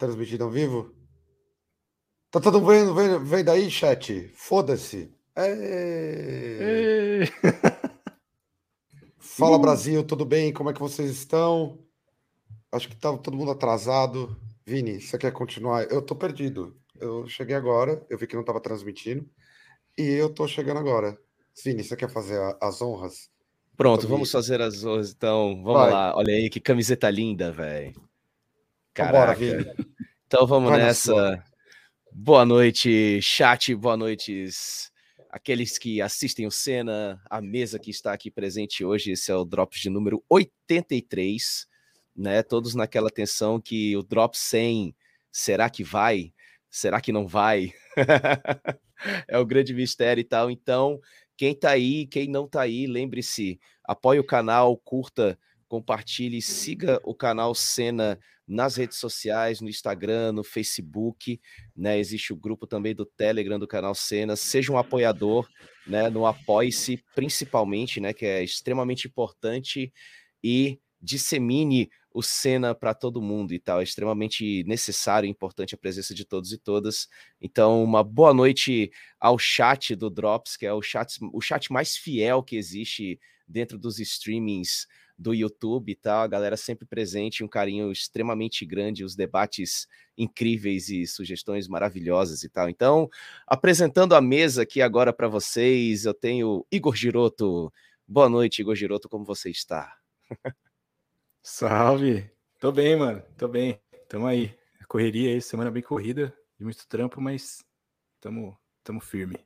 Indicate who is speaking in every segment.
Speaker 1: transmitindo ao vivo? Tá todo mundo vendo, vendo, aí, chat? Foda-se. É... Fala. Brasil, tudo bem? Como é que vocês estão? Acho que tá todo mundo atrasado. Vini, você quer continuar? Eu tô perdido. Eu cheguei agora, eu vi que não estava transmitindo, e eu tô chegando agora. Vini, você quer fazer a, as honras?
Speaker 2: Pronto, vamos fazer as honras então. Vamos Vai. lá. Olha aí que camiseta linda, velho. Caraca. Vambora, então vamos Vai nessa. Boa noite, chat, boa noites aqueles que assistem o Cena, a mesa que está aqui presente hoje, esse é o Drops de número 83, né? Todos naquela tensão que o Drop 100, será que vai? Será que não vai? é o grande mistério e tal. Então, quem tá aí, quem não tá aí, lembre-se, apoie o canal, curta, compartilhe, siga o canal Cena nas redes sociais, no Instagram, no Facebook, né? Existe o grupo também do Telegram do canal Cena. Seja um apoiador, né? No Apoie-se, principalmente, né? Que é extremamente importante e dissemine o Cena para todo mundo e tal. É extremamente necessário e importante a presença de todos e todas. Então, uma boa noite ao chat do Drops, que é o chat, o chat mais fiel que existe dentro dos streamings do YouTube e tal, a galera sempre presente, um carinho extremamente grande, os debates incríveis e sugestões maravilhosas e tal. Então, apresentando a mesa aqui agora para vocês, eu tenho Igor Giroto. Boa noite, Igor Giroto, como você está?
Speaker 3: Salve! Tô bem, mano, tô bem. Tamo aí. Correria aí, semana bem corrida, de muito trampo, mas tamo, tamo firme.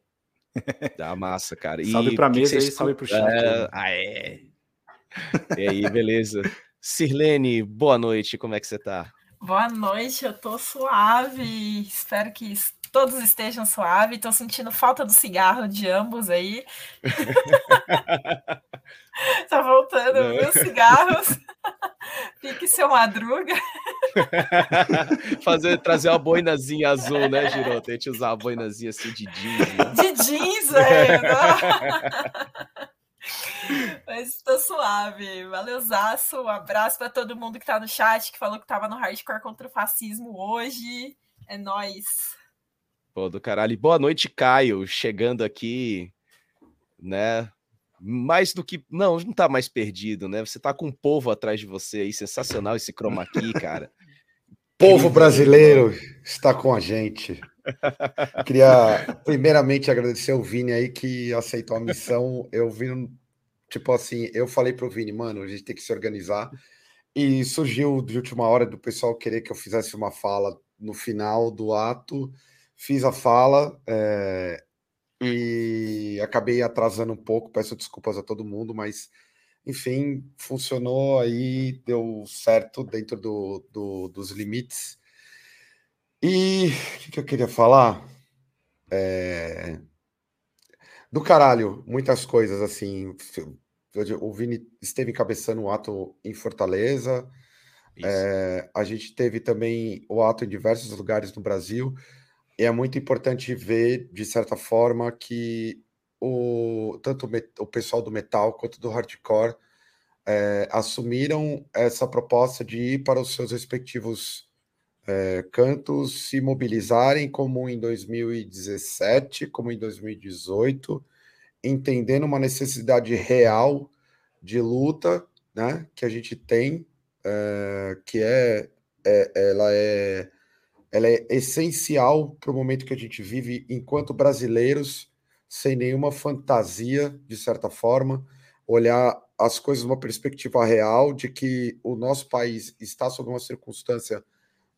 Speaker 2: Dá massa, cara.
Speaker 3: E salve pra mesa aí, salve pro chat.
Speaker 2: É... Ah, é. E aí, beleza? Sirlene, boa noite, como é que você tá?
Speaker 4: Boa noite, eu tô suave, espero que todos estejam suaves, tô sentindo falta do cigarro de ambos aí. tá voltando Não. meus cigarros. Fique seu madruga.
Speaker 2: Fazer, trazer uma boinazinha azul, né, Girô? Tem que usar uma boinazinha assim de jeans.
Speaker 4: Né? De jeans, velho. Mas estou suave. Valeuzaço. Um abraço para todo mundo que tá no chat, que falou que tava no hardcore contra o fascismo hoje. É nós.
Speaker 2: Pô, do caralho. Boa noite, Caio. Chegando aqui, né? Mais do que. Não, não tá mais perdido, né? Você tá com um povo atrás de você aí. Sensacional esse chroma aqui, cara.
Speaker 1: Povo brasileiro está com a gente. Queria primeiramente agradecer ao Vini aí que aceitou a missão. Eu vi, tipo assim, eu falei pro Vini, mano, a gente tem que se organizar. E surgiu de última hora do pessoal querer que eu fizesse uma fala no final do ato. Fiz a fala é, e acabei atrasando um pouco. Peço desculpas a todo mundo, mas enfim, funcionou aí, deu certo dentro do, do dos limites. E o que, que, eu queria falar? É... Do caralho, muitas coisas assim. O Vini esteve encabeçando o ato em Fortaleza. É, a gente teve também o ato em diversos lugares no Brasil. E é muito importante ver, de certa forma, que o, tanto o pessoal do metal quanto do hardcore é, assumiram essa proposta de ir para os seus respectivos é, cantos se mobilizarem como em 2017, como em 2018, entendendo uma necessidade real de luta, né, que a gente tem, é, que é, é, ela é ela é essencial para o momento que a gente vive enquanto brasileiros, sem nenhuma fantasia, de certa forma, olhar as coisas numa perspectiva real de que o nosso país está sob uma circunstância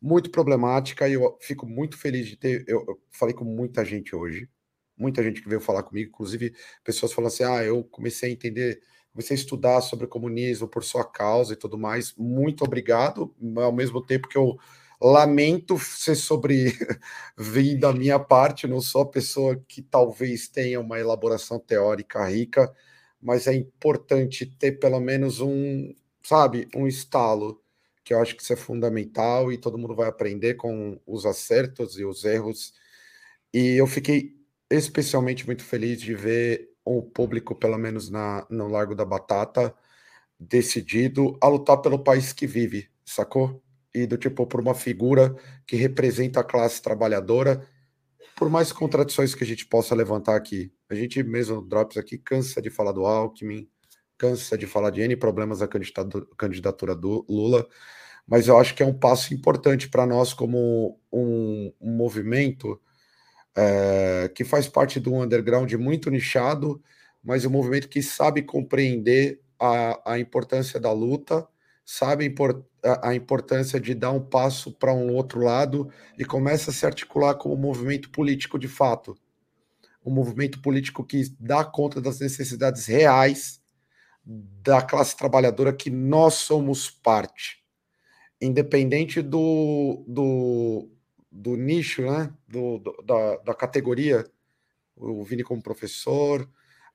Speaker 1: muito problemática e eu fico muito feliz de ter. Eu, eu, falei com muita gente hoje, muita gente que veio falar comigo, inclusive pessoas falando assim: ah, eu comecei a entender, comecei a estudar sobre o comunismo por sua causa e tudo mais. Muito obrigado, ao mesmo tempo que eu lamento ser sobre vir da minha parte, não sou a pessoa que talvez tenha uma elaboração teórica rica, mas é importante ter pelo menos um, sabe, um estalo que eu acho que isso é fundamental e todo mundo vai aprender com os acertos e os erros. E eu fiquei especialmente muito feliz de ver o público, pelo menos na, no Largo da Batata, decidido a lutar pelo país que vive, sacou? e do tipo por uma figura que representa a classe trabalhadora, por mais contradições que a gente possa levantar aqui. A gente mesmo, Drops aqui, cansa de falar do Alckmin, cansa de falar de N problemas da candidatura do Lula, mas eu acho que é um passo importante para nós como um, um movimento é, que faz parte do underground muito nichado, mas um movimento que sabe compreender a, a importância da luta, sabe a, a importância de dar um passo para um outro lado e começa a se articular como um movimento político de fato. Um movimento político que dá conta das necessidades reais da classe trabalhadora que nós somos parte. Independente do, do, do nicho, né? do, do da, da categoria, o Vini como professor,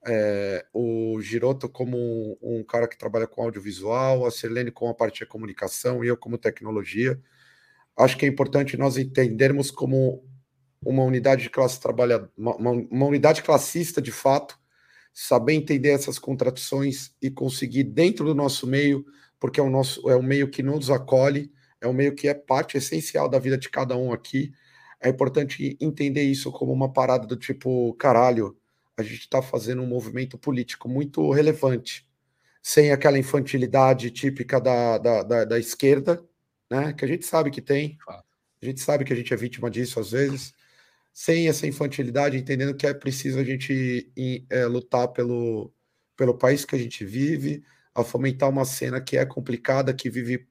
Speaker 1: é, o Giroto como um, cara que trabalha com audiovisual, a Selene com a parte de comunicação e eu como tecnologia. Acho que é importante nós entendermos como uma unidade de classe trabalhadora, uma, uma, unidade classista de fato, saber entender essas contradições e conseguir dentro do nosso meio, porque é o nosso é o meio que nos acolhe, é um meio que é parte essencial da vida de cada um aqui. É importante entender isso como uma parada do tipo, caralho, a gente está fazendo um movimento político muito relevante, sem aquela infantilidade típica da, da, da, da esquerda, né? Que a gente sabe que tem, a gente sabe que a gente é vítima disso às vezes, sem essa infantilidade, entendendo que é preciso a gente é, lutar pelo, pelo país que a gente vive, a fomentar uma cena que é complicada, que vive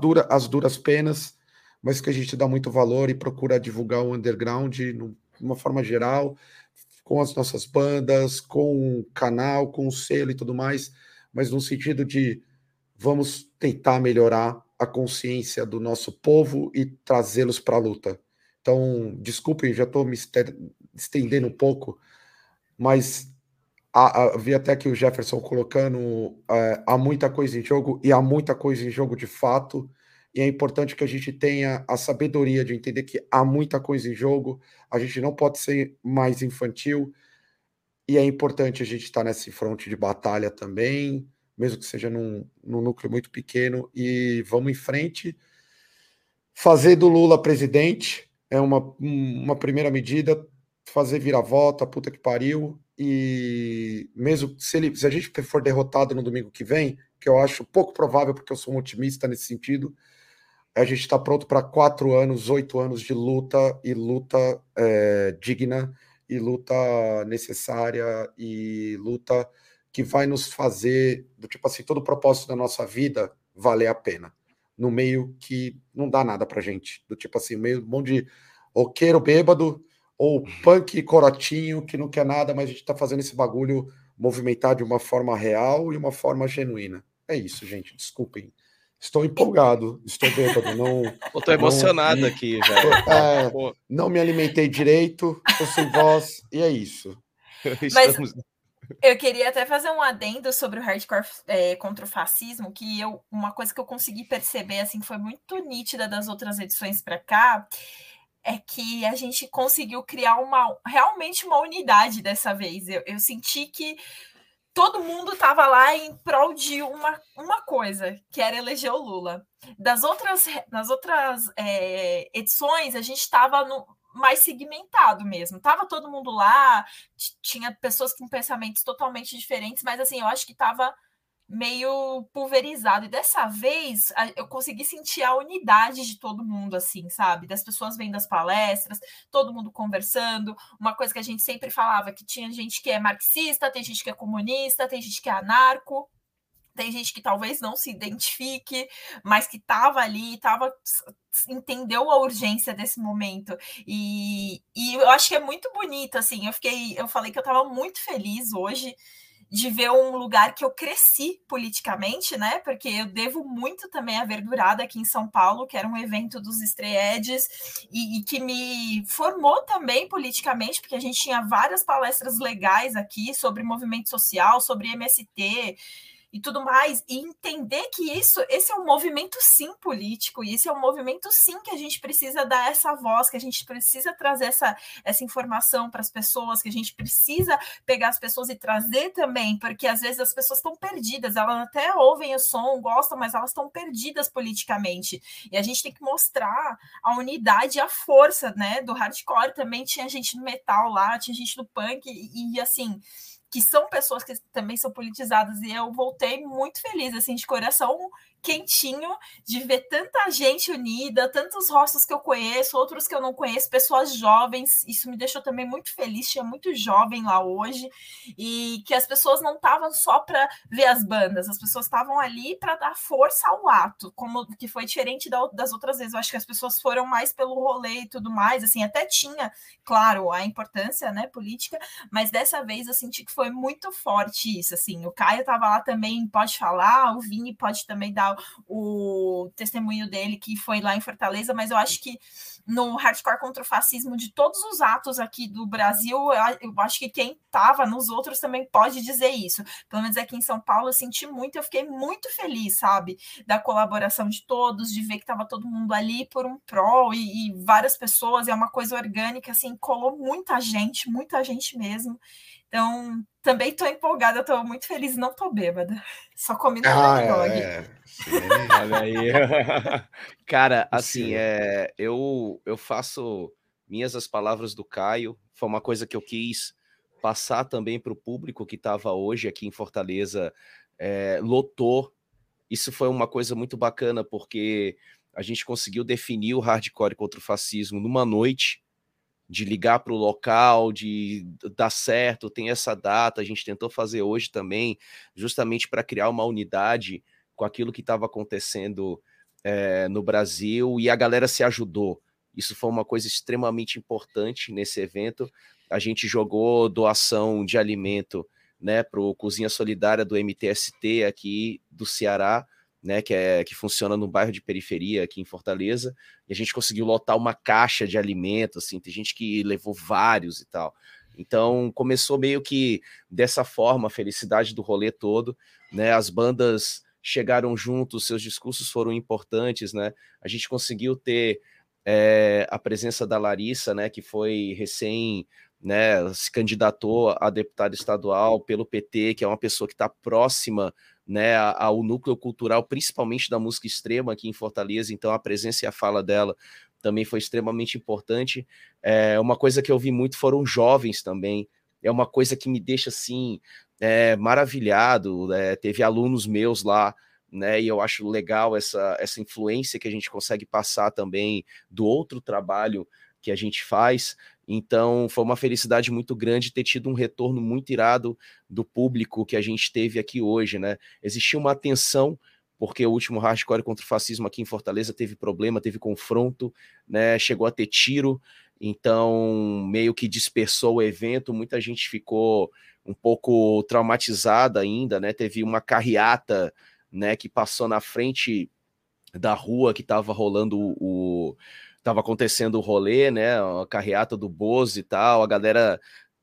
Speaker 1: dura, as duras penas, mas que a gente dá muito valor e procura divulgar o underground de uma forma geral, com as nossas bandas, com o canal, com o selo e tudo mais, mas no sentido de vamos tentar melhorar a consciência do nosso povo e trazê-los para a luta. Então, desculpem, já estou me estendendo um pouco, mas vi até que o Jefferson colocando é, há muita coisa em jogo e há muita coisa em jogo de fato e é importante que a gente tenha a sabedoria de entender que há muita coisa em jogo, a gente não pode ser mais infantil, e é importante a gente estar nesse fronte de batalha também, mesmo que seja num, num núcleo muito pequeno, e vamos em frente. Fazer do Lula presidente é uma, uma primeira medida, fazer virar volta, puta que pariu, e mesmo se, ele, se a gente for derrotado no domingo que vem, que eu acho pouco provável, porque eu sou um otimista nesse sentido, a gente está pronto para quatro anos, oito anos de luta e luta é, digna e luta necessária e luta que vai nos fazer, do tipo assim, todo o propósito da nossa vida valer a pena. No meio que não dá nada pra gente. Do tipo assim, meio um monte de roqueiro bêbado ou punk corotinho que não quer nada, mas a gente tá fazendo esse bagulho movimentar de uma forma real e uma forma genuína. É isso, gente. Desculpem Estou empolgado, estou bêbado. Não,
Speaker 2: estou emocionado não, aqui, velho.
Speaker 1: É, não me alimentei direito, estou sem voz, e é isso.
Speaker 4: Mas eu queria até fazer um adendo sobre o hardcore é, contra o fascismo, que eu, uma coisa que eu consegui perceber, assim, foi muito nítida das outras edições para cá, é que a gente conseguiu criar uma realmente uma unidade dessa vez. Eu, eu senti que todo mundo estava lá em prol de uma, uma coisa, que era eleger o Lula. Das outras, nas outras é, edições, a gente estava mais segmentado mesmo. Tava todo mundo lá, tinha pessoas com pensamentos totalmente diferentes, mas assim, eu acho que estava meio pulverizado. E dessa vez eu consegui sentir a unidade de todo mundo, assim, sabe? Das pessoas vendo as palestras, todo mundo conversando. Uma coisa que a gente sempre falava: que tinha gente que é marxista, tem gente que é comunista, tem gente que é anarco. Tem gente que talvez não se identifique, mas que estava ali, estava entendeu a urgência desse momento. E, e eu acho que é muito bonito, assim. Eu fiquei, eu falei que eu estava muito feliz hoje de ver um lugar que eu cresci politicamente, né? Porque eu devo muito também à Verdurada aqui em São Paulo, que era um evento dos estreedes e, e, que me formou também politicamente, porque a gente tinha várias palestras legais aqui sobre movimento social, sobre MST. E tudo mais, e entender que isso, esse é um movimento sim político, e esse é um movimento sim que a gente precisa dar essa voz, que a gente precisa trazer essa, essa informação para as pessoas, que a gente precisa pegar as pessoas e trazer também, porque às vezes as pessoas estão perdidas, elas até ouvem o som, gostam, mas elas estão perdidas politicamente. E a gente tem que mostrar a unidade e a força, né, do hardcore. Também tinha gente no metal lá, tinha gente no punk, e, e assim que são pessoas que também são politizadas, e eu voltei muito feliz, assim, de coração quentinho de ver tanta gente unida, tantos rostos que eu conheço, outros que eu não conheço, pessoas jovens. Isso me deixou também muito feliz. Tinha muito jovem lá hoje e que as pessoas não estavam só para ver as bandas, as pessoas estavam ali para dar força ao ato, como que foi diferente das outras vezes. Eu acho que as pessoas foram mais pelo rolê e tudo mais. Assim, até tinha, claro, a importância, né, política, mas dessa vez eu senti que foi muito forte isso. Assim, o Caio estava lá também, pode falar, o Vini pode também dar o testemunho dele que foi lá em Fortaleza, mas eu acho que no hardcore contra o fascismo de todos os atos aqui do Brasil, eu acho que quem estava nos outros também pode dizer isso. Pelo menos aqui em São Paulo eu senti muito, eu fiquei muito feliz, sabe, da colaboração de todos, de ver que estava todo mundo ali por um pró e, e várias pessoas, é uma coisa orgânica, assim, colou muita gente, muita gente mesmo. Então, também estou empolgada, estou muito feliz, não estou bêbada. Só comi no ah, dog. É.
Speaker 2: Olha aí. Cara, assim, é, eu, eu faço minhas as palavras do Caio. Foi uma coisa que eu quis passar também para o público que estava hoje aqui em Fortaleza. É, lotou. Isso foi uma coisa muito bacana, porque a gente conseguiu definir o hardcore contra o fascismo numa noite de ligar para o local, de dar certo, tem essa data, a gente tentou fazer hoje também, justamente para criar uma unidade com aquilo que estava acontecendo é, no Brasil e a galera se ajudou. Isso foi uma coisa extremamente importante nesse evento. A gente jogou doação de alimento né, para o Cozinha Solidária do MTST aqui do Ceará né, que, é, que funciona no bairro de periferia aqui em Fortaleza, e a gente conseguiu lotar uma caixa de alimentos, assim, tem gente que levou vários e tal. Então começou meio que dessa forma a felicidade do rolê todo, né? As bandas chegaram juntos, seus discursos foram importantes, né? A gente conseguiu ter é, a presença da Larissa, né? Que foi recém né, se candidatou a deputada estadual pelo PT, que é uma pessoa que está próxima né, ao núcleo cultural, principalmente da música extrema aqui em Fortaleza, então a presença e a fala dela também foi extremamente importante. É, uma coisa que eu vi muito foram jovens também, é uma coisa que me deixa assim é, maravilhado. É, teve alunos meus lá, né? E eu acho legal essa, essa influência que a gente consegue passar também do outro trabalho que a gente faz. Então, foi uma felicidade muito grande ter tido um retorno muito irado do público que a gente teve aqui hoje, né? Existia uma atenção porque o último hardcore contra o fascismo aqui em Fortaleza teve problema, teve confronto, né? Chegou a ter tiro, então meio que dispersou o evento, muita gente ficou um pouco traumatizada ainda, né? Teve uma carreata, né, que passou na frente da rua que estava rolando o, estava acontecendo o rolê, né? A carreata do Bozo e tal, a galera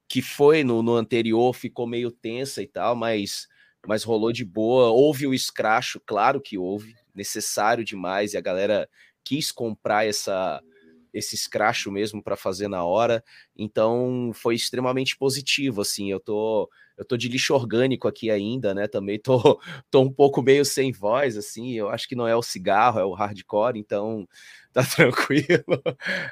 Speaker 2: que foi no, no anterior ficou meio tensa e tal, mas, mas rolou de boa. Houve o escracho, claro que houve, necessário demais, e a galera quis comprar essa esse escracho mesmo para fazer na hora. Então foi extremamente positivo, assim. Eu tô eu tô de lixo orgânico aqui ainda, né? Também tô, tô um pouco meio sem voz, assim. Eu acho que não é o cigarro, é o hardcore, então tá tranquilo.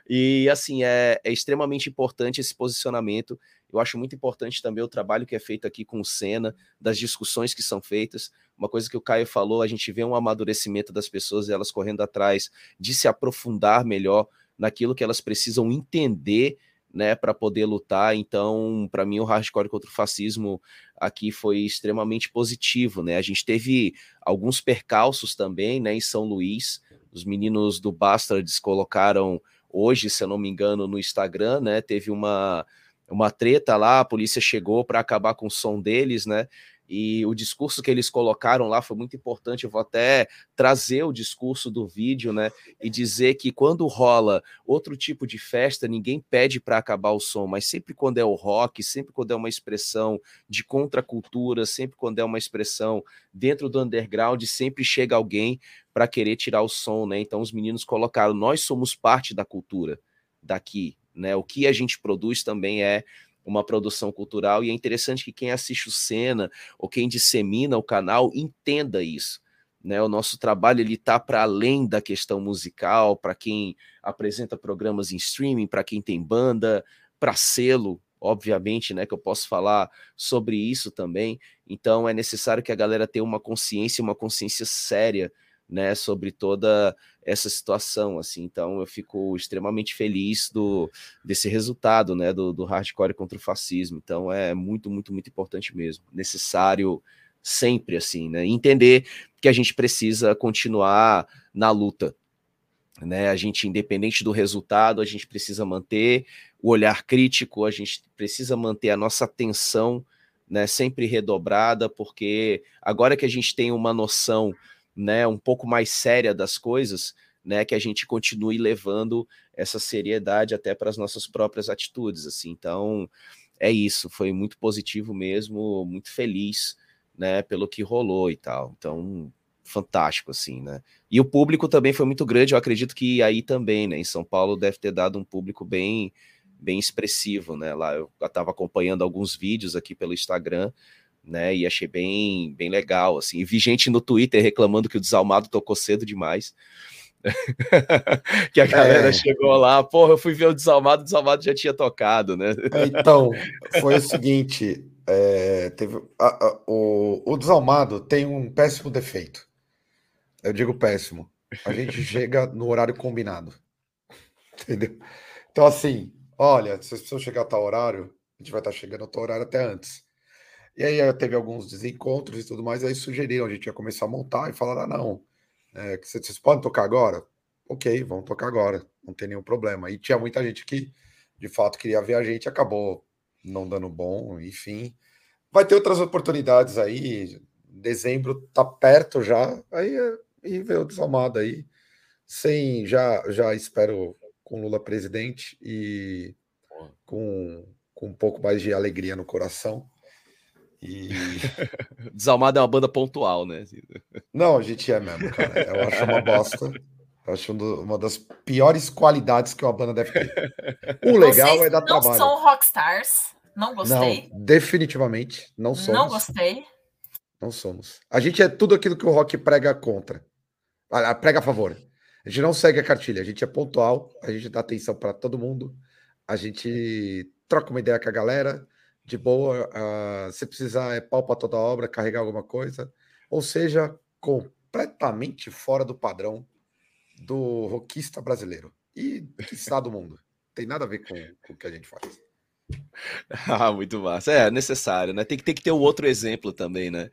Speaker 2: E assim, é, é extremamente importante esse posicionamento. Eu acho muito importante também o trabalho que é feito aqui com o Senna, das discussões que são feitas. Uma coisa que o Caio falou, a gente vê um amadurecimento das pessoas, elas correndo atrás de se aprofundar melhor naquilo que elas precisam entender né, para poder lutar. Então, para mim, o hardcore contra o fascismo aqui foi extremamente positivo, né? A gente teve alguns percalços também, né, em São Luís. Os meninos do Bastards colocaram hoje, se eu não me engano, no Instagram, né? Teve uma uma treta lá, a polícia chegou para acabar com o som deles, né? E o discurso que eles colocaram lá foi muito importante. Eu vou até trazer o discurso do vídeo, né? E dizer que quando rola outro tipo de festa, ninguém pede para acabar o som, mas sempre quando é o rock, sempre quando é uma expressão de contracultura, sempre quando é uma expressão dentro do underground, sempre chega alguém para querer tirar o som, né? Então os meninos colocaram: nós somos parte da cultura daqui, né? O que a gente produz também é uma produção cultural, e é interessante que quem assiste o Cena ou quem dissemina o canal entenda isso. Né, o nosso trabalho ele está para além da questão musical, para quem apresenta programas em streaming, para quem tem banda, para selo, obviamente, né, que eu posso falar sobre isso também. Então é necessário que a galera tenha uma consciência, uma consciência séria né, sobre toda essa situação, assim, então eu fico extremamente feliz do desse resultado, né, do, do hardcore contra o fascismo, então é muito, muito, muito importante mesmo, necessário sempre, assim, né, entender que a gente precisa continuar na luta, né, a gente, independente do resultado, a gente precisa manter o olhar crítico, a gente precisa manter a nossa atenção, né, sempre redobrada, porque agora que a gente tem uma noção né, um pouco mais séria das coisas, né, que a gente continue levando essa seriedade até para as nossas próprias atitudes, assim. Então, é isso, foi muito positivo mesmo, muito feliz, né, pelo que rolou e tal. Então, fantástico assim, né? E o público também foi muito grande, eu acredito que aí também, né, em São Paulo deve ter dado um público bem bem expressivo, né? Lá eu estava acompanhando alguns vídeos aqui pelo Instagram, né? E achei bem, bem legal, assim. E vi gente no Twitter reclamando que o Desalmado tocou cedo demais. que a galera é. chegou lá, porra, eu fui ver o Desalmado, o Desalmado já tinha tocado, né?
Speaker 1: Então, foi o seguinte, é, teve, a, a, o, o Desalmado tem um péssimo defeito. Eu digo péssimo. A gente chega no horário combinado. Entendeu? Então, assim, olha, se as pessoas chegar a tal horário, a gente vai estar chegando a tal horário até antes. E aí teve alguns desencontros e tudo mais, aí sugeriram, a gente ia começar a montar e falaram, ah, não, é, vocês podem tocar agora? Ok, vamos tocar agora, não tem nenhum problema. E tinha muita gente que, de fato, queria ver a gente, acabou não dando bom, enfim. Vai ter outras oportunidades aí, dezembro tá perto já, aí e veio desalmado aí, sem, já, já espero com Lula presidente e com, com um pouco mais de alegria no coração. E...
Speaker 2: Desalmado é uma banda pontual, né?
Speaker 1: Não, a gente é mesmo, cara. Eu acho uma bosta. Eu acho uma das piores qualidades que uma banda deve ter. O legal Vocês é dar
Speaker 4: não
Speaker 1: trabalho.
Speaker 4: Não são rockstars. Não gostei.
Speaker 1: Não, definitivamente não somos.
Speaker 4: Não gostei.
Speaker 1: Não somos. A gente é tudo aquilo que o rock prega contra. Prega a favor. A gente não segue a cartilha. A gente é pontual. A gente dá atenção para todo mundo. A gente troca uma ideia com a galera de boa, uh, se precisar é pau para toda obra, carregar alguma coisa, ou seja, completamente fora do padrão do rockista brasileiro e que está do mundo. Tem nada a ver com, com o que a gente faz.
Speaker 2: Ah, muito massa. É necessário, né? Tem que, tem que ter um outro exemplo também, né?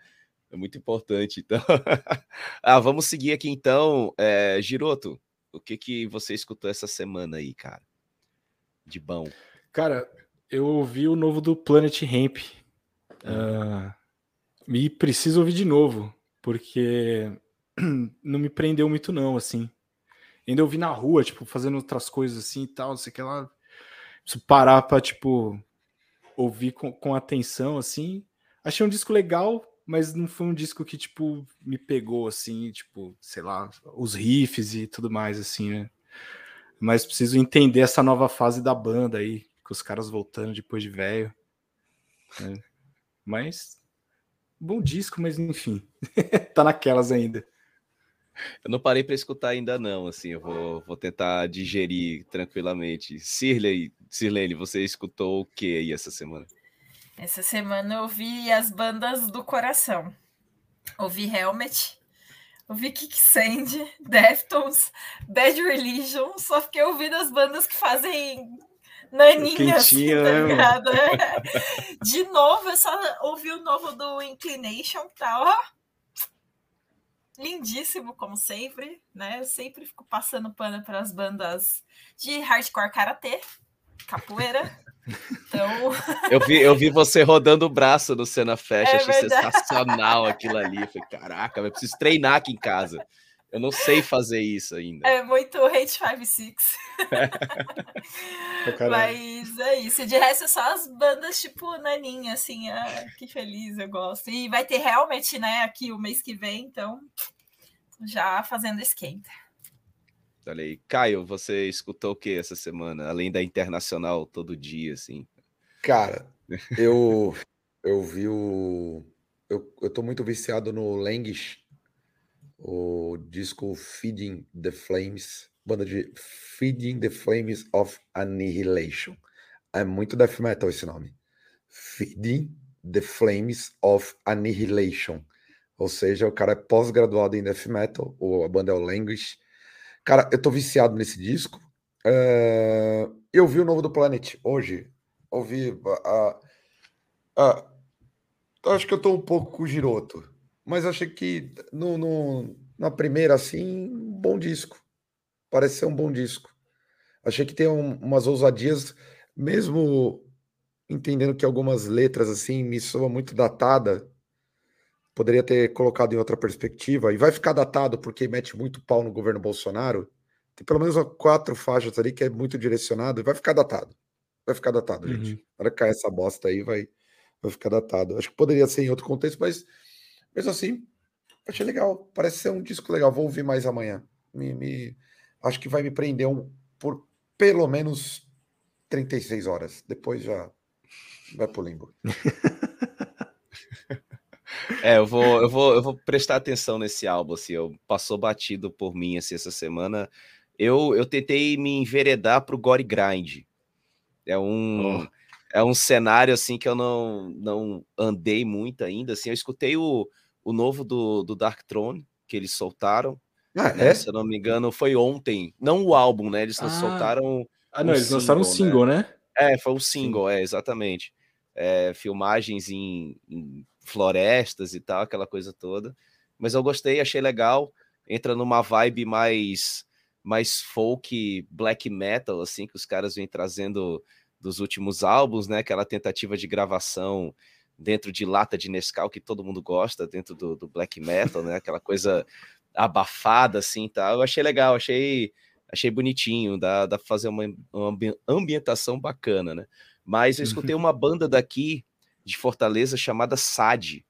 Speaker 2: É muito importante. Então, ah, vamos seguir aqui então. É, Giroto, o que que você escutou essa semana aí, cara? De bom.
Speaker 3: Cara, eu ouvi o novo do Planet Ramp. Uh, e preciso ouvir de novo, porque não me prendeu muito, não, assim. Ainda ouvi na rua, tipo, fazendo outras coisas assim e tal, não sei o que lá. Preciso parar pra, tipo, ouvir com, com atenção, assim. Achei um disco legal, mas não foi um disco que, tipo, me pegou, assim, tipo, sei lá, os riffs e tudo mais, assim, né? Mas preciso entender essa nova fase da banda aí, com os caras voltando depois de velho. Né? Mas bom disco, mas enfim, tá naquelas ainda.
Speaker 2: Eu não parei para escutar ainda não, assim, eu vou, vou tentar digerir tranquilamente. Sirley, Sirlene, você escutou o que aí essa semana?
Speaker 4: Essa semana eu ouvi as bandas do coração. Ouvi Helmet, ouvi Kicksand, Deftones, Bad Religion, só fiquei ouvindo as bandas que fazem naninha, assim, tá né, ligado? É. De novo, eu só ouvi o novo do Inclination, tá, ó. Lindíssimo, como sempre, né? Eu sempre fico passando pano para as bandas de hardcore karatê, capoeira. Então...
Speaker 2: eu, vi, eu vi você rodando o braço no Cena Fest, é achei verdade. sensacional aquilo ali. Falei, caraca, eu preciso treinar aqui em casa. Eu não sei fazer isso ainda.
Speaker 4: É muito Hate 56. Mas é isso. De resto, é só as bandas tipo Naninha, assim. Ah, que feliz, eu gosto. E vai ter realmente, né, aqui o mês que vem, então já fazendo esquenta.
Speaker 2: Olha aí. Caio, você escutou o que essa semana? Além da internacional todo dia, assim.
Speaker 1: Cara, eu eu vi o. Eu, eu tô muito viciado no Languish, o disco Feeding the Flames, banda de Feeding the Flames of Annihilation. É muito death metal esse nome. Feeding the Flames of Annihilation. Ou seja, o cara é pós-graduado em death metal, ou a banda é o Language. Cara, eu tô viciado nesse disco. Uh, eu vi o novo do Planet hoje. Ouvi. Uh, uh, acho que eu tô um pouco com o Giroto mas achei que no, no, na primeira, assim, um bom disco. Parece ser um bom disco. Achei que tem um, umas ousadias, mesmo entendendo que algumas letras, assim, me soam muito datada, poderia ter colocado em outra perspectiva, e vai ficar datado porque mete muito pau no governo Bolsonaro. Tem pelo menos quatro faixas ali que é muito direcionado, e vai ficar datado. Vai ficar datado, uhum. gente. Na hora que cair essa bosta aí, vai, vai ficar datado. Acho que poderia ser em outro contexto, mas mesmo assim, achei legal. Parece ser um disco legal. Vou ouvir mais amanhã. Me, me, acho que vai me prender um, por pelo menos 36 horas. Depois já vai pro limbo.
Speaker 2: É, eu vou, eu vou, eu vou prestar atenção nesse álbum, assim, eu passou batido por mim assim, essa semana. Eu, eu tentei me enveredar pro Gore Grind. É um, oh. É um cenário assim que eu não, não andei muito ainda. Assim, eu escutei o, o novo do, do Dark Throne, que eles soltaram. Ah, né? é? Se eu não me engano, foi ontem. Não o álbum, né? Eles ah. soltaram.
Speaker 3: Ah, não, um eles single, lançaram um single, né? né?
Speaker 2: É, foi um single, Sim. é, exatamente. É, filmagens em, em, florestas e tal, aquela coisa toda. Mas eu gostei, achei legal. Entra numa vibe mais mais folk, black metal, assim, que os caras vêm trazendo dos últimos álbuns, né? Aquela tentativa de gravação dentro de lata de Nescau que todo mundo gosta, dentro do, do black metal, né? Aquela coisa abafada assim, tá? Eu achei legal, achei achei bonitinho, dá, dá pra fazer uma, uma ambientação bacana, né? Mas eu escutei uma banda daqui de Fortaleza chamada SAD,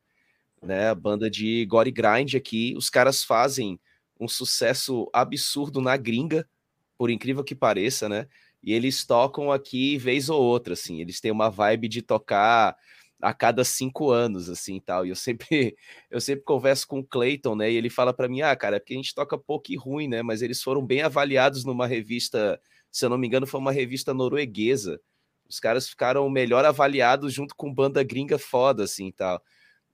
Speaker 2: né? A banda de Gore Grind aqui. Os caras fazem um sucesso absurdo na gringa, por incrível que pareça, né? E eles tocam aqui vez ou outra, assim. Eles têm uma vibe de tocar a cada cinco anos, assim, tal. E eu sempre, eu sempre converso com o Clayton, né? E ele fala para mim, ah, cara, é porque a gente toca pouco e ruim, né? Mas eles foram bem avaliados numa revista, se eu não me engano, foi uma revista norueguesa. Os caras ficaram melhor avaliados junto com banda gringa foda, assim, tal.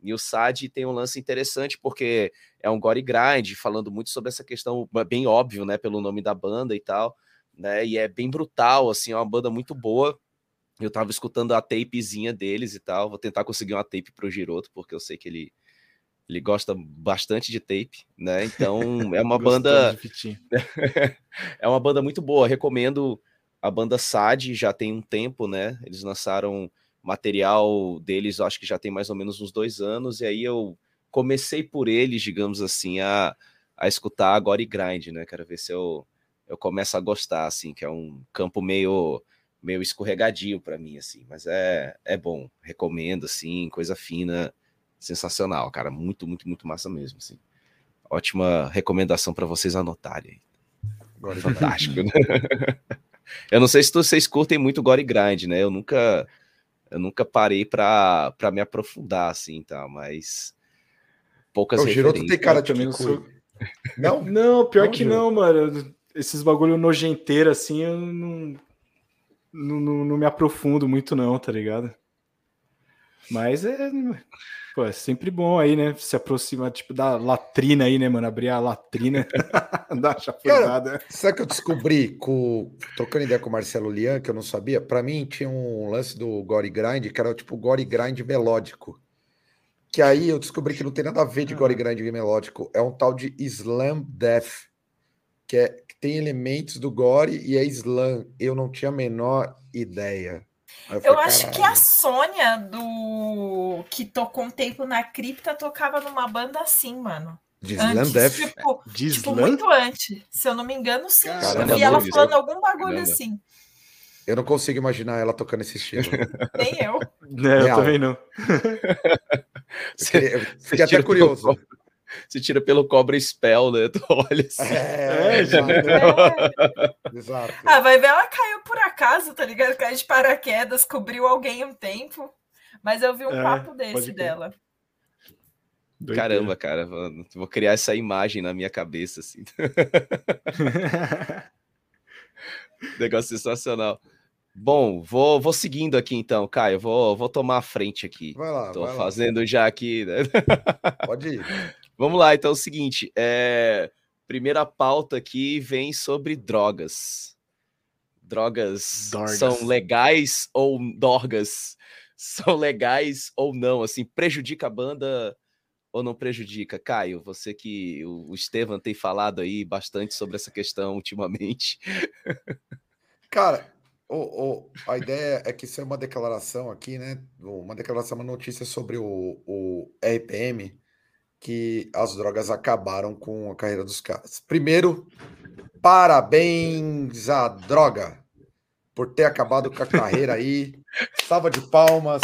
Speaker 2: E o SAD tem um lance interessante porque é um gore grind, falando muito sobre essa questão, bem óbvio, né, pelo nome da banda e tal, né? E é bem brutal, assim, é uma banda muito boa eu tava escutando a tapezinha deles e tal. Vou tentar conseguir uma tape pro Giroto, porque eu sei que ele, ele gosta bastante de tape, né? Então é uma banda. é uma banda muito boa. Recomendo a banda SAD, já tem um tempo, né? Eles lançaram material deles, acho que já tem mais ou menos uns dois anos, e aí eu comecei por eles, digamos assim, a, a escutar agora e grind, né? Quero ver se eu, eu começo a gostar, assim, que é um campo meio meio escorregadio para mim, assim, mas é, é bom, recomendo, assim, coisa fina, sensacional, cara, muito, muito, muito massa mesmo, assim. Ótima recomendação para vocês anotarem. Agora, fantástico, né? Eu não sei se vocês curtem muito Gore Grind, né? Eu nunca, eu nunca parei para me aprofundar, assim, tá, mas poucas
Speaker 1: O Giroto tem cara de sou...
Speaker 3: Não? Não, pior não, que não, mano. Esses bagulho nojenteiro, assim, eu não não, não, não, me aprofundo muito, não, tá ligado? Mas é, pô, é sempre bom aí, né? Se aproximar, tipo, da latrina aí, né, mano? Abrir a latrina, dar chafurdada.
Speaker 1: Sabe que eu descobri, com, trocando ideia com o Marcelo Lian, que eu não sabia? Para mim tinha um lance do Gore Grind, que era tipo Gore Grind melódico. Que aí eu descobri que não tem nada a ver de Gore Grind melódico. É um tal de Slam Death, que é tem elementos do gore e é slam. Eu não tinha a menor ideia.
Speaker 4: Eu, eu acho que a Sônia do que tocou um tempo na cripta tocava numa banda assim, mano.
Speaker 1: De antes,
Speaker 4: tipo, tipo, muito antes. Se eu não me engano, sim. Caramba, eu vi ela falando algum bagulho Caramba. assim.
Speaker 1: Eu não consigo imaginar ela tocando esse estilo.
Speaker 4: Nem eu.
Speaker 3: Não, eu também não.
Speaker 1: eu, queria, eu fiquei até curioso.
Speaker 2: Você tira pelo cobra spell, né? Tu olha assim. É, é, exato.
Speaker 4: É. exato. Ah, vai ver, ela caiu por acaso, tá ligado? Caiu de paraquedas, cobriu alguém um tempo. Mas eu vi um é, papo desse dela.
Speaker 2: Caramba, cara, vou criar essa imagem na minha cabeça, assim. Negócio sensacional. Bom, vou, vou seguindo aqui então, Caio. Vou, vou tomar a frente aqui.
Speaker 1: Vai lá.
Speaker 2: Tô
Speaker 1: vai
Speaker 2: fazendo
Speaker 1: lá.
Speaker 2: já aqui. Né?
Speaker 1: Pode ir.
Speaker 2: Vamos lá, então é o seguinte: é... primeira pauta aqui vem sobre drogas. Drogas Dorgas. são legais ou dorgas? São legais ou não? Assim, prejudica a banda ou não prejudica? Caio, você que o Estevam tem falado aí bastante sobre essa questão ultimamente.
Speaker 1: Cara, o, o, a ideia é que isso é uma declaração aqui, né? Uma declaração, uma notícia sobre o, o RPM, que as drogas acabaram com a carreira dos caras. Primeiro, parabéns à droga por ter acabado com a carreira aí. Salva de palmas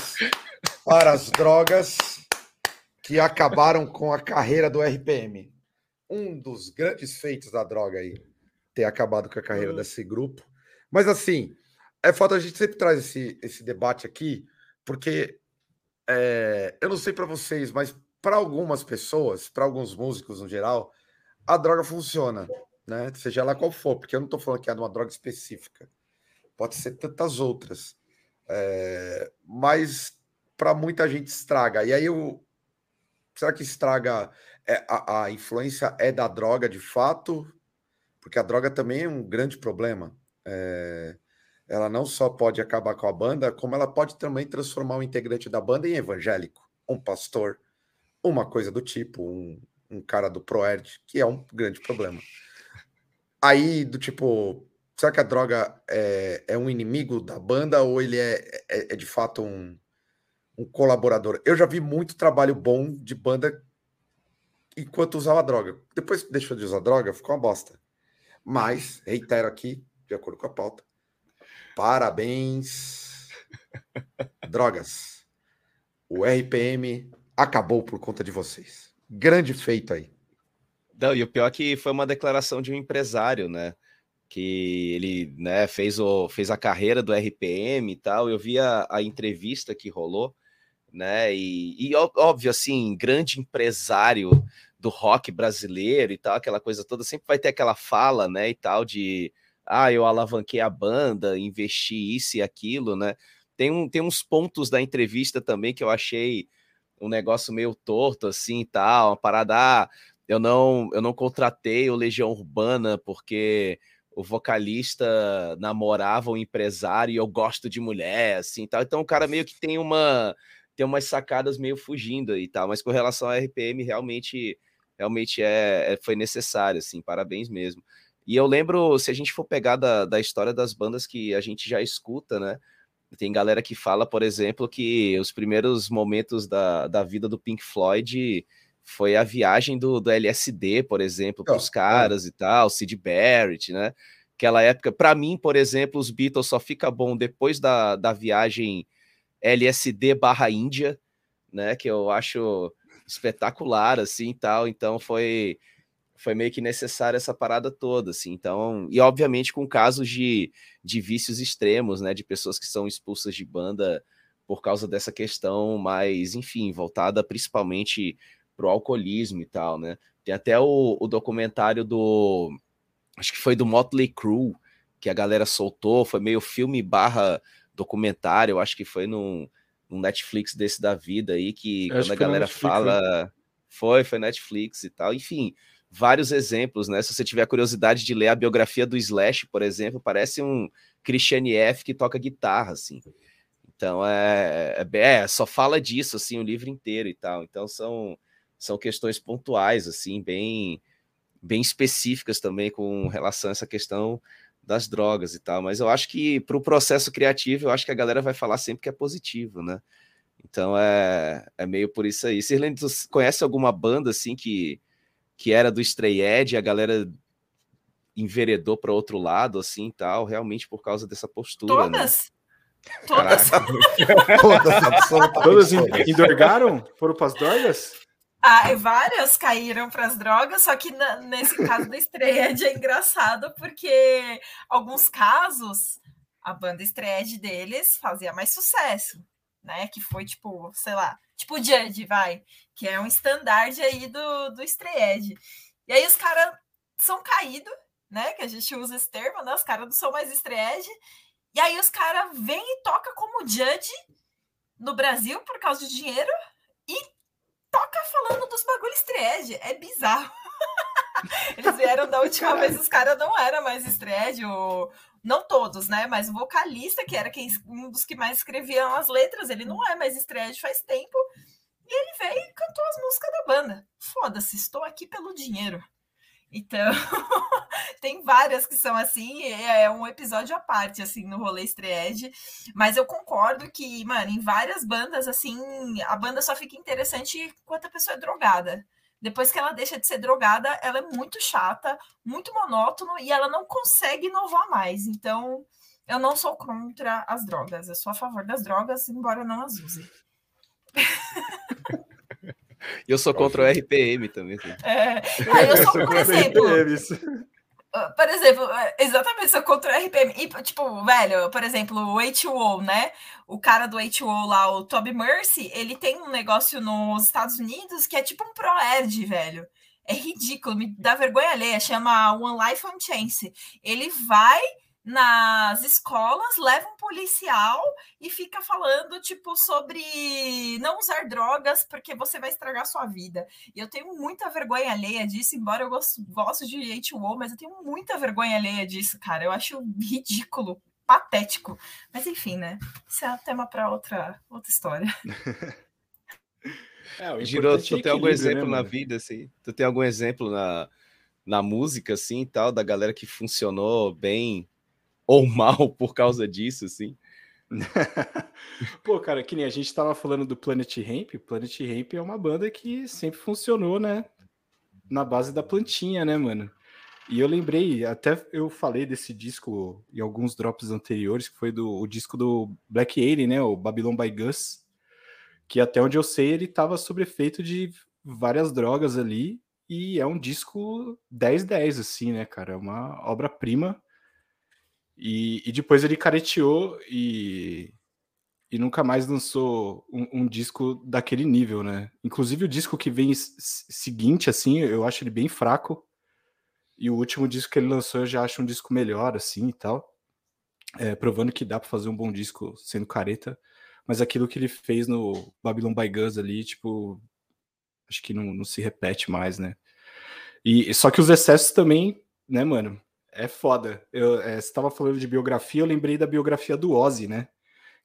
Speaker 1: para as drogas que acabaram com a carreira do RPM. Um dos grandes feitos da droga aí, ter acabado com a carreira desse grupo. Mas assim, é foda, a gente sempre traz esse, esse debate aqui, porque é, eu não sei para vocês, mas para algumas pessoas, para alguns músicos no geral, a droga funciona, né? Seja lá qual for, porque eu não estou falando que é de uma droga específica, pode ser tantas outras, é, mas para muita gente estraga. E aí eu, será que estraga? É, a, a influência é da droga de fato? Porque a droga também é um grande problema. É, ela não só pode acabar com a banda, como ela pode também transformar o integrante da banda em evangélico, um pastor, uma coisa do tipo, um, um cara do Proerd, que é um grande problema. Aí, do tipo, será que a droga é, é um inimigo da banda ou ele é, é, é de fato um, um colaborador? Eu já vi muito trabalho bom de banda enquanto usava droga. Depois que deixou de usar droga, ficou uma bosta. Mas, reitero aqui, de acordo com a pauta, Parabéns. Drogas. O RPM acabou por conta de vocês. Grande feito aí.
Speaker 2: Não, e o pior é que foi uma declaração de um empresário, né? Que ele né, fez, o, fez a carreira do RPM e tal. Eu vi a, a entrevista que rolou, né? E, e óbvio, assim, grande empresário do rock brasileiro e tal, aquela coisa toda, sempre vai ter aquela fala, né, e tal, de ah, eu alavanquei a banda, investi isso e aquilo, né? Tem, um, tem uns pontos da entrevista também que eu achei um negócio meio torto, assim, tal, uma parada, ah, eu não, eu não contratei o Legião Urbana porque o vocalista namorava um empresário e eu gosto de mulher, assim, tal. Então o cara meio que tem uma tem umas sacadas meio fugindo e tal, mas com relação ao RPM realmente realmente é, é foi necessário, assim, parabéns mesmo. E eu lembro, se a gente for pegar da, da história das bandas que a gente já escuta, né? Tem galera que fala, por exemplo, que os primeiros momentos da, da vida do Pink Floyd foi a viagem do, do LSD, por exemplo, para os oh, caras é. e tal, Sid Barrett, né? Aquela época, para mim, por exemplo, os Beatles só fica bom depois da, da viagem LSD barra Índia, né? Que eu acho espetacular, assim, tal. Então foi foi meio que necessária essa parada toda, assim. Então, e obviamente com casos de, de vícios extremos, né, de pessoas que são expulsas de banda por causa dessa questão, mas enfim, voltada principalmente pro alcoolismo e tal, né? Tem até o, o documentário do acho que foi do Motley Crue que a galera soltou, foi meio filme barra documentário, acho que foi num, num Netflix desse da vida aí que quando a galera Netflix, fala né? foi, foi Netflix e tal, enfim, vários exemplos, né? Se você tiver curiosidade de ler a biografia do Slash, por exemplo, parece um Christian F que toca guitarra, assim. Então é, é, é, só fala disso assim o livro inteiro e tal. Então são são questões pontuais assim, bem bem específicas também com relação a essa questão das drogas e tal. Mas eu acho que para o processo criativo, eu acho que a galera vai falar sempre que é positivo, né? Então é, é meio por isso aí. Sirlene, tu conhece alguma banda assim que, que era do Stray Edge e a galera enveredou para outro lado, assim tal, realmente por causa dessa postura?
Speaker 4: Todas? Né? Todas.
Speaker 3: Todas, Todas endorgaram? Foram para as drogas?
Speaker 4: Ah, várias caíram para as drogas, só que na, nesse caso da Stray é engraçado porque alguns casos a banda Stray deles fazia mais sucesso né? Que foi tipo, sei lá, tipo o Judge, vai, que é um estandarte aí do, do Stray E aí os caras são caídos, né? Que a gente usa esse termo, né? Os caras não são mais Stray E aí os caras vêm e toca como Judge no Brasil por causa de dinheiro e toca falando dos bagulhos Stray É bizarro. Eles vieram da última vez, os caras não eram mais Stray, o, não todos, né? Mas o vocalista, que era quem, um dos que mais escreviam as letras, ele não é mais estreia faz tempo. Ele veio e cantou as músicas da banda. Foda-se, estou aqui pelo dinheiro. Então, tem várias que são assim, é um episódio à parte, assim, no rolê Estreed. Mas eu concordo que, mano, em várias bandas, assim, a banda só fica interessante quando a pessoa é drogada. Depois que ela deixa de ser drogada, ela é muito chata, muito monótono e ela não consegue inovar mais. Então, eu não sou contra as drogas. Eu sou a favor das drogas, embora não as use.
Speaker 2: eu sou contra o RPM também.
Speaker 4: É, aí eu sou, por exemplo, ah, por exemplo, é, exatamente, sou contra o RPM. E, tipo, velho, por exemplo, o H2O, né? O cara do H2O lá, o Toby Mercy, ele tem um negócio nos Estados Unidos que é tipo um ProErd, velho. É ridículo, me dá vergonha alheia, chama One Life One Chance. Ele vai nas escolas, leva um policial e fica falando, tipo, sobre não usar drogas porque você vai estragar sua vida. E eu tenho muita vergonha alheia disso, embora eu gosto, gosto de H2O, mas eu tenho muita vergonha alheia disso, cara. Eu acho ridículo, patético. Mas enfim, né? Isso é um tema para outra, outra história.
Speaker 2: É, Girou, tu é tem algum exemplo né, na vida, assim? Tu tem algum exemplo na, na música, assim, tal, da galera que funcionou bem ou mal por causa disso, assim.
Speaker 3: Pô, cara, que nem a gente tava falando do Planet Ramp. Planet Ramp é uma banda que sempre funcionou, né? Na base da plantinha, né, mano? E eu lembrei, até eu falei desse disco em alguns drops anteriores, que foi do o disco do Black Alien, né? O Babylon by Gus. Que até onde eu sei, ele tava sob efeito de várias drogas ali. E é um disco 10-10, assim, né, cara? É uma obra-prima e, e depois ele careteou e, e nunca mais lançou um, um, disco daquele nível, né? Inclusive o disco que vem seguinte, assim, eu acho ele bem fraco. E o último disco que ele lançou eu já acho um disco melhor, assim e tal. É, provando que dá para fazer um bom disco sendo careta. Mas aquilo que ele fez no Babylon by Guns ali, tipo, acho que não, não se repete mais, né? E só que os excessos também, né, mano? É foda. Eu, é, você tava falando de biografia, eu lembrei da biografia do Ozzy, né?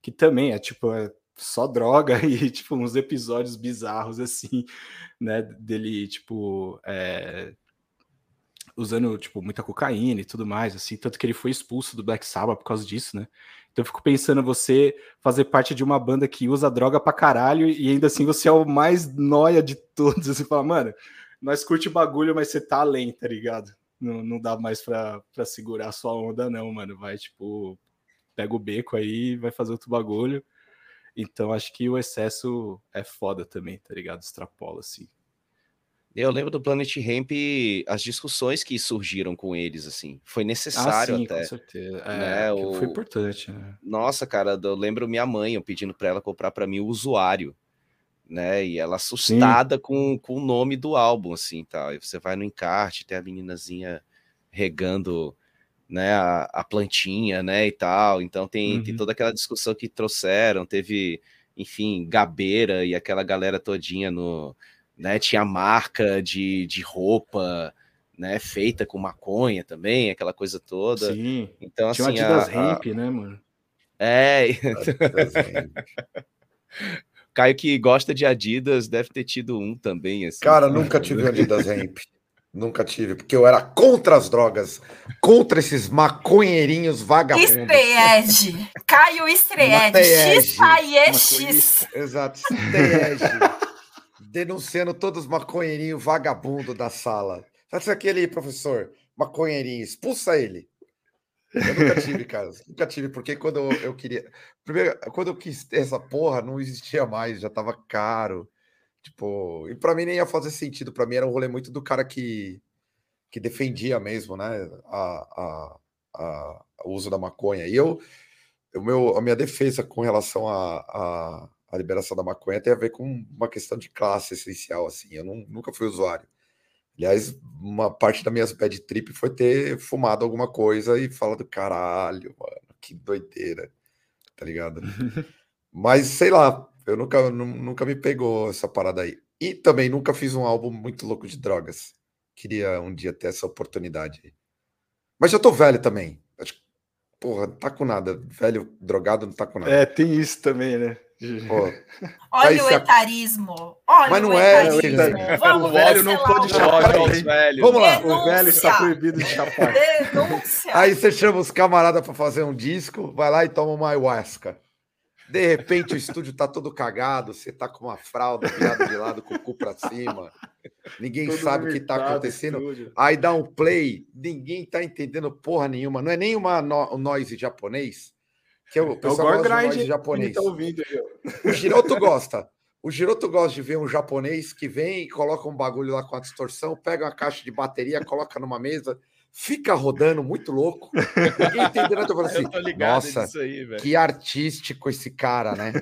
Speaker 3: Que também é tipo é só droga e tipo uns episódios bizarros assim, né? Dele tipo é, usando tipo muita cocaína e tudo mais, assim, tanto que ele foi expulso do Black Sabbath por causa disso, né? Então eu fico pensando você fazer parte de uma banda que usa droga pra caralho e ainda assim você é o mais noia de todos. Você fala, mano, nós curte bagulho, mas você tá além, tá ligado? Não, não dá mais pra, pra segurar a sua onda, não, mano. Vai, tipo, pega o beco aí vai fazer outro bagulho. Então acho que o excesso é foda também, tá ligado? Extrapola, assim.
Speaker 2: Eu lembro do Planet Ramp, as discussões que surgiram com eles, assim, foi necessário ah, sim, até.
Speaker 3: Com certeza. É, né? o... Foi importante. Né?
Speaker 2: Nossa, cara, eu lembro minha mãe eu pedindo para ela comprar para mim o usuário né? E ela assustada com, com o nome do álbum, assim, tal. E você vai no encarte, tem a meninazinha regando, né, a, a plantinha, né, e tal. Então tem, uhum. tem toda aquela discussão que trouxeram, teve, enfim, Gabeira e aquela galera todinha no, né, tinha marca de, de roupa, né, feita com maconha também, aquela coisa toda.
Speaker 3: Sim.
Speaker 2: Então,
Speaker 3: tinha
Speaker 2: assim,
Speaker 3: Adidas a, Ramp, né, mano?
Speaker 2: É. Caio que gosta de Adidas deve ter tido um também. Assim,
Speaker 1: Cara, nunca tive Adidas Ramp. Nunca tive, porque eu era contra as drogas, contra esses maconheirinhos vagabundos.
Speaker 4: Estreege. Caio Estreege. X-A-E-X.
Speaker 1: Exato, Estreege. Denunciando todos os maconheirinhos vagabundos da sala. Sabe aquele professor maconheirinho, expulsa ele. Eu nunca tive, cara. Nunca tive, porque quando eu, queria. Primeiro, quando eu quis ter essa porra, não existia mais, já tava caro. Tipo, e para mim nem ia fazer sentido. Para mim era um rolê muito do cara que, que defendia mesmo, né? A, a, a, o uso da maconha. E eu, o meu, a minha defesa com relação à a, a, a, liberação da maconha tem a ver com uma questão de classe essencial, assim. Eu não, nunca fui usuário. Aliás, uma parte da minha bad trip foi ter fumado alguma coisa e falar do caralho, mano, que doideira, tá ligado? Mas sei lá, eu nunca, nunca me pegou essa parada aí. E também nunca fiz um álbum muito louco de drogas. Queria um dia ter essa oportunidade. Mas já tô velho também. Acho porra, não tá com nada. Velho drogado não tá com nada.
Speaker 3: É, tem isso também, né?
Speaker 4: Pô, Olha o etarismo. Olha
Speaker 1: Mas não
Speaker 4: o
Speaker 1: é.
Speaker 4: etarismo. Vamos
Speaker 3: o velho não pode chapar.
Speaker 1: Vamos lá.
Speaker 3: Denúncia. O velho está proibido de chapar.
Speaker 4: Denúncia.
Speaker 1: Aí você chama os camaradas para fazer um disco, vai lá e toma uma ayahuasca. De repente o estúdio tá todo cagado, você tá com uma fralda virada de lado com o cu para cima. Ninguém todo sabe o que tá acontecendo. Estúdio. Aí dá um play, ninguém tá entendendo porra nenhuma. Não é nem uma no noise japonês, que é o pessoal
Speaker 3: é o gosta
Speaker 1: de japonês.
Speaker 3: Tá ouvindo,
Speaker 1: o Giroto gosta. O Giroto gosta de ver um japonês que vem e coloca um bagulho lá com a distorção, pega uma caixa de bateria, coloca numa mesa, fica rodando muito louco. Ninguém entendeu nada. Eu falo assim, nossa, aí, que artístico esse cara, né?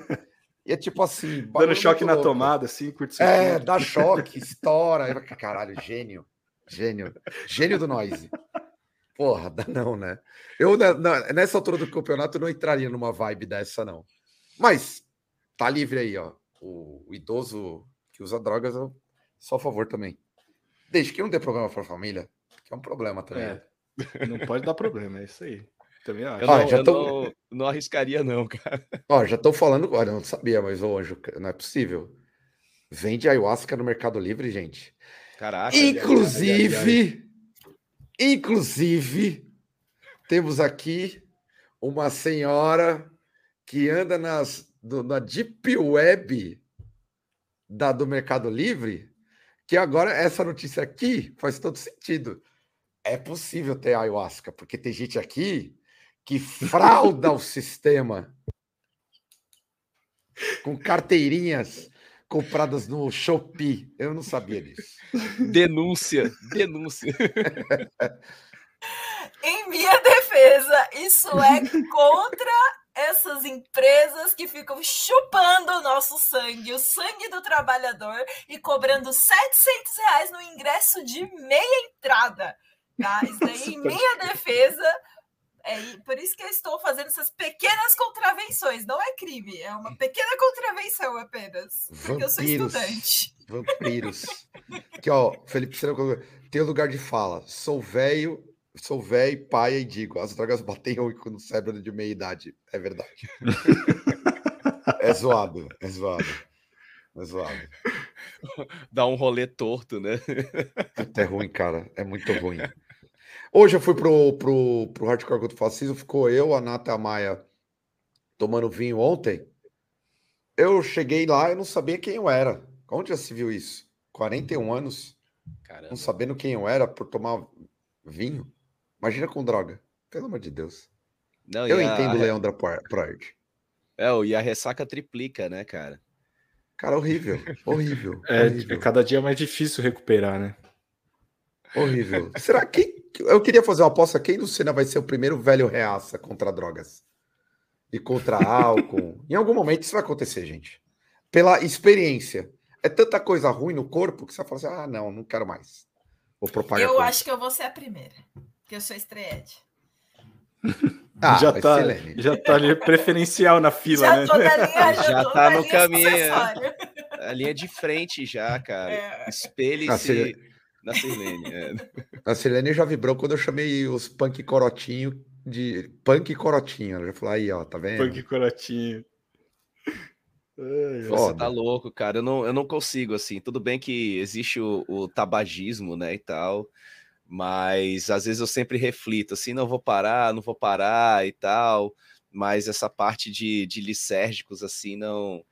Speaker 1: E é tipo assim...
Speaker 3: Dando choque na louco. tomada, assim, curte
Speaker 1: É, dá choque, estoura. Caralho, gênio. Gênio. Gênio do noise. Porra, dá não, né? Eu, nessa altura do campeonato, não entraria numa vibe dessa, não. Mas, tá livre aí, ó. O, o idoso que usa drogas, eu sou a favor também. Desde que não dê problema para a família que é um problema também. É,
Speaker 3: não pode dar problema, é isso aí. Também
Speaker 2: acho. Eu, não, já tô... não, não, arriscaria, não, cara.
Speaker 1: Ó, já estou falando, olha, eu não sabia, mas o anjo, não é possível. Vende ayahuasca no Mercado Livre, gente.
Speaker 2: Caraca.
Speaker 1: Inclusive, inclusive, temos aqui uma senhora que anda nas, do, na Deep Web da, do Mercado Livre, que agora essa notícia aqui faz todo sentido. É possível ter ayahuasca, porque tem gente aqui que frauda o sistema com carteirinhas compradas no Shopee. Eu não sabia disso.
Speaker 2: Denúncia, denúncia.
Speaker 4: em minha defesa, isso é contra essas empresas que ficam chupando o nosso sangue, o sangue do trabalhador e cobrando 700 reais no ingresso de meia entrada. Tá? Isso daí, em minha defesa, é por isso que eu estou fazendo essas pequenas contravenções. Não é crime, é uma pequena contravenção apenas. Porque Vampiros, eu sou estudante.
Speaker 1: Vampiros. Aqui, ó, Felipe, tem um lugar de fala. Sou velho, sou velho, pai e digo: as drogas batem no cérebro de meia idade. É verdade. é zoado, é zoado. É zoado.
Speaker 2: Dá um rolê torto, né?
Speaker 1: É ruim, cara. É muito ruim. Hoje eu fui pro, pro, pro Hardcore contra o Fascismo, ficou eu, a Nata e a Maia tomando vinho ontem. Eu cheguei lá e não sabia quem eu era. Onde já se viu isso? 41 anos? Caramba. Não sabendo quem eu era por tomar vinho? Imagina com droga. Pelo amor de Deus. Não, eu entendo o Leão da Pride.
Speaker 2: É, e a ressaca triplica, né, cara?
Speaker 1: Cara, horrível. Horrível.
Speaker 3: É,
Speaker 1: horrível.
Speaker 3: cada dia é mais difícil recuperar, né?
Speaker 1: Horrível. Será que. Eu queria fazer uma aposta: quem no Senna vai ser o primeiro velho reaça contra drogas? E contra álcool? em algum momento isso vai acontecer, gente. Pela experiência. É tanta coisa ruim no corpo que você fala assim: ah, não, não quero mais.
Speaker 4: Vou propagar. Eu acho que eu vou ser a primeira. Porque eu sou estreete.
Speaker 3: Ah, já, tá, já tá ali preferencial na fila, já né?
Speaker 2: Linha, já, já tá no caminho. A linha de frente já, cara. É. Espelhe-se na Sirlene. É.
Speaker 1: A Sirlene já vibrou quando eu chamei os punk corotinho de punk corotinho. Ela já falou aí, ó, tá vendo?
Speaker 3: Punk corotinho.
Speaker 2: Você tá louco, cara. Eu não, eu não consigo, assim. Tudo bem que existe o, o tabagismo, né, e tal. Mas às vezes eu sempre reflito, assim, não vou parar, não vou parar e tal. Mas essa parte de, de lisérgicos, assim, não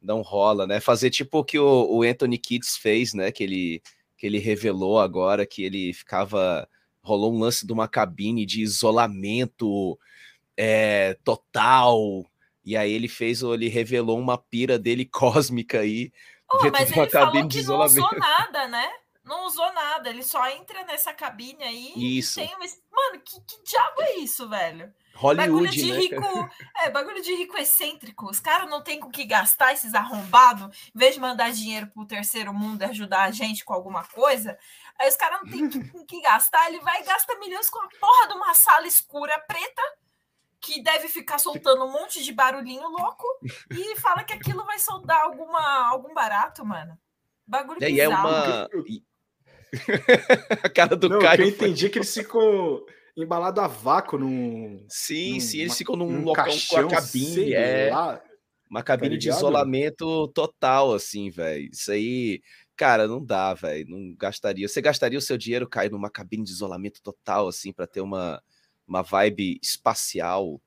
Speaker 2: não rola, né? Fazer tipo o que o, o Anthony Kids fez, né? Que ele, que ele revelou agora, que ele ficava. Rolou um lance de uma cabine de isolamento é, total. E aí ele fez, ele revelou uma pira dele cósmica aí.
Speaker 4: Oh, mas ele falou que não usou nada, né? Não usou nada, ele só entra nessa cabine aí
Speaker 2: isso.
Speaker 4: e tem uma... Mano, que, que diabo é isso, velho?
Speaker 2: Hollywood,
Speaker 4: bagulho de
Speaker 2: né?
Speaker 4: rico, é, bagulho de rico excêntrico. Os caras não tem com que gastar esses arrombados, em vez de mandar dinheiro pro terceiro mundo e ajudar a gente com alguma coisa. Aí os caras não tem com que gastar, ele vai e gasta milhões com a porra de uma sala escura preta que deve ficar soltando um monte de barulhinho louco e fala que aquilo vai soldar alguma algum barato, mano. Bagulho
Speaker 2: é,
Speaker 4: bizarro.
Speaker 2: E é uma a cara do
Speaker 3: não,
Speaker 2: Caio.
Speaker 3: Eu entendi foi... que eles ficam embalado a vácuo num.
Speaker 2: Sim,
Speaker 3: num,
Speaker 2: sim, eles
Speaker 3: uma,
Speaker 2: ficam num,
Speaker 3: num
Speaker 2: local
Speaker 3: caixão,
Speaker 2: com a cabine. É
Speaker 3: lá,
Speaker 2: uma cabine tá de isolamento total, assim, velho. Isso aí, cara, não dá, velho. Não gastaria. Você gastaria o seu dinheiro cair numa cabine de isolamento total, assim, para ter uma, uma vibe espacial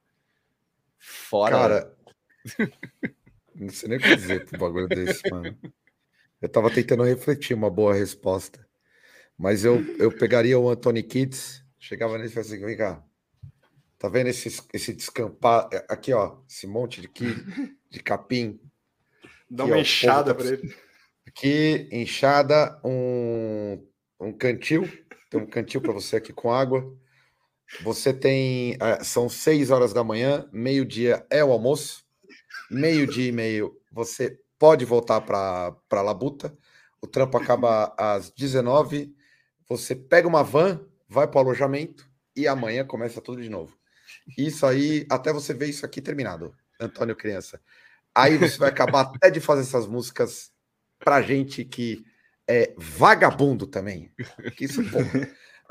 Speaker 2: fora.
Speaker 1: Cara, não sei nem o que dizer pro bagulho desse, mano. Eu tava tentando refletir uma boa resposta. Mas eu, eu pegaria o Anthony Kids Chegava nele e falava assim: vem cá. Tá vendo esse, esse descampar? É, aqui, ó, esse monte de, aqui, de capim.
Speaker 3: Dá aqui, uma ó, enxada tá... para ele.
Speaker 1: Aqui, enxada, um, um cantil. Tem um cantil para você aqui com água. Você tem. É, são seis horas da manhã, meio-dia é o almoço. Meio-dia e meio, você pode voltar para a Labuta. O trampo acaba às 19. Você pega uma van vai para o alojamento e amanhã começa tudo de novo. Isso aí, até você ver isso aqui terminado, Antônio Criança. Aí você vai acabar até de fazer essas músicas pra gente que é vagabundo também. Que isso, pô.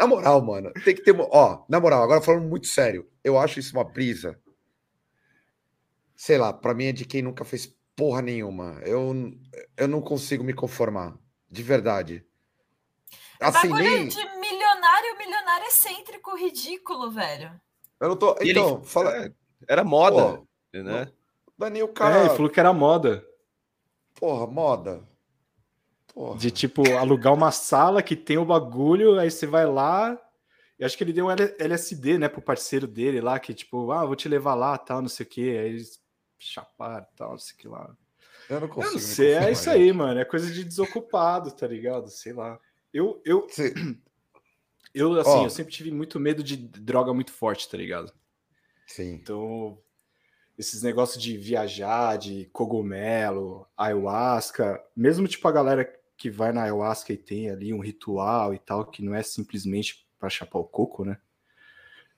Speaker 1: Na moral, mano, tem que ter. Ó, na moral, agora falando muito sério, eu acho isso uma brisa. Sei lá, pra mim é de quem nunca fez porra nenhuma. Eu, eu não consigo me conformar. De verdade.
Speaker 4: Assim, nem... de milionário, milionário excêntrico, ridículo, velho.
Speaker 1: Eu não tô. Então,
Speaker 2: ele...
Speaker 1: fala.
Speaker 2: É, era moda, Pô, né?
Speaker 1: Daniel, cara.
Speaker 3: É, ele falou que era moda.
Speaker 1: Porra, moda.
Speaker 3: Porra. De tipo, alugar uma sala que tem o bagulho, aí você vai lá. Eu acho que ele deu um LSD, né, pro parceiro dele lá, que tipo, ah, vou te levar lá, tal, não sei o quê. Aí eles chaparam, tal, não sei o que lá.
Speaker 1: Eu não consigo. Eu
Speaker 3: não sei, é isso aí, mano. É coisa de desocupado, tá ligado? Sei lá. Eu, eu, eu assim, eu sempre tive muito medo de droga muito forte, tá ligado?
Speaker 1: Sim.
Speaker 3: Então, esses negócios de viajar, de cogumelo, ayahuasca, mesmo tipo a galera que vai na ayahuasca e tem ali um ritual e tal, que não é simplesmente para chapar o coco, né?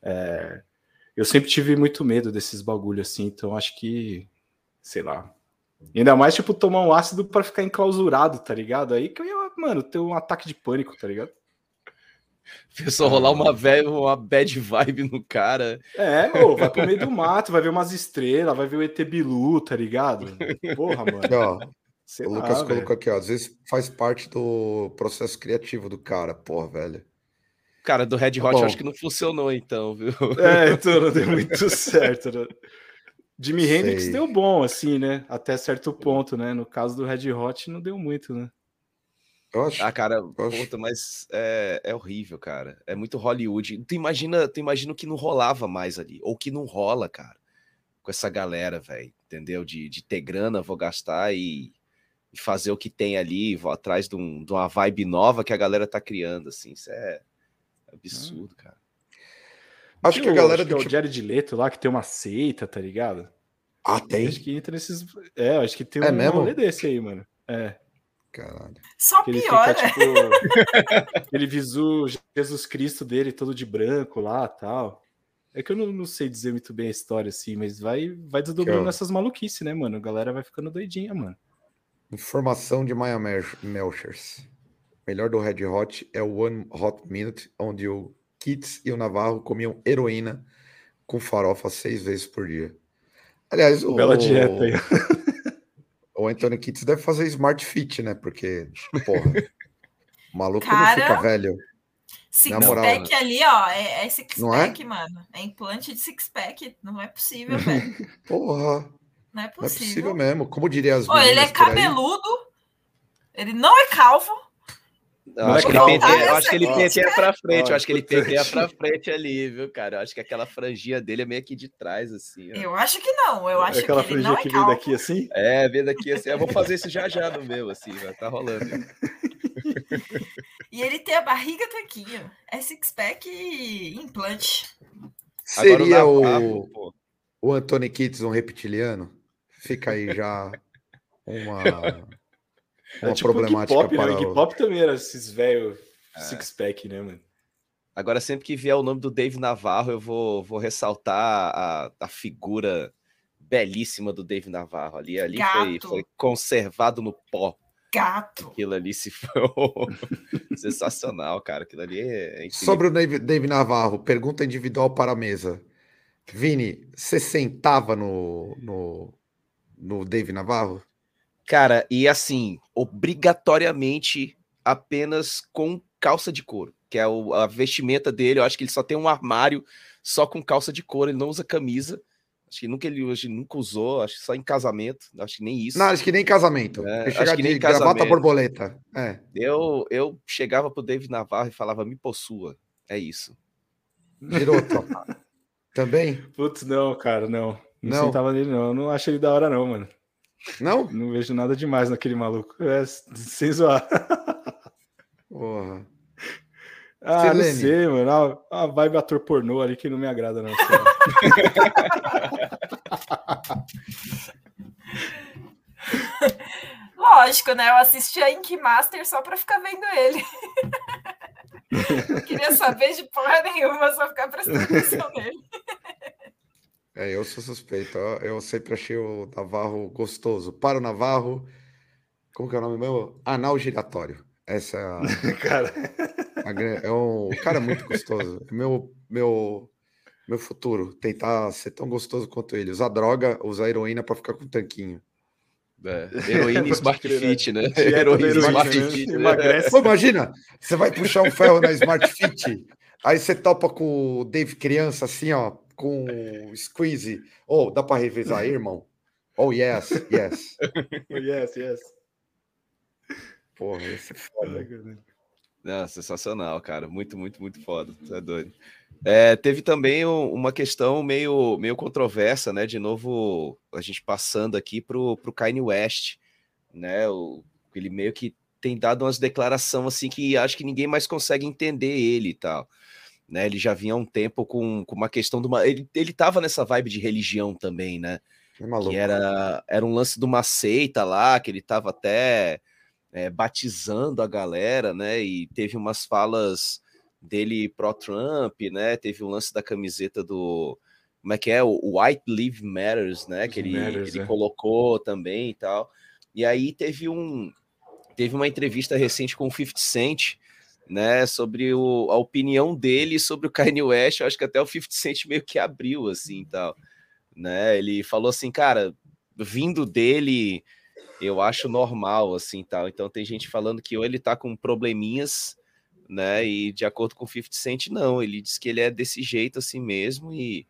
Speaker 3: É, eu sempre tive muito medo desses bagulhos assim, então acho que, sei lá. Ainda mais, tipo, tomar um ácido para ficar enclausurado, tá ligado? Aí que eu ia mano, ter um ataque de pânico, tá ligado?
Speaker 2: Pessoal, rolar uma, velha, uma bad vibe no cara.
Speaker 3: É, ô, vai pro meio do mato, vai ver umas estrelas, vai ver o ET Bilu, tá ligado? Porra, mano. Aqui,
Speaker 1: ó, Sei o lá, Lucas colocou aqui, ó. Às vezes faz parte do processo criativo do cara, porra, velho.
Speaker 2: Cara, do Red Hot, acho que não funcionou, então, viu?
Speaker 3: É, então não deu muito certo, né? Jimi Hendrix deu bom, assim, né? Até certo ponto, né? No caso do Red Hot, não deu muito, né?
Speaker 1: Eu acho.
Speaker 2: Ah, cara, puta, mas é, é horrível, cara. É muito Hollywood. Tu imagina, tu imagina o que não rolava mais ali, ou que não rola, cara, com essa galera, velho, entendeu? De, de ter grana, vou gastar e, e, fazer o que tem ali, vou atrás de, um, de, uma vibe nova que a galera tá criando, assim. Isso é absurdo, hum. cara.
Speaker 3: Acho que a galera acho do que é o Jared Leto lá que tem uma seita, tá ligado?
Speaker 1: Ah, tem?
Speaker 3: Acho que entra nesses. É, acho que tem é um mesmo? rolê desse aí, mano. É.
Speaker 1: Caralho.
Speaker 4: Só
Speaker 3: ele
Speaker 4: piora.
Speaker 3: Fica, tipo, ele visu Jesus Cristo dele todo de branco lá tal. É que eu não, não, sei dizer muito bem a história assim, mas vai, vai desdobrando essas maluquices, né, mano? A galera vai ficando doidinha, mano.
Speaker 1: Informação de Maya Melchers. Melhor do Red Hot é o One Hot Minute, onde o Kids e o Navarro comiam heroína com farofa seis vezes por dia. Aliás, o.
Speaker 3: Bela dieta aí.
Speaker 1: o Anthony Kitts deve fazer Smart Fit, né? Porque, porra, o maluco Cara, não fica velho.
Speaker 4: Six-pack ali, ó, é, é six-pack, é? mano. É implante de six-pack, não é possível, velho.
Speaker 1: Porra.
Speaker 4: Não é possível. Não é
Speaker 1: possível mesmo. Como diria as
Speaker 4: Ô, ele é cabeludo, ele não é calvo,
Speaker 2: eu acho, que ele penteia, eu acho que ele penteia pra frente, eu acho que ele penteia pra frente ali, viu, cara? Eu acho que aquela franjinha dele é meio aqui de trás, assim. Ó.
Speaker 4: Eu acho que não, eu acho
Speaker 3: aquela
Speaker 4: que ele não é
Speaker 3: que vem daqui assim?
Speaker 2: É, vem daqui assim. Eu vou fazer isso já já no meu, assim, vai tá rolando.
Speaker 4: e ele tem a barriga tanquinho. É six-pack e implante.
Speaker 1: Seria o, o, o Anthony Kitts um reptiliano? Fica aí já uma
Speaker 3: é uma tipo problemática Pop, para... Né? O Pop também era esses velho é. six-pack, né, mano?
Speaker 2: Agora, sempre que vier o nome do Dave Navarro, eu vou, vou ressaltar a, a figura belíssima do Dave Navarro. Ali, ali foi, foi conservado no pó.
Speaker 4: Gato.
Speaker 2: Aquilo ali se foi sensacional, cara. Aquilo ali é.
Speaker 1: Sobre o Dave, Dave Navarro, pergunta individual para a mesa. Vini, você sentava no, no, no Dave Navarro?
Speaker 2: Cara, e assim, obrigatoriamente apenas com calça de couro, que é o, a vestimenta dele. Eu acho que ele só tem um armário só com calça de couro, ele não usa camisa. Acho que nunca ele hoje nunca usou, acho que só em casamento, acho que nem isso.
Speaker 1: Não, acho que nem casamento. É, acho que nem gravata casamento. borboleta. É.
Speaker 2: Eu, eu chegava pro David Navarro e falava, me possua. É isso.
Speaker 1: Virou, Também?
Speaker 3: Putz, não, cara, não. Não, não sentava nele, não. Eu não acho ele da hora, não, mano.
Speaker 1: Não?
Speaker 3: Não vejo nada demais naquele maluco. É, sem zoar.
Speaker 1: Porra.
Speaker 3: Ah, Silene. não sei, mano. A, a vibe ator pornô ali que não me agrada, não.
Speaker 4: Lógico, né? Eu assisti a Ink Master só pra ficar vendo ele. não queria saber de porra nenhuma, só ficar prestando atenção nele.
Speaker 1: É, eu sou suspeito. Eu sempre achei o Navarro gostoso. Para o Navarro, como que é o nome mesmo? Anal giratório. Essa é a.
Speaker 3: cara.
Speaker 1: A, é um cara muito gostoso. É meu, meu, meu futuro. Tentar ser tão gostoso quanto ele. Usar droga, usar heroína para ficar com tanquinho.
Speaker 2: É, heroína e Smart Fit, né? Heroína e Smart Fit.
Speaker 1: Né? Pô, imagina, você vai puxar um ferro na Smart Fit, aí você topa com o Dave criança assim, ó, com squeeze. Oh, dá para revisar aí, irmão? Oh, yes, yes.
Speaker 3: yes, yes.
Speaker 1: Porra, esse é foda.
Speaker 2: Não, sensacional, cara. Muito, muito, muito foda. Você é doido. É, teve também uma questão meio, meio controversa, né? De novo, a gente passando aqui pro, pro Kanye West, né? O, ele meio que tem dado umas declarações assim que acho que ninguém mais consegue entender ele e tal né? Ele já vinha há um tempo com, com uma questão de uma. Ele, ele tava nessa vibe de religião também, né? Que, que era, era um lance de uma seita lá, que ele tava até é, batizando a galera, né? E teve umas falas dele pró-Trump, né? Teve o lance da camiseta do. Como é que é? O White Lives Matters, né? Que ele, Matters, ele é. colocou também e tal. E aí teve um. Teve uma entrevista recente com o 50 Cent, né, sobre o, a opinião dele sobre o Kanye West, eu acho que até o 50 Cent meio que abriu, assim, tal, né, ele falou assim, cara, vindo dele, eu acho normal, assim, tal, então tem gente falando que ou ele tá com probleminhas, né, e de acordo com o 50 Cent, não, ele diz que ele é desse jeito, assim mesmo, e,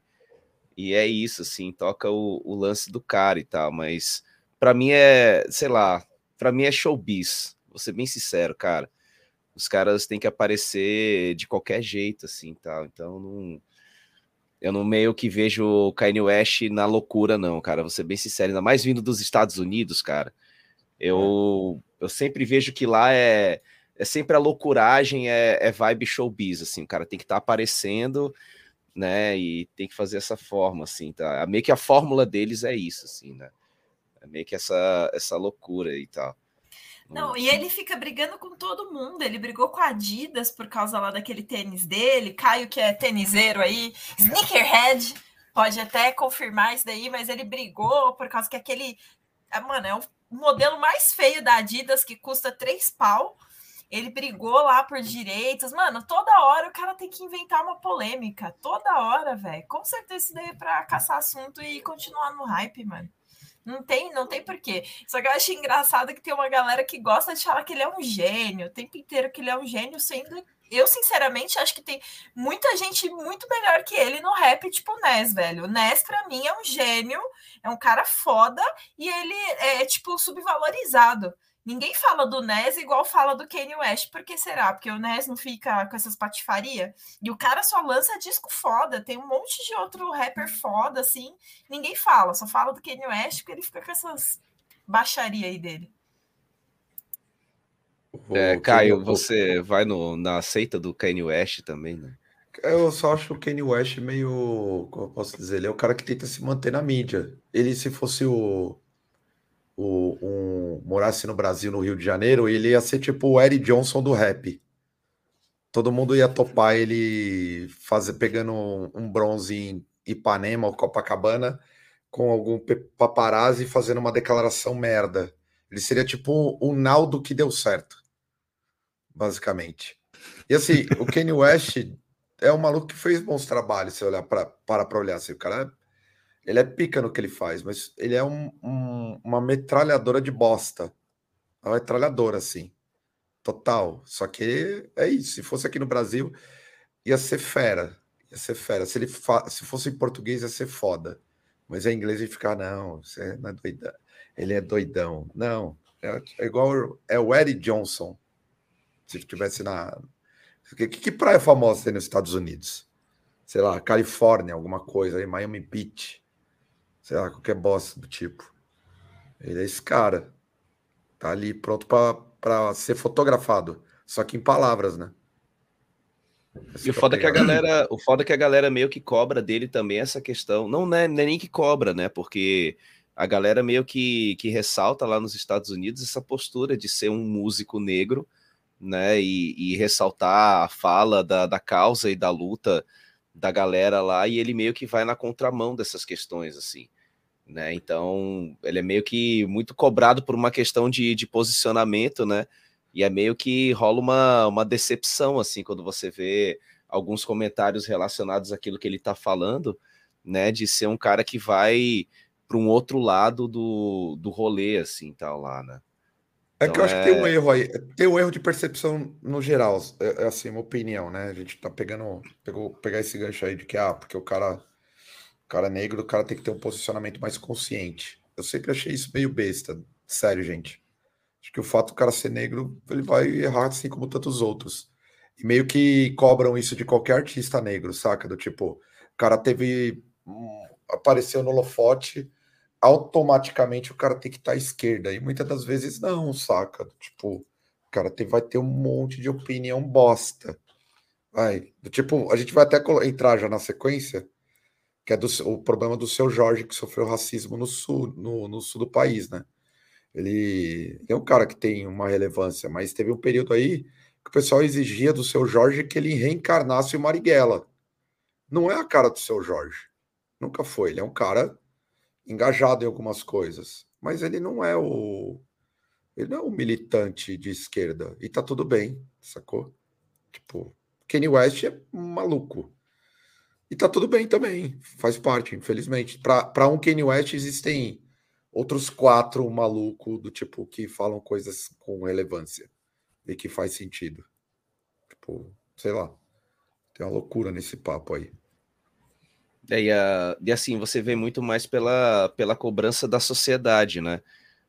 Speaker 2: e é isso, assim, toca o, o lance do cara e tal, mas para mim é, sei lá, para mim é showbiz, vou ser bem sincero, cara, os caras têm que aparecer de qualquer jeito, assim, tal. Então, não, eu não meio que vejo o Kanye West na loucura, não, cara. Vou ser bem sincero, ainda mais vindo dos Estados Unidos, cara. Eu, é. eu sempre vejo que lá é, é sempre a loucuragem, é, é vibe showbiz, assim. O cara tem que estar tá aparecendo, né? E tem que fazer essa forma, assim, tá? Meio que a fórmula deles é isso, assim, né? É meio que essa, essa loucura e tal.
Speaker 4: Não, e ele fica brigando com todo mundo. Ele brigou com a Adidas por causa lá daquele tênis dele. Caio, que é têniseiro aí, sneakerhead, pode até confirmar isso daí, mas ele brigou por causa que aquele. Ah, mano, é o modelo mais feio da Adidas que custa três pau. Ele brigou lá por direitos. Mano, toda hora o cara tem que inventar uma polêmica. Toda hora, velho. Com certeza isso daí é pra caçar assunto e continuar no hype, mano. Não tem, não tem porquê. Só que eu acho engraçado que tem uma galera que gosta de falar que ele é um gênio, o tempo inteiro que ele é um gênio, sendo. Eu, sinceramente, acho que tem muita gente muito melhor que ele no rap, tipo o Nes, velho. O Nes, pra mim, é um gênio, é um cara foda e ele é, tipo, subvalorizado. Ninguém fala do Nes igual fala do Kanye West. Por que será? Porque o Nes não fica com essas patifaria? E o cara só lança disco foda. Tem um monte de outro rapper foda, assim. Ninguém fala, só fala do Kanye West porque ele fica com essas baixaria aí dele.
Speaker 2: É, Caio, você vai no, na seita do Kanye West também, né?
Speaker 1: Eu só acho o Kanye West meio. Como eu posso dizer? Ele é o cara que tenta se manter na mídia. Ele, se fosse o o, um, morasse no Brasil, no Rio de Janeiro, ele ia ser tipo o Eric Johnson do rap. Todo mundo ia topar ele fazer pegando um, um bronze em Ipanema ou Copacabana com algum paparazzi fazendo uma declaração merda. Ele seria tipo o Naldo que deu certo, basicamente. E assim, o Kanye West é um maluco que fez bons trabalhos, se olhar para para olhar assim, o cara ele é pica no que ele faz, mas ele é um, um, uma metralhadora de bosta. Uma metralhadora, assim. Total. Só que é isso. Se fosse aqui no Brasil, ia ser fera. Ia ser fera. Se ele fa... se fosse em português, ia ser foda. Mas em inglês ia ficar, não, você não é doidão. Ele é doidão. Não. É, é igual. É o Eddie Johnson. Se tivesse na. Que, que praia famosa tem nos Estados Unidos? Sei lá, Califórnia, alguma coisa aí, Miami Beach sei lá, qualquer bosta do tipo. Ele é esse cara. Tá ali pronto para ser fotografado. Só que em palavras, né?
Speaker 2: e o foda, é que a galera, o foda é que a galera meio que cobra dele também essa questão. Não, né, não é nem que cobra, né? Porque a galera meio que, que ressalta lá nos Estados Unidos essa postura de ser um músico negro, né? E, e ressaltar a fala da, da causa e da luta da galera lá e ele meio que vai na contramão dessas questões, assim. Né? Então, ele é meio que muito cobrado por uma questão de, de posicionamento, né? E é meio que rola uma, uma decepção, assim, quando você vê alguns comentários relacionados àquilo que ele está falando, né? De ser um cara que vai para um outro lado do, do rolê, assim, tal lá, né?
Speaker 1: É então, que eu acho é... que tem um é erro aí, tem um erro de percepção no geral, é, é assim, uma opinião, né? A gente tá pegando, pegou, pegar esse gancho aí de que, ah, porque o cara, o cara negro, o cara tem que ter um posicionamento mais consciente. Eu sempre achei isso meio besta, sério, gente. Acho que o fato do cara ser negro, ele vai errar assim como tantos outros. E meio que cobram isso de qualquer artista negro, saca? Do tipo, o cara teve. Apareceu no holofote automaticamente o cara tem que estar tá à esquerda. E muitas das vezes não, saca? Tipo, o cara tem, vai ter um monte de opinião bosta. Vai. Tipo, a gente vai até entrar já na sequência, que é do, o problema do seu Jorge, que sofreu racismo no sul, no, no sul do país, né? Ele, ele é um cara que tem uma relevância, mas teve um período aí que o pessoal exigia do seu Jorge que ele reencarnasse o Marighella. Não é a cara do seu Jorge. Nunca foi. Ele é um cara engajado em algumas coisas, mas ele não é o ele não é um militante de esquerda e tá tudo bem, sacou? Tipo, Kanye West é maluco. E tá tudo bem também, faz parte, infelizmente. Para um Kanye West existem outros quatro malucos do tipo que falam coisas com relevância e que faz sentido. Tipo, sei lá. Tem uma loucura nesse papo aí.
Speaker 2: É, e, a, e assim, você vê muito mais pela, pela cobrança da sociedade, né?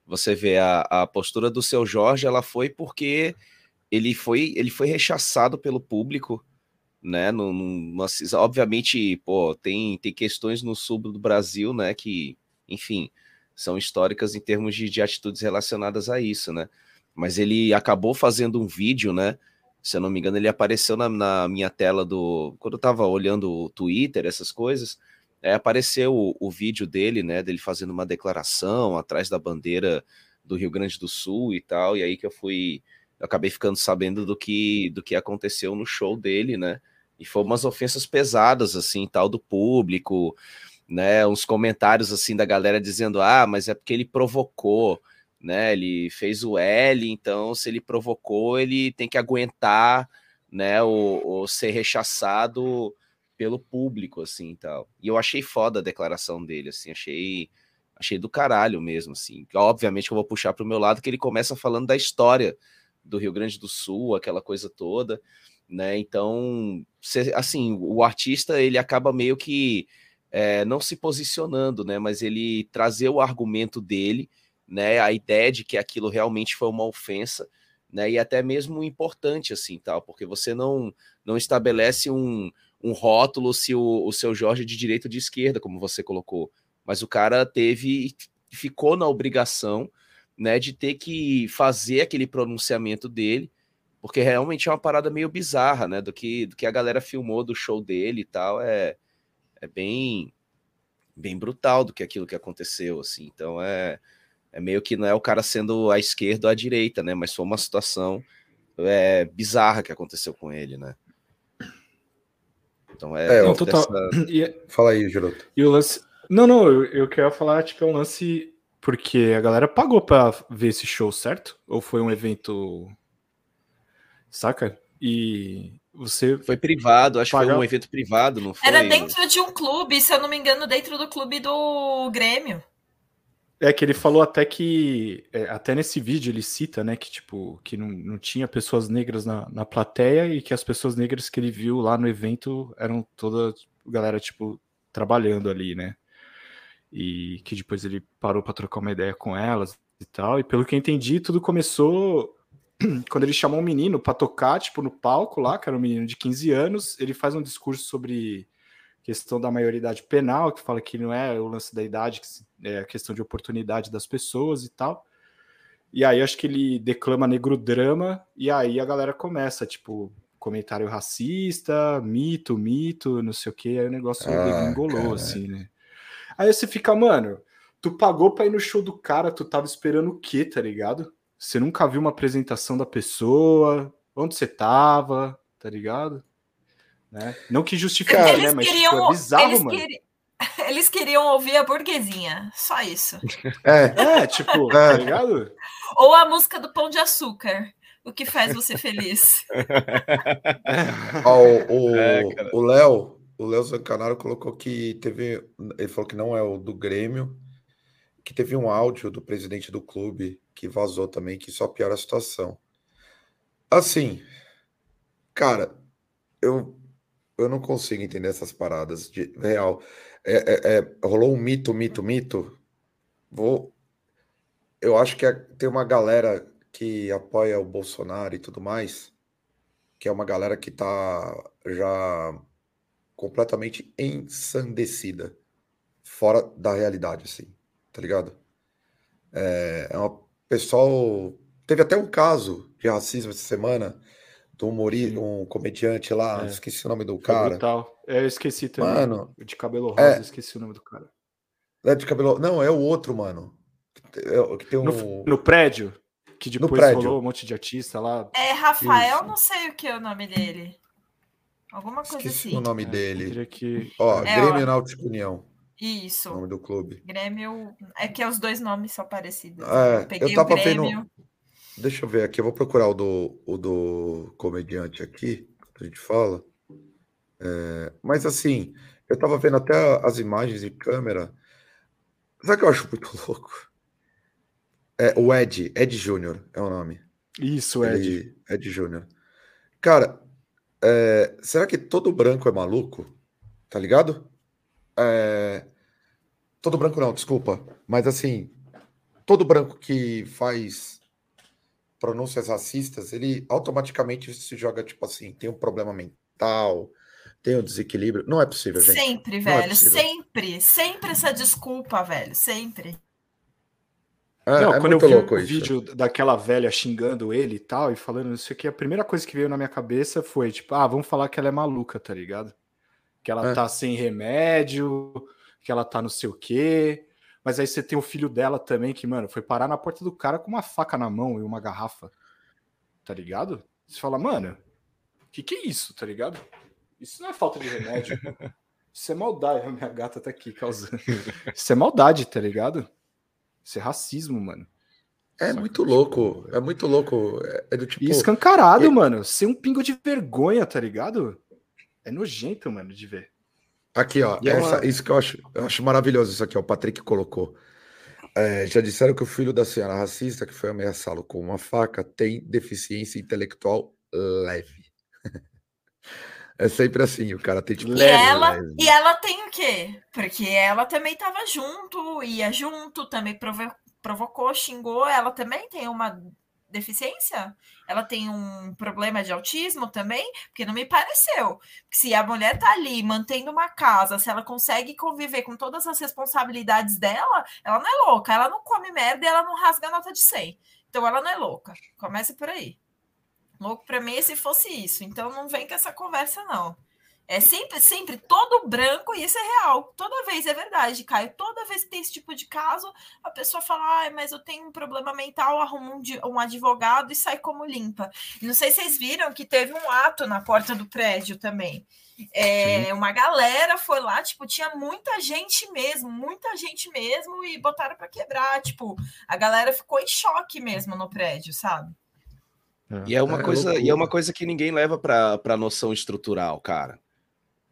Speaker 2: Você vê a, a postura do seu Jorge, ela foi porque ele foi, ele foi rechaçado pelo público, né? Obviamente, pô, tem, tem questões no sul do Brasil, né? Que, enfim, são históricas em termos de, de atitudes relacionadas a isso, né? Mas ele acabou fazendo um vídeo, né? Se eu não me engano, ele apareceu na, na minha tela do. Quando eu estava olhando o Twitter, essas coisas, é, apareceu o, o, vídeo dele, né? Dele fazendo uma declaração atrás da bandeira do Rio Grande do Sul e tal. E aí que eu fui. Eu acabei ficando sabendo do que, do que aconteceu no show dele, né? E foi umas ofensas pesadas, assim, tal, do público, né? Uns comentários, assim, da galera dizendo: ah, mas é porque ele provocou né? Ele fez o L, então se ele provocou, ele tem que aguentar, né? O, ser rechaçado pelo público, assim, tal. E eu achei foda a declaração dele, assim, achei Achei do caralho mesmo, assim. Obviamente eu vou puxar para o meu lado que ele começa falando da história do Rio Grande do Sul, aquela coisa toda, né? Então, assim, o artista ele acaba meio que é, não se posicionando, né? Mas ele trazer o argumento dele, né? A ideia de que aquilo realmente foi uma ofensa, né? E até mesmo importante, assim, tal, porque você não não estabelece um, um rótulo se o, o seu Jorge é de direita ou de esquerda, como você colocou mas o cara teve ficou na obrigação né, de ter que fazer aquele pronunciamento dele, porque realmente é uma parada meio bizarra, né, do que, do que a galera filmou do show dele e tal, é, é bem bem brutal do que aquilo que aconteceu, assim, então é, é meio que não é o cara sendo à esquerda ou à direita, né, mas foi uma situação é, bizarra que aconteceu com ele, né.
Speaker 1: Então é, é total. Dessa... Fala aí, Giroto.
Speaker 3: E o lance, não, não, eu, eu queria falar, tipo, é um lance. Porque a galera pagou pra ver esse show, certo? Ou foi um evento. Saca? E você.
Speaker 2: Foi privado, acho que foi um evento privado, não foi?
Speaker 4: Era dentro de um clube, se eu não me engano, dentro do clube do Grêmio.
Speaker 3: É que ele falou até que, é, até nesse vídeo ele cita, né, que tipo, que não, não tinha pessoas negras na, na plateia e que as pessoas negras que ele viu lá no evento eram toda galera, tipo, trabalhando ali, né e que depois ele parou para trocar uma ideia com elas e tal. E pelo que eu entendi, tudo começou quando ele chamou um menino para tocar, tipo, no palco lá, que era um menino de 15 anos. Ele faz um discurso sobre questão da maioridade penal, que fala que não é o lance da idade, que é a questão de oportunidade das pessoas e tal. E aí acho que ele declama negro drama, e aí a galera começa, tipo, comentário racista, mito, mito, não sei o que, aí o negócio ah, engolou, assim, né? Aí você fica, mano, tu pagou pra ir no show do cara, tu tava esperando o quê, tá ligado? Você nunca viu uma apresentação da pessoa, onde você tava, tá ligado? Né? Não que justifique, né? Mas queriam, tipo, é bizarro, eles mano. Queri...
Speaker 4: Eles queriam ouvir a burguesinha, só isso.
Speaker 3: É, é tipo, é. tá ligado?
Speaker 4: Ou a música do Pão de Açúcar. O que faz você feliz?
Speaker 1: o Léo, o Léo Zancanaro colocou que teve. Ele falou que não é o do Grêmio, que teve um áudio do presidente do clube que vazou também, que só piora a situação. Assim, cara, eu, eu não consigo entender essas paradas de real. É, é, é, rolou um mito, mito, mito. Vou. Eu acho que é, tem uma galera que apoia o Bolsonaro e tudo mais, que é uma galera que tá já completamente ensandecida, fora da realidade, assim, tá ligado? É, é uma pessoal. Teve até um caso de racismo essa semana do humorista, um comediante lá, é. esqueci o nome do cara.
Speaker 3: Brutal. É, eu esqueci também.
Speaker 1: Mano,
Speaker 3: de cabelo rosa, é, esqueci o nome do cara.
Speaker 1: É de cabelo. Não, é o outro, mano.
Speaker 3: É, que tem um... no, no prédio, que depois prédio. rolou um monte de artista lá.
Speaker 4: É Rafael, Isso. não sei o que é o nome dele. Alguma coisa
Speaker 1: Esqueci
Speaker 4: assim.
Speaker 1: o nome é, dele. Que... Ó, é, Grêmio ó... Náutico União.
Speaker 4: Isso.
Speaker 1: O nome do clube.
Speaker 4: Grêmio. É que os dois nomes são parecidos.
Speaker 1: É, eu, eu tava vendo. Deixa eu ver aqui, eu vou procurar o do, o do comediante aqui, que a gente fala. É, mas assim, eu tava vendo até as imagens de câmera. Sabe o que eu acho muito louco? É, o Ed, Ed Júnior é o nome.
Speaker 3: Isso, Ed.
Speaker 1: Ele, Ed Júnior. Cara, é, será que todo branco é maluco? Tá ligado? É, todo branco não, desculpa. Mas assim, todo branco que faz pronúncias racistas, ele automaticamente se joga, tipo assim, tem um problema mental, tem um desequilíbrio. Não é possível, gente.
Speaker 4: Sempre, é velho. É sempre. Sempre essa desculpa, velho. Sempre.
Speaker 3: É, não, é quando eu vi o isso. vídeo daquela velha xingando ele e tal, e falando isso aqui, a primeira coisa que veio na minha cabeça foi, tipo, ah, vamos falar que ela é maluca, tá ligado? Que ela é. tá sem remédio, que ela tá não sei o quê. Mas aí você tem o filho dela também, que, mano, foi parar na porta do cara com uma faca na mão e uma garrafa. Tá ligado? Você fala, mano, o que, que é isso, tá ligado? Isso não é falta de remédio. isso é maldade. A minha gata tá aqui causando. Isso é maldade, tá ligado? Isso é racismo, mano.
Speaker 1: É Saca, muito louco. É muito louco. É, é do tipo.
Speaker 3: E escancarado, é... mano. Ser um pingo de vergonha, tá ligado? É nojento, mano, de ver.
Speaker 1: Aqui, ó. É essa, uma... Isso que eu acho, eu acho maravilhoso, isso aqui, ó. O Patrick colocou. é, já disseram que o filho da senhora racista, que foi ameaçá-lo com uma faca, tem deficiência intelectual leve. É sempre assim, o cara tem tipo.
Speaker 4: E, ela, leve. e ela tem o quê? Porque ela também estava junto, ia junto, também provocou, xingou. Ela também tem uma deficiência? Ela tem um problema de autismo também? Porque não me pareceu. Se a mulher tá ali mantendo uma casa, se ela consegue conviver com todas as responsabilidades dela, ela não é louca. Ela não come merda e ela não rasga nota de 100. Então ela não é louca. Começa por aí. Louco para mim é se fosse isso. Então não vem com essa conversa, não. É sempre, sempre, todo branco, e isso é real. Toda vez, é verdade, Caio. Toda vez que tem esse tipo de caso, a pessoa fala, ah, mas eu tenho um problema mental, arruma um, um advogado e sai como limpa. não sei se vocês viram que teve um ato na porta do prédio também. É, uma galera foi lá, tipo, tinha muita gente mesmo, muita gente mesmo, e botaram para quebrar. Tipo, a galera ficou em choque mesmo no prédio, sabe?
Speaker 2: É. E é uma é, coisa, e é uma coisa que ninguém leva para noção estrutural, cara.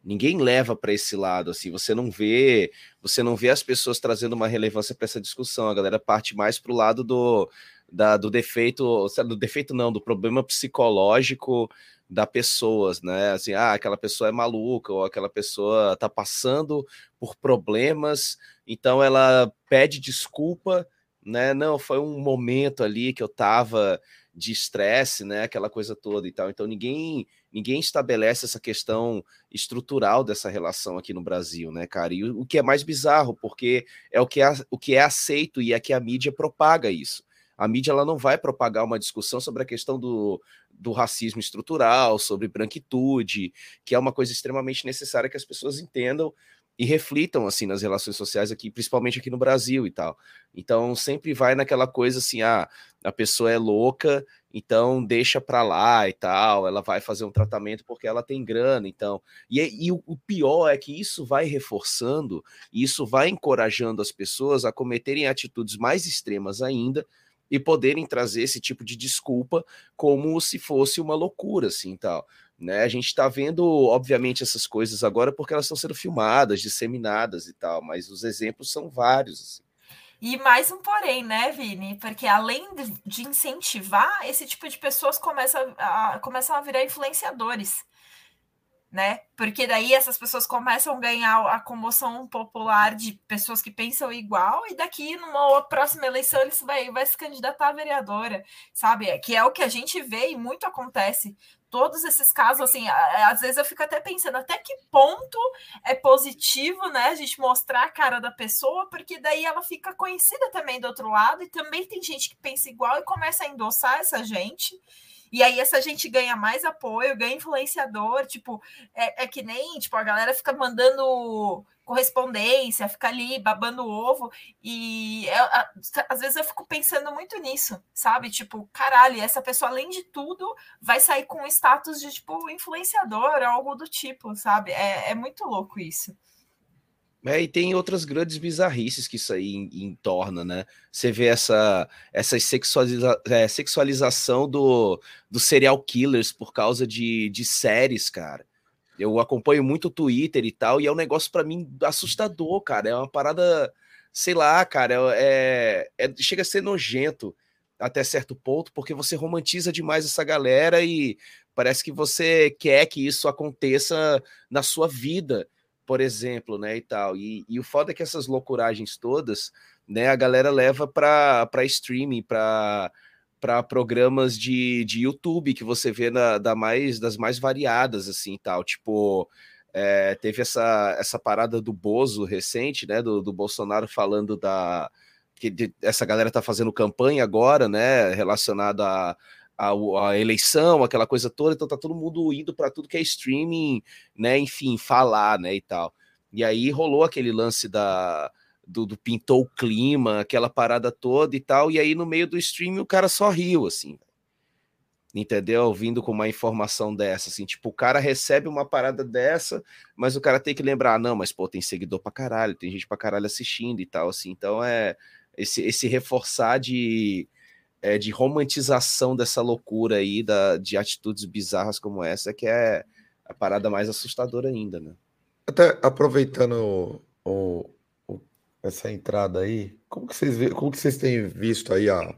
Speaker 2: Ninguém leva para esse lado assim. Você não vê, você não vê as pessoas trazendo uma relevância para essa discussão. A galera parte mais para o lado do, da, do defeito, do defeito não, do problema psicológico da pessoas, né? Assim, ah, aquela pessoa é maluca ou aquela pessoa está passando por problemas, então ela pede desculpa, né? Não, foi um momento ali que eu estava de estresse, né? Aquela coisa toda e tal. Então ninguém ninguém estabelece essa questão estrutural dessa relação aqui no Brasil, né, cara? E o, que é mais bizarro, porque é o que é, o que é aceito e é que a mídia propaga isso. A mídia ela não vai propagar uma discussão sobre a questão do, do racismo estrutural, sobre branquitude, que é uma coisa extremamente necessária que as pessoas entendam e reflitam assim nas relações sociais aqui, principalmente aqui no Brasil e tal. Então sempre vai naquela coisa assim, ah, a pessoa é louca, então deixa para lá e tal, ela vai fazer um tratamento porque ela tem grana, então. E, e o, o pior é que isso vai reforçando, isso vai encorajando as pessoas a cometerem atitudes mais extremas ainda e poderem trazer esse tipo de desculpa como se fosse uma loucura assim, tal. Né? A gente está vendo, obviamente, essas coisas agora porque elas estão sendo filmadas, disseminadas e tal, mas os exemplos são vários. Assim.
Speaker 4: E mais um porém, né, Vini? Porque além de incentivar, esse tipo de pessoas começam a, começam a virar influenciadores né? Porque daí essas pessoas começam a ganhar a comoção popular de pessoas que pensam igual, e daqui numa próxima eleição ele vai, vai se candidatar a vereadora, sabe? Que é o que a gente vê e muito acontece. Todos esses casos, assim, às vezes eu fico até pensando até que ponto é positivo, né? A gente mostrar a cara da pessoa, porque daí ela fica conhecida também do outro lado, e também tem gente que pensa igual e começa a endossar essa gente. E aí essa gente ganha mais apoio, ganha influenciador, tipo, é, é que nem, tipo, a galera fica mandando correspondência, fica ali babando ovo, e é, às vezes eu fico pensando muito nisso, sabe? Tipo, caralho, essa pessoa, além de tudo, vai sair com status de, tipo, influenciador, algo do tipo, sabe? É, é muito louco isso.
Speaker 2: É, e tem outras grandes bizarrices que isso aí entorna, né? Você vê essa, essa sexualiza, é, sexualização do, do serial killers por causa de, de séries, cara. Eu acompanho muito o Twitter e tal, e é um negócio para mim assustador, cara. É uma parada, sei lá, cara, é, é, chega a ser nojento até certo ponto, porque você romantiza demais essa galera e parece que você quer que isso aconteça na sua vida por exemplo, né, e tal. E, e o foda é que essas loucuragens todas, né, a galera leva para streaming, para para programas de, de YouTube que você vê na, da mais, das mais variadas, assim, tal. Tipo, é, teve essa, essa parada do Bozo recente, né, do, do Bolsonaro falando da... que de, essa galera tá fazendo campanha agora, né, relacionada a a, a, eleição, aquela coisa toda, então tá todo mundo indo para tudo que é streaming, né? Enfim, falar, né? E tal. E aí rolou aquele lance da do, do pintou o clima, aquela parada toda e tal, e aí no meio do streaming o cara só riu, assim. Entendeu? Vindo com uma informação dessa, assim, tipo, o cara recebe uma parada dessa, mas o cara tem que lembrar, não, mas pô, tem seguidor pra caralho, tem gente pra caralho assistindo e tal, assim, então é esse, esse reforçar de, é, de romantização dessa loucura aí, da, de atitudes bizarras como essa, que é a parada mais assustadora ainda, né?
Speaker 1: Até aproveitando o, o, essa entrada aí. Como que vocês, como que vocês têm visto aí a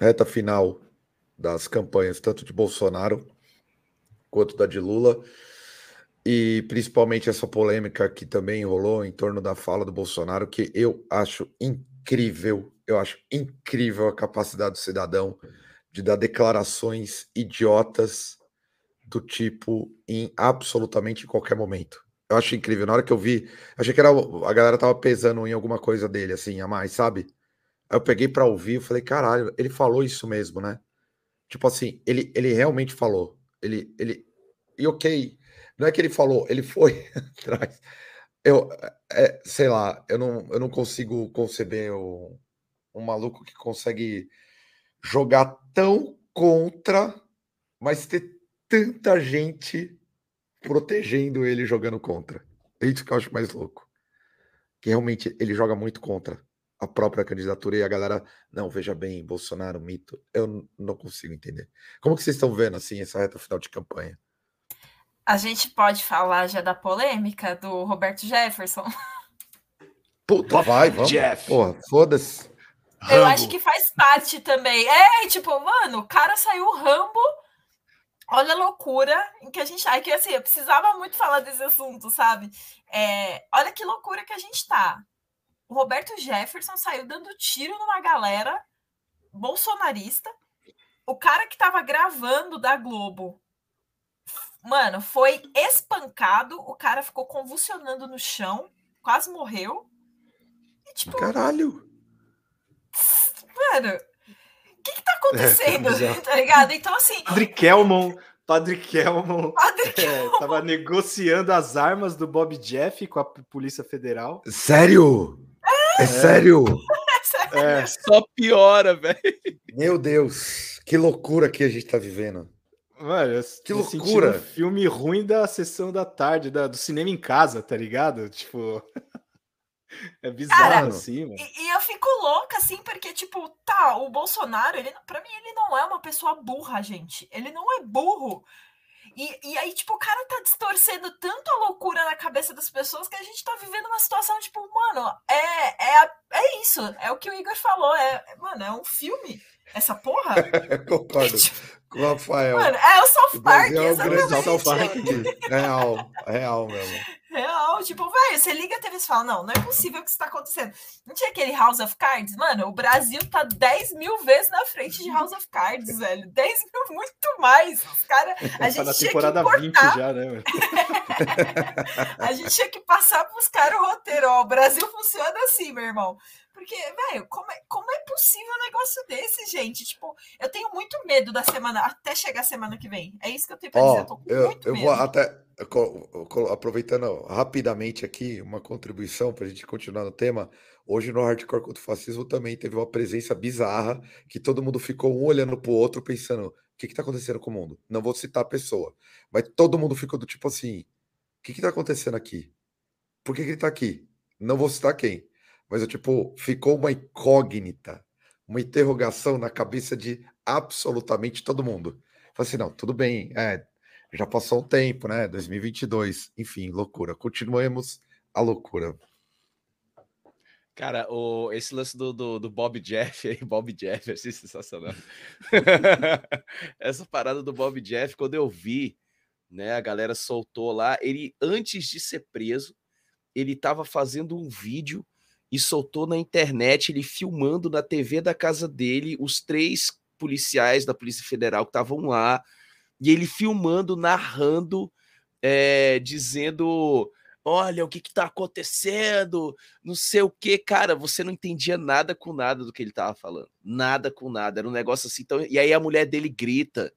Speaker 1: reta final das campanhas, tanto de Bolsonaro quanto da de Lula? E principalmente essa polêmica que também rolou em torno da fala do Bolsonaro, que eu acho incrível, eu acho incrível a capacidade do cidadão de dar declarações idiotas do tipo em absolutamente qualquer momento. Eu acho incrível. Na hora que eu vi, achei que era a galera tava pesando em alguma coisa dele assim, a mais, sabe? Aí eu peguei para ouvir, eu falei, caralho, ele falou isso mesmo, né? Tipo assim, ele, ele realmente falou. Ele, ele, e ok, não é que ele falou, ele foi atrás. Eu, é, sei lá, eu não, eu não consigo conceber o, um maluco que consegue jogar tão contra, mas ter tanta gente protegendo ele jogando contra. É isso que eu acho mais louco. Que realmente ele joga muito contra a própria candidatura e a galera, não, veja bem, Bolsonaro, mito. Eu não consigo entender. Como que vocês estão vendo assim essa reta final de campanha?
Speaker 4: A gente pode falar já da polêmica do Roberto Jefferson.
Speaker 1: Puta, vai, vamos. Jeff. Porra, foda-se.
Speaker 4: Eu acho que faz parte também. É, tipo, mano, o cara saiu Rambo. Olha a loucura em que a gente. Ai, que assim, eu precisava muito falar desse assunto, sabe? É, olha que loucura que a gente tá. O Roberto Jefferson saiu dando tiro numa galera bolsonarista. O cara que tava gravando da Globo Mano, foi espancado, o cara ficou convulsionando no chão, quase morreu.
Speaker 1: E, tipo, Caralho!
Speaker 4: Mano, que que tá acontecendo? É, tá ligado? Então, assim.
Speaker 3: Padre Kelmon. Padre Kelmon, Padre Kelmon. É, tava negociando as armas do Bob Jeff com a Polícia Federal.
Speaker 1: Sério? É, é sério?
Speaker 2: É, só piora, velho.
Speaker 1: Meu Deus, que loucura que a gente tá vivendo.
Speaker 3: Mano, que loucura! Um filme ruim da sessão da tarde, da, do cinema em casa, tá ligado? Tipo. É bizarro Cara, assim, mano.
Speaker 4: E, e, eu fico louca, assim, porque, tipo, tá, o Bolsonaro, ele, pra mim, ele não é uma pessoa burra, gente. Ele não é burro. E, e aí, tipo, o cara tá distorcendo tanto a loucura na cabeça das pessoas que a gente tá vivendo uma situação, tipo, mano, é, é, é isso. É o que o Igor falou. É, mano, é um filme. Essa porra.
Speaker 1: Concordo. Tipo, com o Rafael.
Speaker 4: Mano, é o South Park, é o
Speaker 1: grande South Park. Real, real mesmo.
Speaker 4: Real, tipo, velho, você liga a TV e fala, não, não é possível que isso tá acontecendo. Não tinha aquele House of Cards? Mano, o Brasil tá 10 mil vezes na frente de House of Cards, velho. 10 mil, muito mais. Os caras, a gente tá na temporada que importar. 20 já, né, a gente tinha que passar pros caras o roteiro, ó, o Brasil funciona assim, meu irmão. Porque, velho, como é, como é possível um negócio desse, gente? Tipo, eu tenho muito medo da semana, até chegar a semana que vem. É isso que eu tenho pra oh, dizer. Eu, tô com eu, muito
Speaker 1: eu
Speaker 4: medo.
Speaker 1: vou até, aproveitando rapidamente aqui, uma contribuição para a gente continuar no tema. Hoje no Hardcore contra o Fascismo também teve uma presença bizarra que todo mundo ficou um olhando pro outro pensando: o que está acontecendo com o mundo? Não vou citar a pessoa, mas todo mundo ficou do tipo assim: o que está acontecendo aqui? Por que, que ele está aqui? Não vou citar quem mas eu, tipo, ficou uma incógnita, uma interrogação na cabeça de absolutamente todo mundo. Falei assim, não, tudo bem, é, já passou um tempo, né? 2022, enfim, loucura. Continuemos a loucura.
Speaker 2: Cara, o, esse lance do, do, do Bob Jeff aí, Bob Jeff, achei sensacional. Essa parada do Bob Jeff, quando eu vi, né, a galera soltou lá, ele, antes de ser preso, ele estava fazendo um vídeo e soltou na internet ele filmando na TV da casa dele os três policiais da Polícia Federal que estavam lá e ele filmando, narrando, é, dizendo: Olha o que está acontecendo, não sei o que, cara. Você não entendia nada com nada do que ele estava falando, nada com nada. Era um negócio assim. Então, e aí a mulher dele grita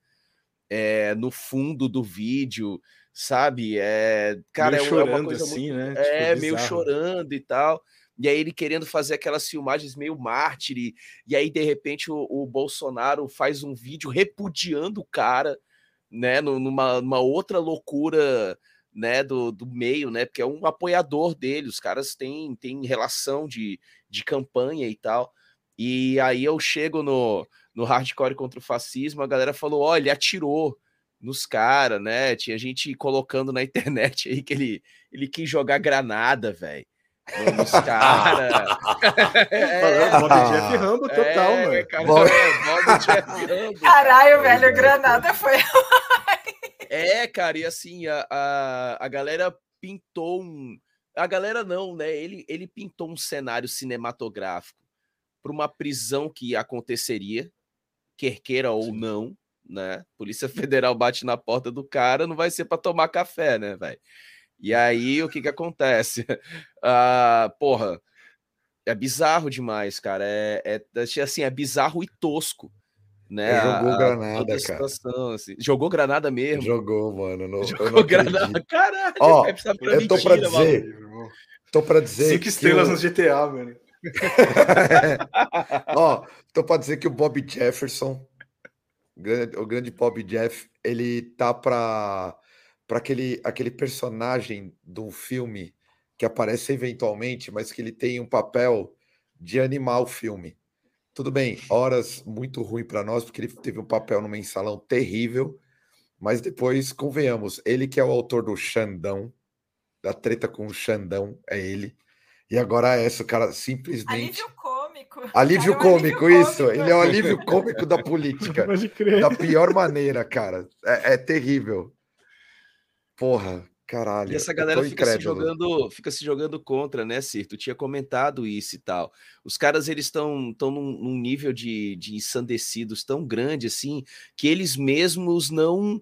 Speaker 2: é, no fundo do vídeo, sabe? É, cara, meio é, chorando é uma coisa assim, muito, né? É, tipo, meio chorando e tal e aí ele querendo fazer aquelas filmagens meio mártir, e aí de repente o, o Bolsonaro faz um vídeo repudiando o cara, né, numa, numa outra loucura, né, do, do meio, né, porque é um apoiador dele, os caras têm, têm relação de, de campanha e tal, e aí eu chego no, no hardcore contra o fascismo, a galera falou, olha, ele atirou nos caras, né, tinha gente colocando na internet aí que ele, ele quis jogar granada, velho, Nos caras.
Speaker 3: é, Bob Jeff Rambo total, é, mano. Cara,
Speaker 4: Caralho, velho, Granada foi.
Speaker 2: é, cara, e assim, a, a, a galera pintou um. A galera não, né? Ele, ele pintou um cenário cinematográfico para uma prisão que aconteceria, quer queira ou Sim. não, né? Polícia Federal bate na porta do cara, não vai ser para tomar café, né, velho? E aí o que que acontece? Ah, porra, é bizarro demais, cara. É, é assim, é bizarro e tosco. Né?
Speaker 1: Jogou a, granada, a cara.
Speaker 2: Assim. Jogou granada mesmo?
Speaker 1: Jogou, mano. Não,
Speaker 2: Jogou granada. Caralho,
Speaker 1: Ó, é eu tô pra dizer. Mano. Tô pra dizer.
Speaker 3: Cinco estrelas eu... no GTA, mano.
Speaker 1: Ó, tô pra dizer que o Bob Jefferson, o grande Bob Jeff, ele tá pra para aquele, aquele personagem de um filme que aparece eventualmente, mas que ele tem um papel de animar o filme. Tudo bem, horas muito ruim para nós, porque ele teve um papel no mensalão terrível, mas depois, convenhamos, ele que é o autor do Xandão, da treta com o Xandão, é ele. E agora é essa, o cara simplesmente.
Speaker 4: Alívio cômico.
Speaker 1: Alívio cara, cômico, alívio isso. Cômico. Ele é o alívio cômico da política. Da pior maneira, cara. É, é terrível. Porra, caralho.
Speaker 2: E essa galera fica se, jogando, fica se jogando contra, né, Cir? Tu tinha comentado isso e tal. Os caras, eles estão tão num, num, nível de, de ensandecidos tão grande, assim, que eles mesmos não...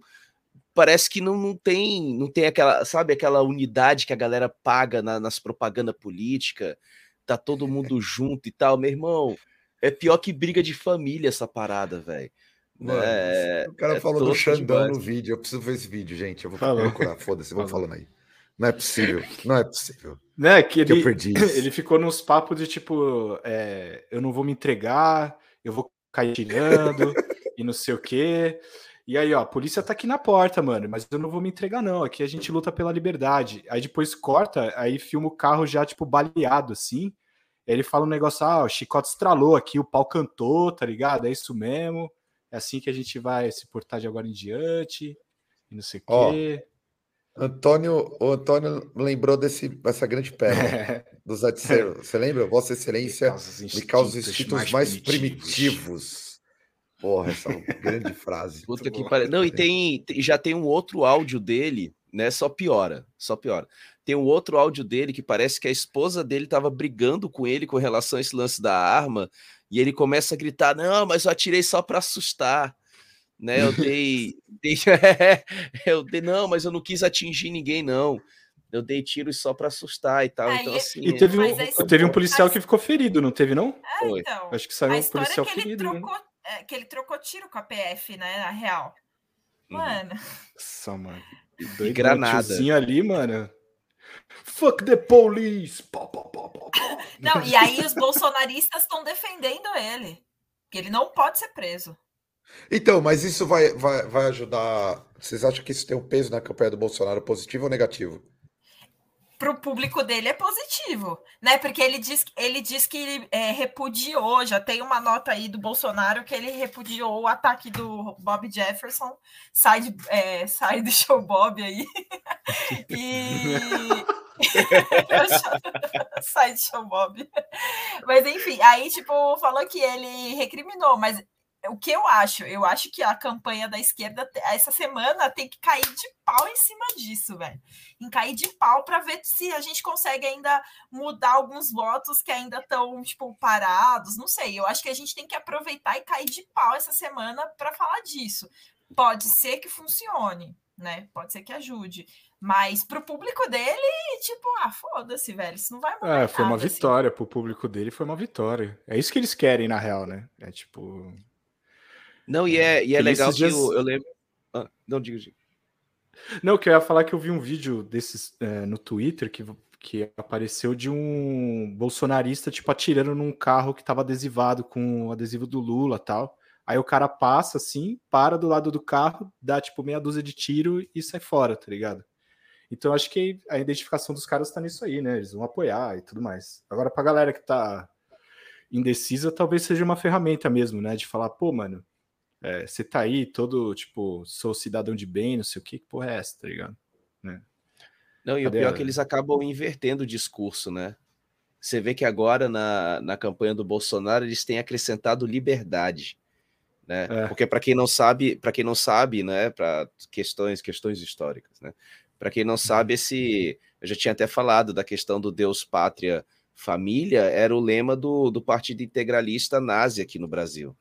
Speaker 2: Parece que não, não tem, não tem aquela, sabe, aquela unidade que a galera paga na, nas propaganda política, tá todo mundo junto e tal. Meu irmão, é pior que briga de família essa parada, velho.
Speaker 1: Mano, é, o cara é falou do Xandão demais. no vídeo. Eu preciso ver esse vídeo, gente. Eu vou Falou. procurar. Foda-se, vamos falando aí. Não é possível. Não é possível.
Speaker 3: Né, que, ele, eu perdi ele ficou nos papos de tipo: é, eu não vou me entregar, eu vou cair tirando e não sei o quê. E aí, ó, a polícia tá aqui na porta, mano, mas eu não vou me entregar, não. Aqui a gente luta pela liberdade. Aí depois corta, aí filma o carro já, tipo, baleado, assim. Ele fala um negócio, ah, o chicote estralou aqui, o pau cantou, tá ligado? É isso mesmo é assim que a gente vai se portar de agora em diante, e não sei o quê.
Speaker 1: Antônio, o Antônio lembrou desse, dessa grande pedra dos adiceiros. Você lembra? Vossa Excelência me causa os instintos mais, mais primitivos. primitivos. Porra, essa é grande frase.
Speaker 2: Puta que pare... Não, e tem, já tem um outro áudio dele, né? Só piora, só piora. Tem um outro áudio dele que parece que a esposa dele estava brigando com ele com relação a esse lance da arma e ele começa a gritar: Não, mas eu atirei só para assustar. Né, eu dei, dei eu dei, não, mas eu não quis atingir ninguém, não. Eu dei tiros só para assustar e tal. então, assim,
Speaker 3: e teve, um, teve um policial que ficou ferido, não teve, não?
Speaker 4: É, então, Acho que saiu um policial que ferido. Ele né? trocou, né? que ele trocou tiro com a PF, né? Na real. Uhum. Mano.
Speaker 3: Nossa, mano. Doido, granada. ali, mano. Fuck the police! Pô, pô, pô,
Speaker 4: não, e aí os bolsonaristas estão defendendo ele. Que ele não pode ser preso.
Speaker 1: Então, mas isso vai, vai, vai ajudar. Vocês acham que isso tem um peso na campanha do Bolsonaro, positivo ou negativo?
Speaker 4: Para o público dele é positivo, né? Porque ele diz, ele diz que é, repudiou, já tem uma nota aí do Bolsonaro que ele repudiou o ataque do Bob Jefferson, sai, de, é, sai do show Bob aí. e. sai do show Bob. Mas enfim, aí, tipo, falou que ele recriminou, mas o que eu acho? Eu acho que a campanha da esquerda essa semana tem que cair de pau em cima disso, velho. Em cair de pau para ver se a gente consegue ainda mudar alguns votos que ainda estão, tipo, parados. Não sei. Eu acho que a gente tem que aproveitar e cair de pau essa semana para falar disso. Pode ser que funcione, né? Pode ser que ajude. Mas pro público dele, tipo, ah, foda-se, velho. Isso não vai mudar.
Speaker 3: É, foi uma assim. vitória. Assim. Pro público dele foi uma vitória. É isso que eles querem, na real, né? É tipo.
Speaker 2: Não, e é, e é legal que dias... eu, eu, lembro. Ah, não, diga, diga.
Speaker 3: Não, que eu ia falar que eu vi um vídeo desses é, no Twitter que, que apareceu de um bolsonarista, tipo, atirando num carro que tava adesivado com o adesivo do Lula tal. Aí o cara passa assim, para do lado do carro, dá tipo meia dúzia de tiro e sai fora, tá ligado? Então acho que a identificação dos caras tá nisso aí, né? Eles vão apoiar e tudo mais. Agora, pra galera que tá indecisa, talvez seja uma ferramenta mesmo, né? De falar, pô, mano, é, você tá aí todo, tipo, sou cidadão de bem, não sei o que, que porra é essa, tá ligado? Né?
Speaker 2: Não, e Cadê o pior a... é que eles acabam invertendo o discurso, né? você vê que agora na, na campanha do Bolsonaro eles têm acrescentado liberdade. Né? É. Porque para quem não sabe, para quem não sabe, né, para questões, questões históricas, né? Para quem não sabe, esse eu já tinha até falado da questão do Deus, pátria, família, era o lema do, do Partido Integralista Nazi aqui no Brasil,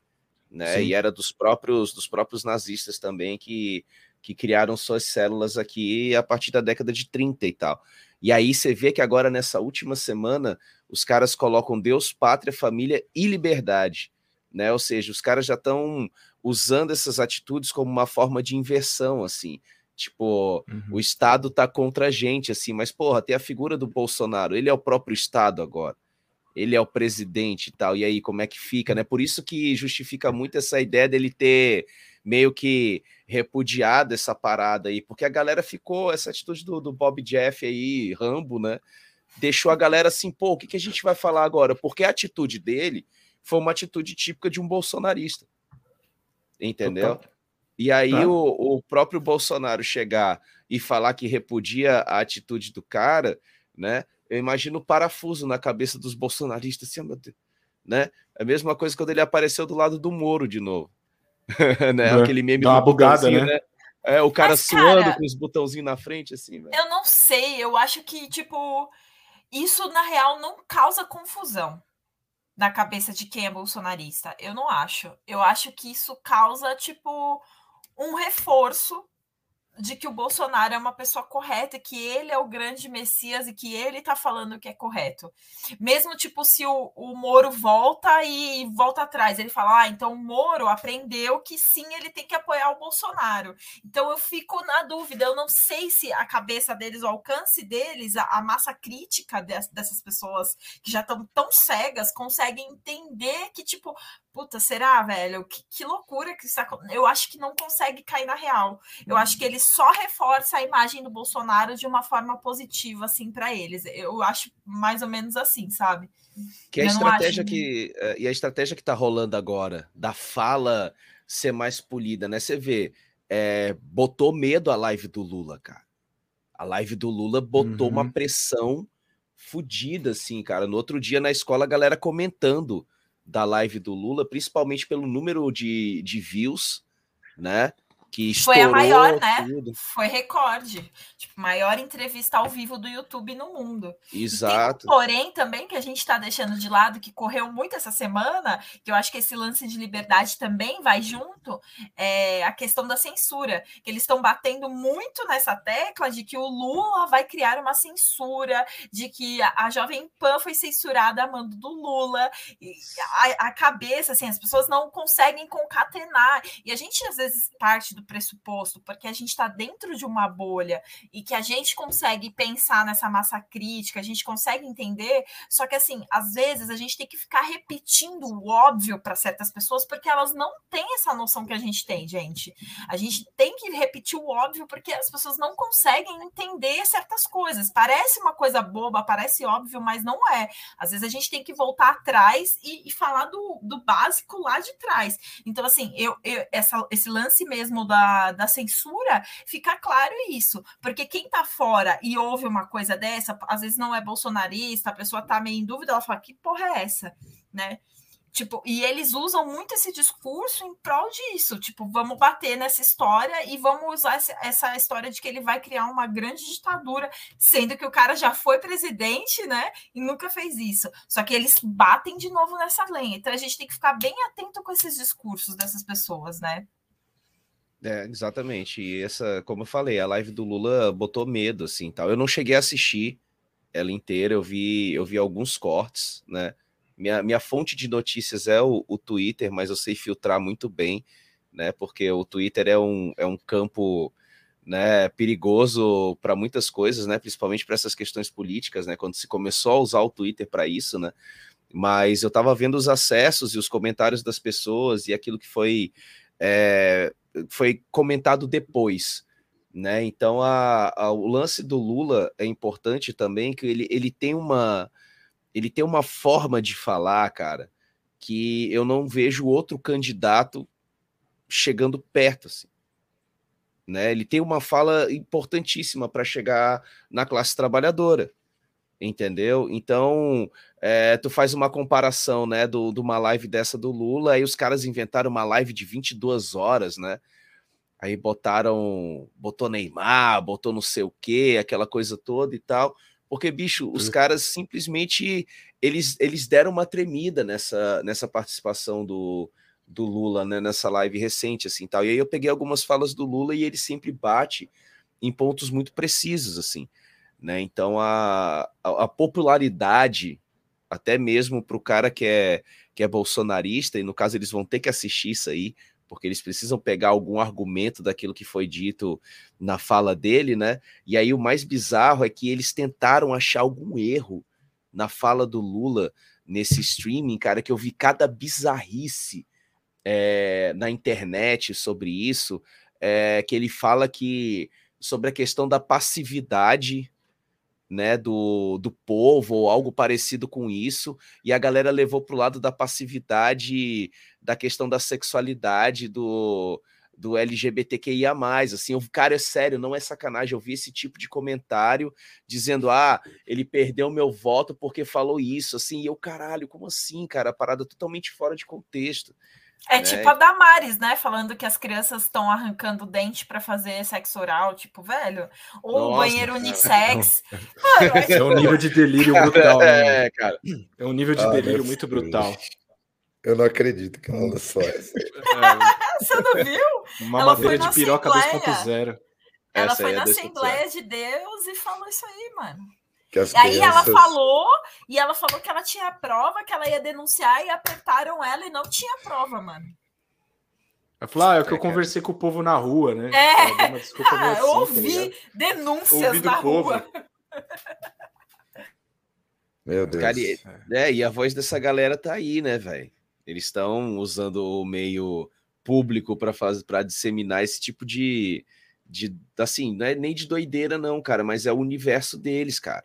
Speaker 2: né? Sim. E era dos próprios dos próprios nazistas também que que criaram suas células aqui a partir da década de 30 e tal. E aí você vê que agora nessa última semana os caras colocam Deus, pátria, família e liberdade, né? Ou seja, os caras já estão usando essas atitudes como uma forma de inversão, assim. Tipo, uhum. o Estado tá contra a gente, assim, mas, porra, tem a figura do Bolsonaro, ele é o próprio Estado agora. Ele é o presidente e tal, e aí como é que fica, né? Por isso que justifica muito essa ideia dele ter meio que repudiado essa parada aí, porque a galera ficou, essa atitude do, do Bob Jeff aí, Rambo, né? Deixou a galera assim, pô, o que, que a gente vai falar agora? Porque a atitude dele foi uma atitude típica de um bolsonarista. Entendeu? E aí tá. o, o próprio Bolsonaro chegar e falar que repudia a atitude do cara, né? Eu imagino o parafuso na cabeça dos bolsonaristas, assim, meu Deus, né? É a mesma coisa quando ele apareceu do lado do Moro de novo. né? É. Aquele meme
Speaker 3: Dá uma bugada, né? né?
Speaker 2: É, o cara Mas, suando cara, com os botãozinhos na frente, assim. Véio.
Speaker 4: Eu não sei, eu acho que, tipo, isso na real não causa confusão na cabeça de quem é bolsonarista. Eu não acho. Eu acho que isso causa, tipo, um reforço de que o Bolsonaro é uma pessoa correta, que ele é o grande Messias e que ele tá falando o que é correto. Mesmo tipo se o, o Moro volta e volta atrás, ele fala: "Ah, então o Moro aprendeu que sim, ele tem que apoiar o Bolsonaro". Então eu fico na dúvida, eu não sei se a cabeça deles, o alcance deles, a, a massa crítica dessas pessoas que já estão tão cegas conseguem entender que tipo, puta, será, velho? Que, que loucura que está. Eu acho que não consegue cair na real. Eu acho que ele só reforça a imagem do Bolsonaro de uma forma positiva, assim, para eles. Eu acho mais ou menos assim, sabe?
Speaker 2: Que a estratégia acho... que. Eh, e a estratégia que tá rolando agora, da fala ser mais polida, né? Você vê, é, botou medo a live do Lula, cara. A live do Lula botou uhum. uma pressão fodida, assim, cara. No outro dia na escola, a galera comentando da live do Lula, principalmente pelo número de, de views, né? Que
Speaker 4: Foi a maior, né? Tudo. Foi recorde. Tipo, maior entrevista ao vivo do YouTube no mundo.
Speaker 2: Exato.
Speaker 4: Um porém, também, que a gente está deixando de lado, que correu muito essa semana, que eu acho que esse lance de liberdade também vai junto, é a questão da censura. Que eles estão batendo muito nessa tecla de que o Lula vai criar uma censura, de que a, a Jovem Pan foi censurada a mando do Lula. E a, a cabeça, assim, as pessoas não conseguem concatenar. E a gente, às vezes, parte do pressuposto, porque a gente está dentro de uma bolha e que a gente consegue pensar nessa massa crítica, a gente consegue entender, só que assim, às vezes a gente tem que ficar repetindo o óbvio para certas pessoas, porque elas não têm essa noção que a gente tem, gente. A gente tem que repetir o óbvio porque as pessoas não conseguem entender certas coisas. Parece uma coisa boba, parece óbvio, mas não é. Às vezes a gente tem que voltar atrás e, e falar do, do básico lá de trás. Então, assim, eu, eu essa, esse lance mesmo da da, da censura, fica claro isso. Porque quem tá fora e ouve uma coisa dessa, às vezes não é bolsonarista, a pessoa tá meio em dúvida, ela fala: que porra é essa? Né? Tipo, e eles usam muito esse discurso em prol disso. Tipo, vamos bater nessa história e vamos usar essa história de que ele vai criar uma grande ditadura, sendo que o cara já foi presidente, né? E nunca fez isso. Só que eles batem de novo nessa lenha. Então a gente tem que ficar bem atento com esses discursos dessas pessoas, né?
Speaker 2: É, exatamente. E essa, como eu falei, a live do Lula botou medo, assim, tal. Eu não cheguei a assistir ela inteira, eu vi, eu vi alguns cortes, né? Minha, minha fonte de notícias é o, o Twitter, mas eu sei filtrar muito bem, né? Porque o Twitter é um, é um campo né, perigoso para muitas coisas, né? Principalmente para essas questões políticas, né? Quando se começou a usar o Twitter para isso, né? Mas eu estava vendo os acessos e os comentários das pessoas e aquilo que foi é, foi comentado depois. Né? Então, a, a, o lance do Lula é importante também, que ele, ele tem uma ele tem uma forma de falar, cara, que eu não vejo outro candidato chegando perto, assim. Né? Ele tem uma fala importantíssima para chegar na classe trabalhadora, entendeu? Então, é, tu faz uma comparação, né, do, de uma live dessa do Lula, aí os caras inventaram uma live de 22 horas, né? Aí botaram, botou Neymar, botou não sei o quê, aquela coisa toda e tal. Porque, bicho, os caras simplesmente eles, eles deram uma tremida nessa, nessa participação do, do Lula, né, nessa live recente, assim, tal. E aí eu peguei algumas falas do Lula e ele sempre bate em pontos muito precisos, assim, né? Então a, a, popularidade, até mesmo para o cara que é, que é bolsonarista, e no caso eles vão ter que assistir isso aí, porque eles precisam pegar algum argumento daquilo que foi dito na fala dele, né? E aí o mais bizarro é que eles tentaram achar algum erro na fala do Lula nesse streaming, cara, que eu vi cada bizarrice é, na internet sobre isso, é, que ele fala que sobre a questão da passividade né, do, do povo ou algo parecido com isso, e a galera levou para o lado da passividade, da questão da sexualidade, do, do LGBTQIA+, assim, o cara, é sério, não é sacanagem, eu vi esse tipo de comentário dizendo, ah, ele perdeu meu voto porque falou isso, assim, e eu, caralho, como assim, cara, parada totalmente fora de contexto,
Speaker 4: é né? tipo a Damares, né? Falando que as crianças estão arrancando dente para fazer sexo oral, tipo, velho. Ou Nossa, banheiro cara. unissex.
Speaker 3: Mano, é, é, um nível de delírio brutal. Né? É, cara. É um nível de ah, delírio muito brutal.
Speaker 1: Eu não acredito que ela lançou essa.
Speaker 4: Você não viu?
Speaker 3: Uma ela madeira de piroca 2.0.
Speaker 4: Ela essa foi na Assembleia de Deus e falou isso aí, mano. Aí ela falou, e ela falou que ela tinha prova, que ela ia denunciar, e apertaram ela e não tinha prova, mano.
Speaker 3: Ela falou, ah, é o que eu conversei com o povo na rua, né?
Speaker 4: É, uma desculpa ah, assim, ouvi tá denúncias ouvi na povo. rua.
Speaker 1: Meu Deus.
Speaker 2: Cara, e, é, e a voz dessa galera tá aí, né, velho? Eles estão usando o meio público para fazer para disseminar esse tipo de, de assim, não é nem de doideira não, cara, mas é o universo deles, cara.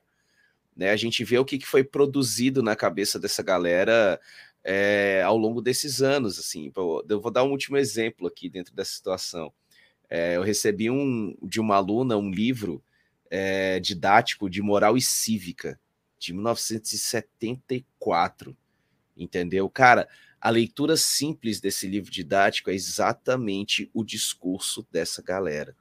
Speaker 2: Né? A gente vê o que, foi produzido na cabeça dessa galera é, ao longo desses anos. Assim, eu vou dar um último exemplo aqui dentro dessa situação. É, eu recebi um, de uma aluna um livro é, didático de moral e cívica de 1974, entendeu? Cara, a leitura simples desse livro didático é exatamente o discurso dessa galera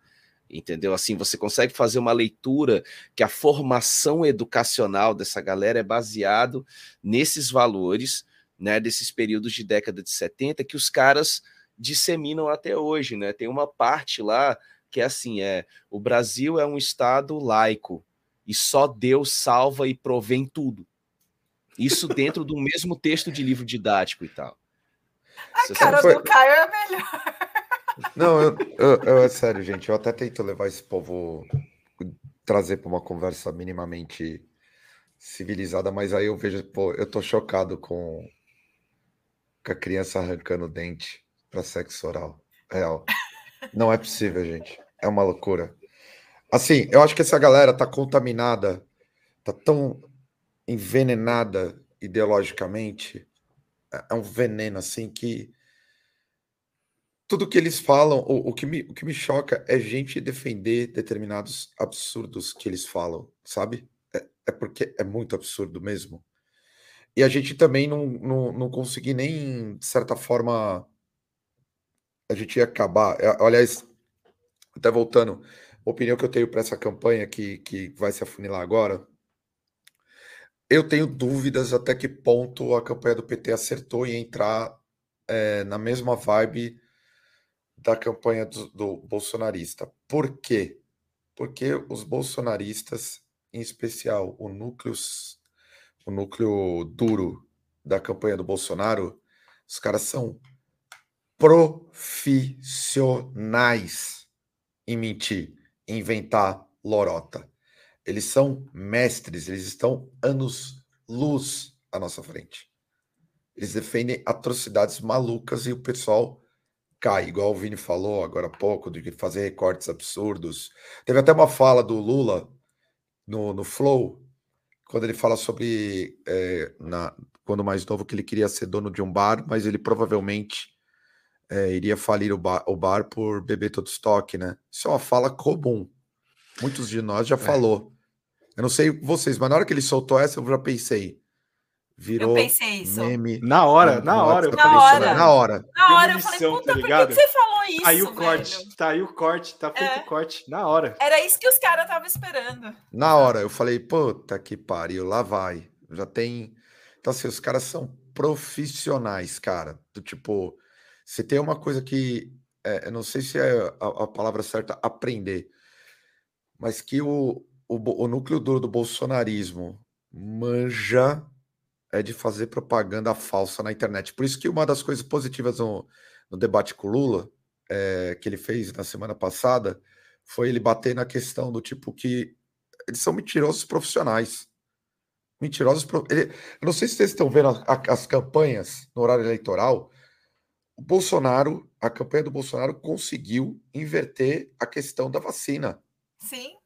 Speaker 2: entendeu? Assim, você consegue fazer uma leitura que a formação educacional dessa galera é baseado nesses valores, né, desses períodos de década de 70 que os caras disseminam até hoje, né? Tem uma parte lá que é assim, é, o Brasil é um estado laico e só Deus salva e provém tudo. Isso dentro do mesmo texto de livro didático e tal.
Speaker 4: A cara do Caio é melhor.
Speaker 1: Não, eu, eu, eu, é sério, gente. Eu até tento levar esse povo, trazer para uma conversa minimamente civilizada, mas aí eu vejo, pô, eu tô chocado com, com a criança arrancando o dente para sexo oral. Real. Não é possível, gente. É uma loucura. Assim, eu acho que essa galera tá contaminada, tá tão envenenada ideologicamente. É, é um veneno assim que tudo que eles falam, o, o, que me, o que me choca é gente defender determinados absurdos que eles falam, sabe? É, é porque é muito absurdo mesmo. E a gente também não, não, não conseguir nem, de certa forma, a gente ia acabar. É, aliás, até voltando, a opinião que eu tenho para essa campanha que, que vai se afunilar agora, eu tenho dúvidas até que ponto a campanha do PT acertou em entrar é, na mesma vibe da campanha do, do bolsonarista. Por quê? Porque os bolsonaristas, em especial o núcleo, o núcleo duro da campanha do Bolsonaro, os caras são profissionais em mentir, inventar lorota. Eles são mestres, eles estão anos luz à nossa frente. Eles defendem atrocidades malucas e o pessoal cai, igual o Vini falou agora há pouco, de fazer recortes absurdos. Teve até uma fala do Lula no, no Flow, quando ele fala sobre, é, na, quando mais novo, que ele queria ser dono de um bar, mas ele provavelmente é, iria falir o bar, o bar por beber todo estoque, né? Isso é uma fala comum. Muitos de nós já é. falou. Eu não sei vocês, mas na hora que ele soltou essa, eu já pensei. Virou
Speaker 4: eu pensei isso.
Speaker 1: meme.
Speaker 3: Na hora, na hora.
Speaker 4: Na hora.
Speaker 1: Na hora.
Speaker 4: Na hora eu falei, puta, tá por que você falou isso,
Speaker 3: Aí o corte, tá aí o corte, tá feito o é. corte, na hora.
Speaker 4: Era isso que os caras estavam esperando.
Speaker 1: Na hora, eu falei, puta que pariu, lá vai. Já tem... Então, assim, os caras são profissionais, cara. Do tipo, se tem uma coisa que... É, eu não sei se é a, a palavra certa, aprender. Mas que o, o, o núcleo duro do bolsonarismo manja é de fazer propaganda falsa na internet. Por isso que uma das coisas positivas no, no debate com o Lula, é, que ele fez na semana passada, foi ele bater na questão do tipo que eles são mentirosos profissionais. Mentirosos. Ele, eu não sei se vocês estão vendo as campanhas no horário eleitoral. O Bolsonaro, a campanha do Bolsonaro conseguiu inverter a questão da vacina.
Speaker 4: Sim.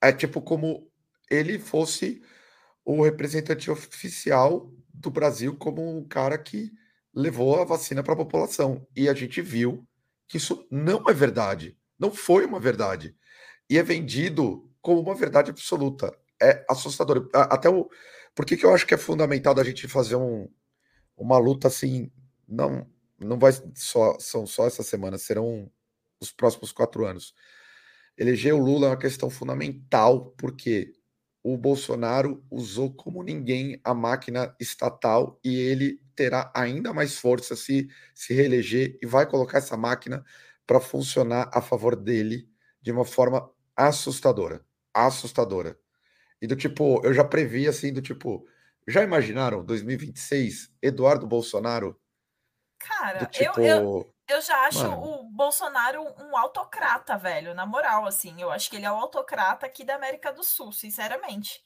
Speaker 1: É tipo como ele fosse o representante oficial do Brasil como um cara que levou a vacina para a população. E a gente viu que isso não é verdade. Não foi uma verdade. E é vendido como uma verdade absoluta. É assustador. Até o. Por que, que eu acho que é fundamental da gente fazer um, uma luta assim? Não, não vai só. São só essa semana, serão os próximos quatro anos. Eleger o Lula é uma questão fundamental, porque o Bolsonaro usou como ninguém a máquina estatal e ele terá ainda mais força se se reeleger e vai colocar essa máquina para funcionar a favor dele de uma forma assustadora, assustadora. E do tipo, eu já previ assim do tipo, já imaginaram 2026 Eduardo Bolsonaro?
Speaker 4: Cara, tipo, eu, eu, eu já acho Mano. o Bolsonaro um autocrata, velho, na moral, assim. Eu acho que ele é o autocrata aqui da América do Sul, sinceramente.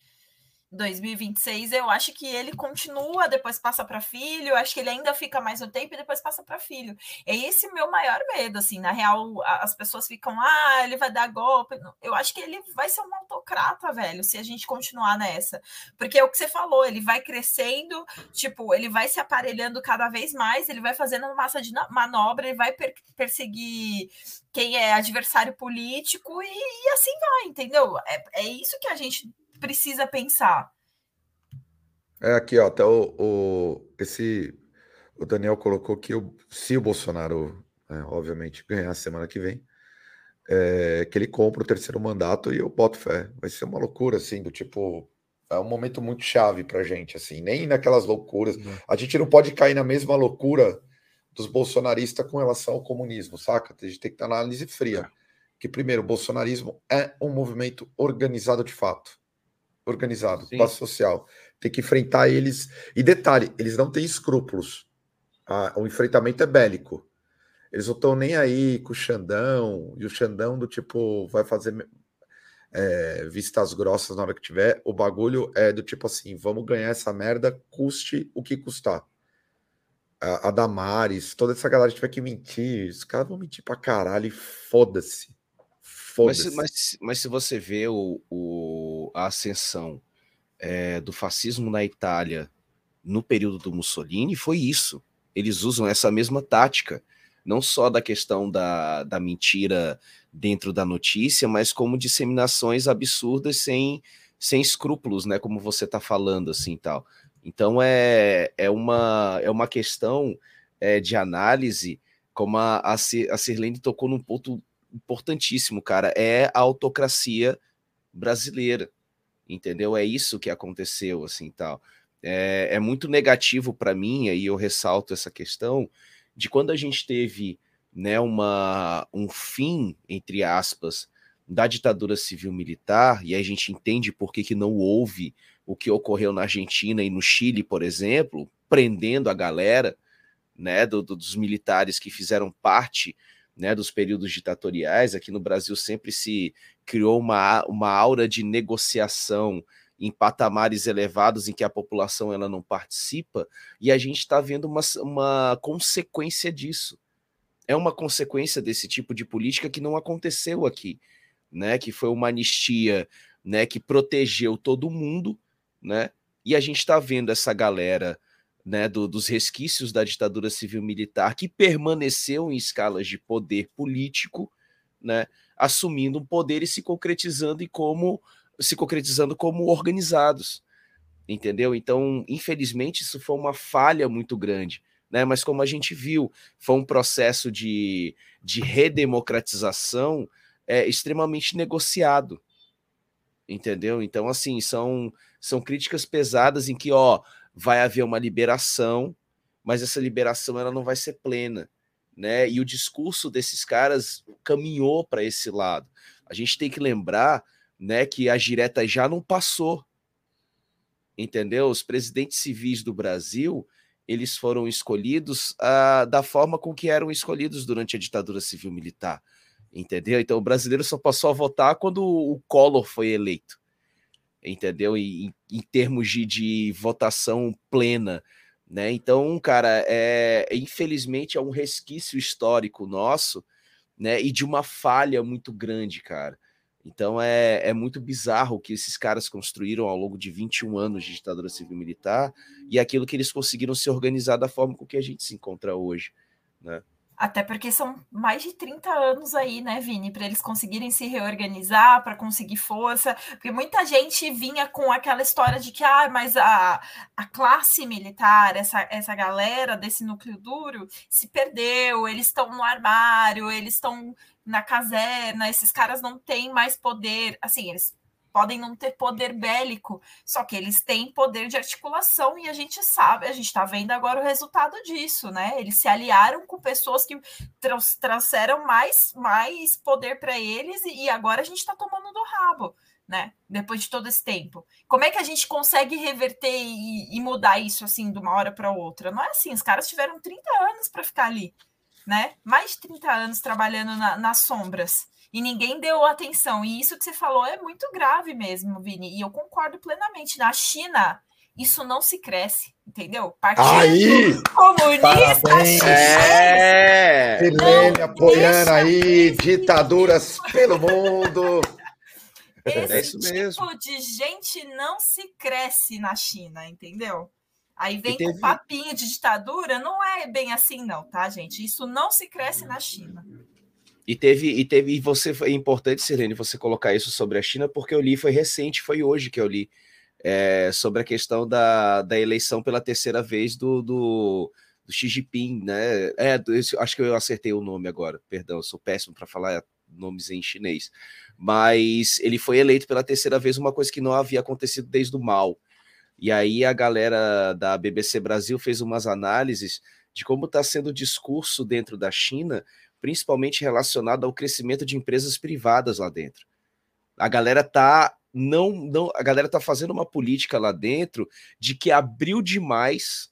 Speaker 4: 2026, eu acho que ele continua, depois passa para filho, acho que ele ainda fica mais um tempo e depois passa para filho. É esse meu maior medo, assim, na real, as pessoas ficam, ah, ele vai dar golpe. Eu acho que ele vai ser um autocrata, velho, se a gente continuar nessa. Porque é o que você falou, ele vai crescendo, tipo, ele vai se aparelhando cada vez mais, ele vai fazendo massa de manobra, ele vai per perseguir quem é adversário político e, e assim vai, entendeu? É, é isso que a gente precisa pensar.
Speaker 1: É aqui, ó, até o, o esse o Daniel colocou que o, se o Bolsonaro, é, obviamente, ganhar a semana que vem, é, que ele compra o terceiro mandato e eu boto fé. Vai ser uma loucura, assim, do tipo. É um momento muito chave pra gente, assim, nem naquelas loucuras. Uhum. A gente não pode cair na mesma loucura dos bolsonaristas com relação ao comunismo, saca? A gente tem que estar na análise fria. É. Que, primeiro, o bolsonarismo é um movimento organizado de fato organizado, Sim. classe social. Tem que enfrentar eles. E detalhe, eles não têm escrúpulos. Ah, o enfrentamento é bélico. Eles não estão nem aí com o Xandão, e o Xandão do tipo vai fazer é, vistas grossas na hora que tiver. O bagulho é do tipo assim: vamos ganhar essa merda, custe o que custar. A, a Damares, toda essa galera tiver que mentir, os caras vão mentir pra caralho e foda-se.
Speaker 2: Foda-se. Mas, mas, mas, se você vê o, o a ascensão é, do fascismo na Itália no período do Mussolini, foi isso. Eles usam essa mesma tática, não só da questão da, da mentira dentro da notícia, mas como disseminações absurdas sem, sem escrúpulos, né? Como você está falando, assim tal. Então é, é, uma, é uma questão é, de análise, como a, a, Sirlene tocou num ponto importantíssimo, cara, é a autocracia brasileira, entendeu? É isso que aconteceu, assim, tal. É, é muito negativo para mim, aí eu ressalto essa questão, de quando a gente teve né, uma, um fim, entre aspas, da ditadura civil-militar, e a gente entende por que, que não houve o que ocorreu na Argentina e no Chile, por exemplo, prendendo a galera né, do, do, dos militares que fizeram parte né, dos períodos ditatoriais, aqui no Brasil sempre se criou uma, uma aura de negociação em patamares elevados em que a população ela não participa, e a gente está vendo uma, uma consequência disso. É uma consequência desse tipo de política que não aconteceu aqui, né? Que foi uma anistia, né? Que protegeu todo mundo, né? E a gente está vendo essa galera né, do, dos resquícios da ditadura civil-militar, que permaneceu em escalas de poder político, né, assumindo um poder e se concretizando e como se concretizando como organizados, entendeu? Então, infelizmente, isso foi uma falha muito grande. Né? Mas como a gente viu, foi um processo de, de redemocratização é, extremamente negociado, entendeu? Então, assim, são, são críticas pesadas em que, ó, vai haver uma liberação, mas essa liberação ela não vai ser plena, né? E o discurso desses caras caminhou para esse lado. A gente tem que lembrar, né, que a direta já não passou, entendeu? Os presidentes civis do Brasil, eles foram escolhidos uh, da forma com que eram escolhidos durante a ditadura civil militar entendeu? Então o brasileiro só passou a votar quando o Collor foi eleito, entendeu? Em, em termos de, de, votação plena, né? Então, cara, é, infelizmente é um resquício histórico nosso, né? E de uma falha muito grande, cara. Então é, é muito bizarro o que esses caras construíram ao longo de 21 anos de ditadura civil militar e aquilo que eles conseguiram se organizar da forma com que a gente se encontra hoje, né?
Speaker 4: Até porque são mais de 30 anos aí, né, Vini, para eles conseguirem se reorganizar, para conseguir força, porque muita gente vinha com aquela história de que, ah, mas a, a classe militar, essa, essa galera desse núcleo duro, se perdeu, eles estão no armário, eles estão na caserna, esses caras não têm mais poder, assim, eles podem não ter poder bélico, só que eles têm poder de articulação e a gente sabe, a gente está vendo agora o resultado disso, né? Eles se aliaram com pessoas que trouxeram mais, mais poder para eles e agora a gente está tomando do rabo. Né? Depois de todo esse tempo. Como é que a gente consegue reverter e, e mudar isso assim de uma hora para outra? Não é assim, os caras tiveram 30 anos para ficar ali, né? Mais de 30 anos trabalhando na, nas sombras e ninguém deu atenção. E isso que você falou é muito grave mesmo, Vini. E eu concordo plenamente. Na China, isso não se cresce, entendeu?
Speaker 1: Partido aí,
Speaker 4: comunista
Speaker 1: é, Silene apoiando aí ditaduras pelo mundo.
Speaker 4: Esse é isso tipo mesmo. de gente não se cresce na China, entendeu? Aí vem teve... com papinho de ditadura, não é bem assim, não, tá, gente? Isso não se cresce na China.
Speaker 2: E teve, e teve, e você foi importante, Sirene, você colocar isso sobre a China, porque eu li, foi recente, foi hoje que eu li, é, sobre a questão da, da eleição pela terceira vez do, do, do Xi Jinping, né? É, acho que eu acertei o nome agora, perdão, sou péssimo para falar nomes em chinês. Mas ele foi eleito pela terceira vez, uma coisa que não havia acontecido desde o Mao. E aí a galera da BBC Brasil fez umas análises de como está sendo o discurso dentro da China principalmente relacionado ao crescimento de empresas privadas lá dentro. A galera tá não, não, a galera tá fazendo uma política lá dentro de que abriu demais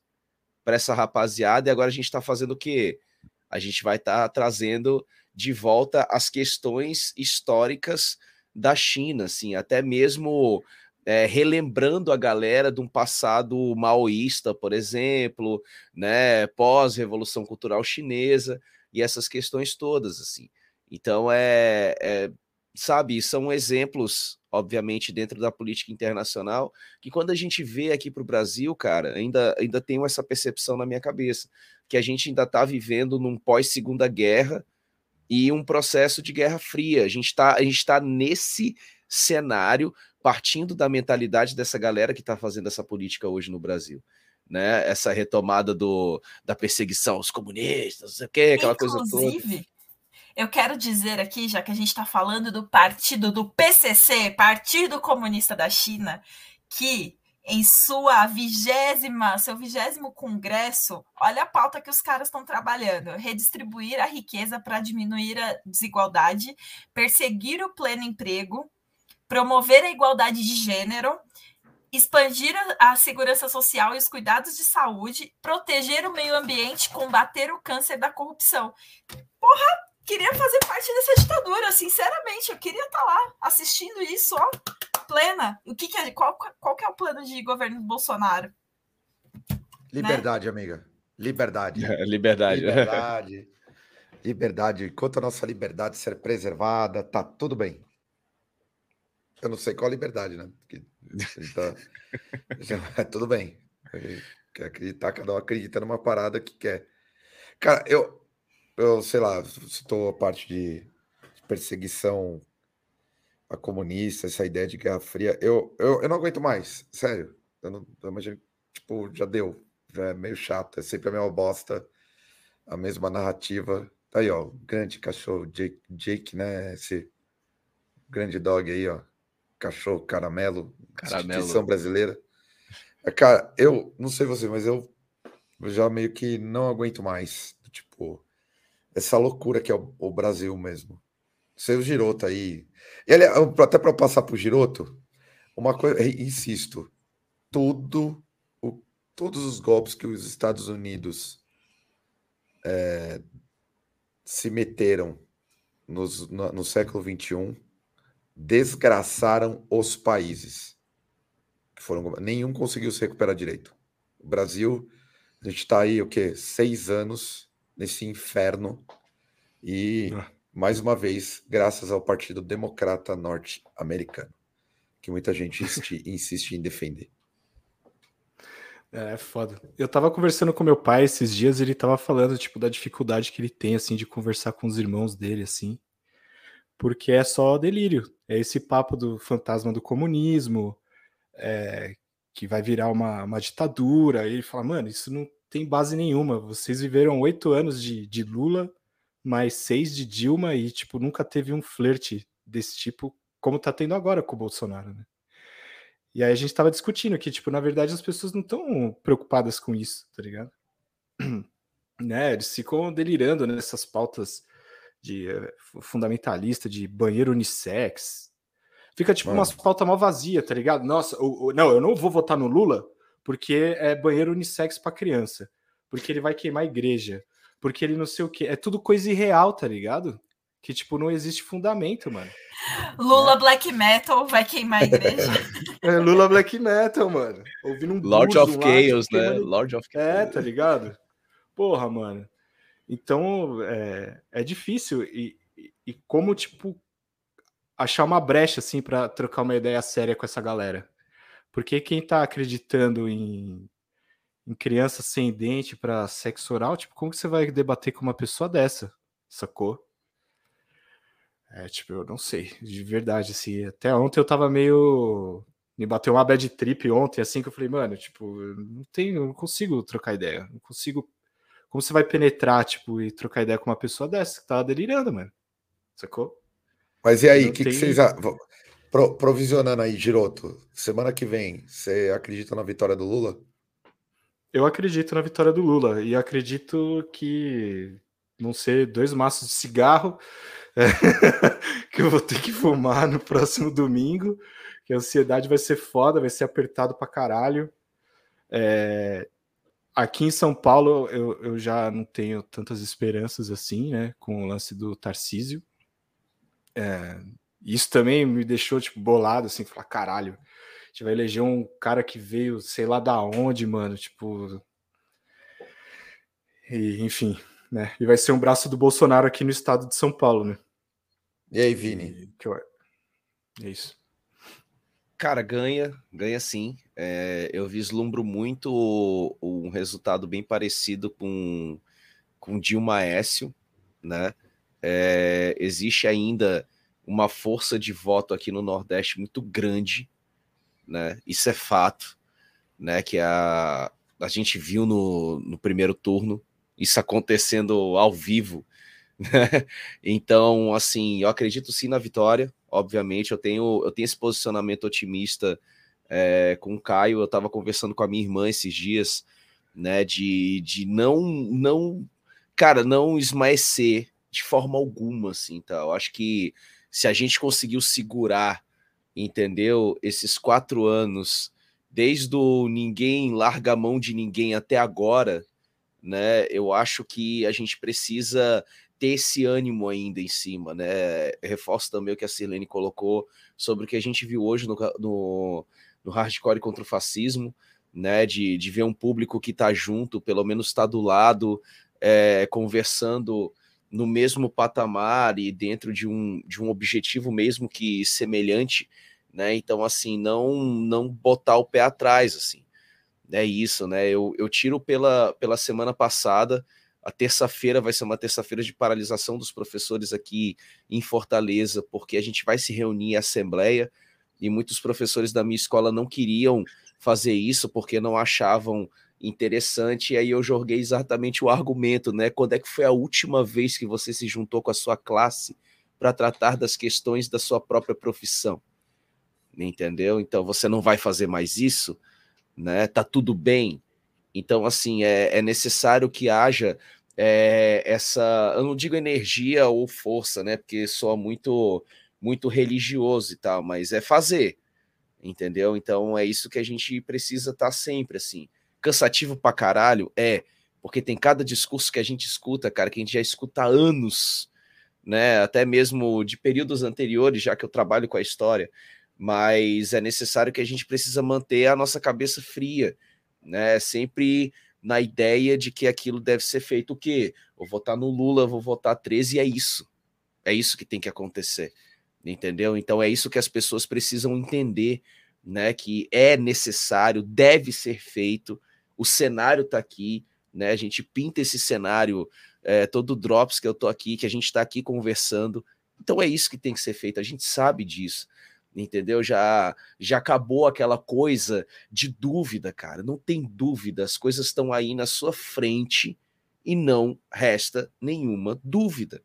Speaker 2: para essa rapaziada e agora a gente está fazendo o quê? A gente vai estar tá trazendo de volta as questões históricas da China, assim, até mesmo é, relembrando a galera de um passado maoísta, por exemplo, né, pós Revolução Cultural Chinesa e essas questões todas, assim. Então, é, é sabe, são exemplos, obviamente, dentro da política internacional, que quando a gente vê aqui para o Brasil, cara, ainda, ainda tenho essa percepção na minha cabeça, que a gente ainda está vivendo num pós-segunda guerra e um processo de guerra fria. A gente está tá nesse cenário, partindo da mentalidade dessa galera que está fazendo essa política hoje no Brasil né? Essa retomada do, da perseguição aos comunistas, não sei o quê, aquela Inclusive, coisa toda.
Speaker 4: Eu quero dizer aqui, já que a gente está falando do partido do PCC, Partido Comunista da China, que em sua vigésima, seu vigésimo congresso, olha a pauta que os caras estão trabalhando: redistribuir a riqueza para diminuir a desigualdade, perseguir o pleno emprego, promover a igualdade de gênero expandir a, segurança social e os cuidados de saúde, proteger o meio ambiente, combater o câncer da corrupção. Porra, queria fazer parte dessa ditadura, sinceramente, eu queria estar tá lá assistindo isso, ó, plena. O que, que é, qual, qual que é o plano de governo do Bolsonaro?
Speaker 1: Liberdade, né? amiga. Liberdade.
Speaker 2: liberdade.
Speaker 1: Liberdade. Liberdade. Enquanto a nossa liberdade ser preservada, tá tudo bem. Eu não sei qual a liberdade, né? Porque tá... tudo bem. Quer acreditar, cada um acredita numa parada que quer. Cara, eu, eu sei lá, citou a parte de perseguição a comunista, essa ideia de Guerra Fria. Eu, eu, eu não aguento mais, sério. Eu não, eu imagino, tipo, já deu. Já é meio chato, é sempre a mesma bosta, a mesma narrativa. Aí, ó, grande cachorro, Jake, Jake né? Esse grande dog aí, ó. Cachorro caramelo, caramelo. instituição brasileira. É, cara, eu não sei você, mas eu, já meio que não aguento mais. Tipo, essa loucura que é o, o Brasil mesmo. Seu Giroto aí. Ele, até para passar para o Giroto, uma coisa, insisto, tudo, o, todos os golpes que os Estados Unidos é, se meteram nos, no, no século XXI desgraçaram os países. Que foram, nenhum conseguiu se recuperar direito. O Brasil, a gente está aí, o quê? Seis anos nesse inferno. E, ah. mais uma vez, graças ao Partido Democrata Norte-Americano, que muita gente insiste, em defender.
Speaker 3: É, é foda. Eu tava conversando com meu pai esses dias, ele tava falando, tipo, da dificuldade que ele tem, assim, de conversar com os irmãos dele, assim, porque é só delírio. É esse papo do fantasma do comunismo, é, que vai virar uma, uma ditadura. E ele fala, mano, isso não tem base nenhuma. Vocês viveram oito anos de, de Lula, mais seis de Dilma, e, tipo, nunca teve um flerte desse tipo, como tá tendo agora com o Bolsonaro, né? E aí a gente tava discutindo que, tipo, na verdade as pessoas não estão preocupadas com isso, tá ligado? né? Eles ficam delirando nessas pautas de uh, fundamentalista, de banheiro unissex. Fica tipo Mano. umas pautas mal vazia, tá ligado? Nossa, o, o, não, eu não vou votar no Lula porque é banheiro unissex para criança, porque ele vai queimar a igreja, porque ele não sei o que. É tudo coisa irreal, tá ligado? Que, tipo, não existe fundamento, mano.
Speaker 4: Lula é. Black Metal vai queimar a igreja.
Speaker 3: é, Lula Black Metal, mano. Ouvindo um
Speaker 2: Lord of Chaos, né? Lord of
Speaker 3: Chaos. É, tá ligado? Porra, mano. Então, é, é difícil. E, e, como, tipo, achar uma brecha, assim, para trocar uma ideia séria com essa galera. Porque quem tá acreditando em, em criança sem dente para sexo oral, tipo, como que você vai debater com uma pessoa dessa? Sacou? É, tipo, eu não sei, de verdade, assim, até ontem eu tava meio. Me bateu uma bad trip ontem, assim, que eu falei, mano, tipo, não tenho, não consigo trocar ideia, não consigo. Como você vai penetrar, tipo, e trocar ideia com uma pessoa dessa que tava delirando, mano? Sacou?
Speaker 1: Mas e aí, o que, tenho... que vocês. Pro, provisionando aí, Giroto, semana que vem, você acredita na vitória do Lula?
Speaker 3: Eu acredito na vitória do Lula e acredito que vão ser dois maços de cigarro que eu vou ter que fumar no próximo domingo, que a ansiedade vai ser foda, vai ser apertado pra caralho. É, aqui em São Paulo eu, eu já não tenho tantas esperanças assim, né, com o lance do Tarcísio. É, isso também me deixou tipo bolado assim, falar caralho, a gente vai eleger um cara que veio, sei lá da onde, mano, tipo e, enfim, né? E vai ser um braço do Bolsonaro aqui no estado de São Paulo, né?
Speaker 1: E aí, Vini?
Speaker 3: Que eu... É isso.
Speaker 2: Cara, ganha, ganha sim. É, eu vislumbro muito um resultado bem parecido com, com Dilma Aécio, né? É, existe ainda uma força de voto aqui no Nordeste muito grande, né? Isso é fato, né? Que a, a gente viu no, no primeiro turno, isso acontecendo ao vivo. Né? Então, assim, eu acredito sim na vitória. Obviamente, eu tenho, eu tenho esse posicionamento otimista é, com o Caio. Eu estava conversando com a minha irmã esses dias, né? De, de não, não, cara, não esmaecer de forma alguma, assim, tá? Eu acho que se a gente conseguiu segurar, entendeu? Esses quatro anos, desde o ninguém larga a mão de ninguém até agora, né? Eu acho que a gente precisa ter esse ânimo ainda em cima, né? Reforço também o que a Sirlene colocou sobre o que a gente viu hoje no, no, no hardcore contra o fascismo, né? De, de ver um público que está junto, pelo menos está do lado, é, conversando no mesmo patamar e dentro de um, de um objetivo mesmo que semelhante, né? Então, assim, não não botar o pé atrás, assim é isso, né? Eu, eu tiro pela, pela semana passada, A terça-feira vai ser uma terça-feira de paralisação dos professores aqui em Fortaleza, porque a gente vai se reunir em assembleia e muitos professores da minha escola não queriam fazer isso porque não achavam interessante. E aí eu joguei exatamente o argumento, né? Quando é que foi a última vez que você se juntou com a sua classe para tratar das questões da sua própria profissão? Entendeu? Então você não vai fazer mais isso, né? Tá tudo bem. Então, assim, é, é necessário que haja é, essa, eu não digo energia ou força, né? Porque soa muito, muito religioso e tal, mas é fazer, entendeu? Então é isso que a gente precisa estar tá sempre, assim. Cansativo pra caralho? É, porque tem cada discurso que a gente escuta, cara, que a gente já escuta há anos, né? Até mesmo de períodos anteriores, já que eu trabalho com a história. Mas é necessário que a gente precisa manter a nossa cabeça fria, né? Sempre na ideia de que aquilo deve ser feito o quê? Vou votar no Lula, vou votar 13 e é isso. É isso que tem que acontecer. Entendeu? Então é isso que as pessoas precisam entender, né? Que é necessário, deve ser feito. O cenário está aqui, né? A gente pinta esse cenário, é, todo drops que eu tô aqui, que a gente está aqui conversando. Então é isso que tem que ser feito. A gente sabe disso entendeu? Já já acabou aquela coisa de dúvida, cara. Não tem dúvida, as coisas estão aí na sua frente e não resta nenhuma dúvida,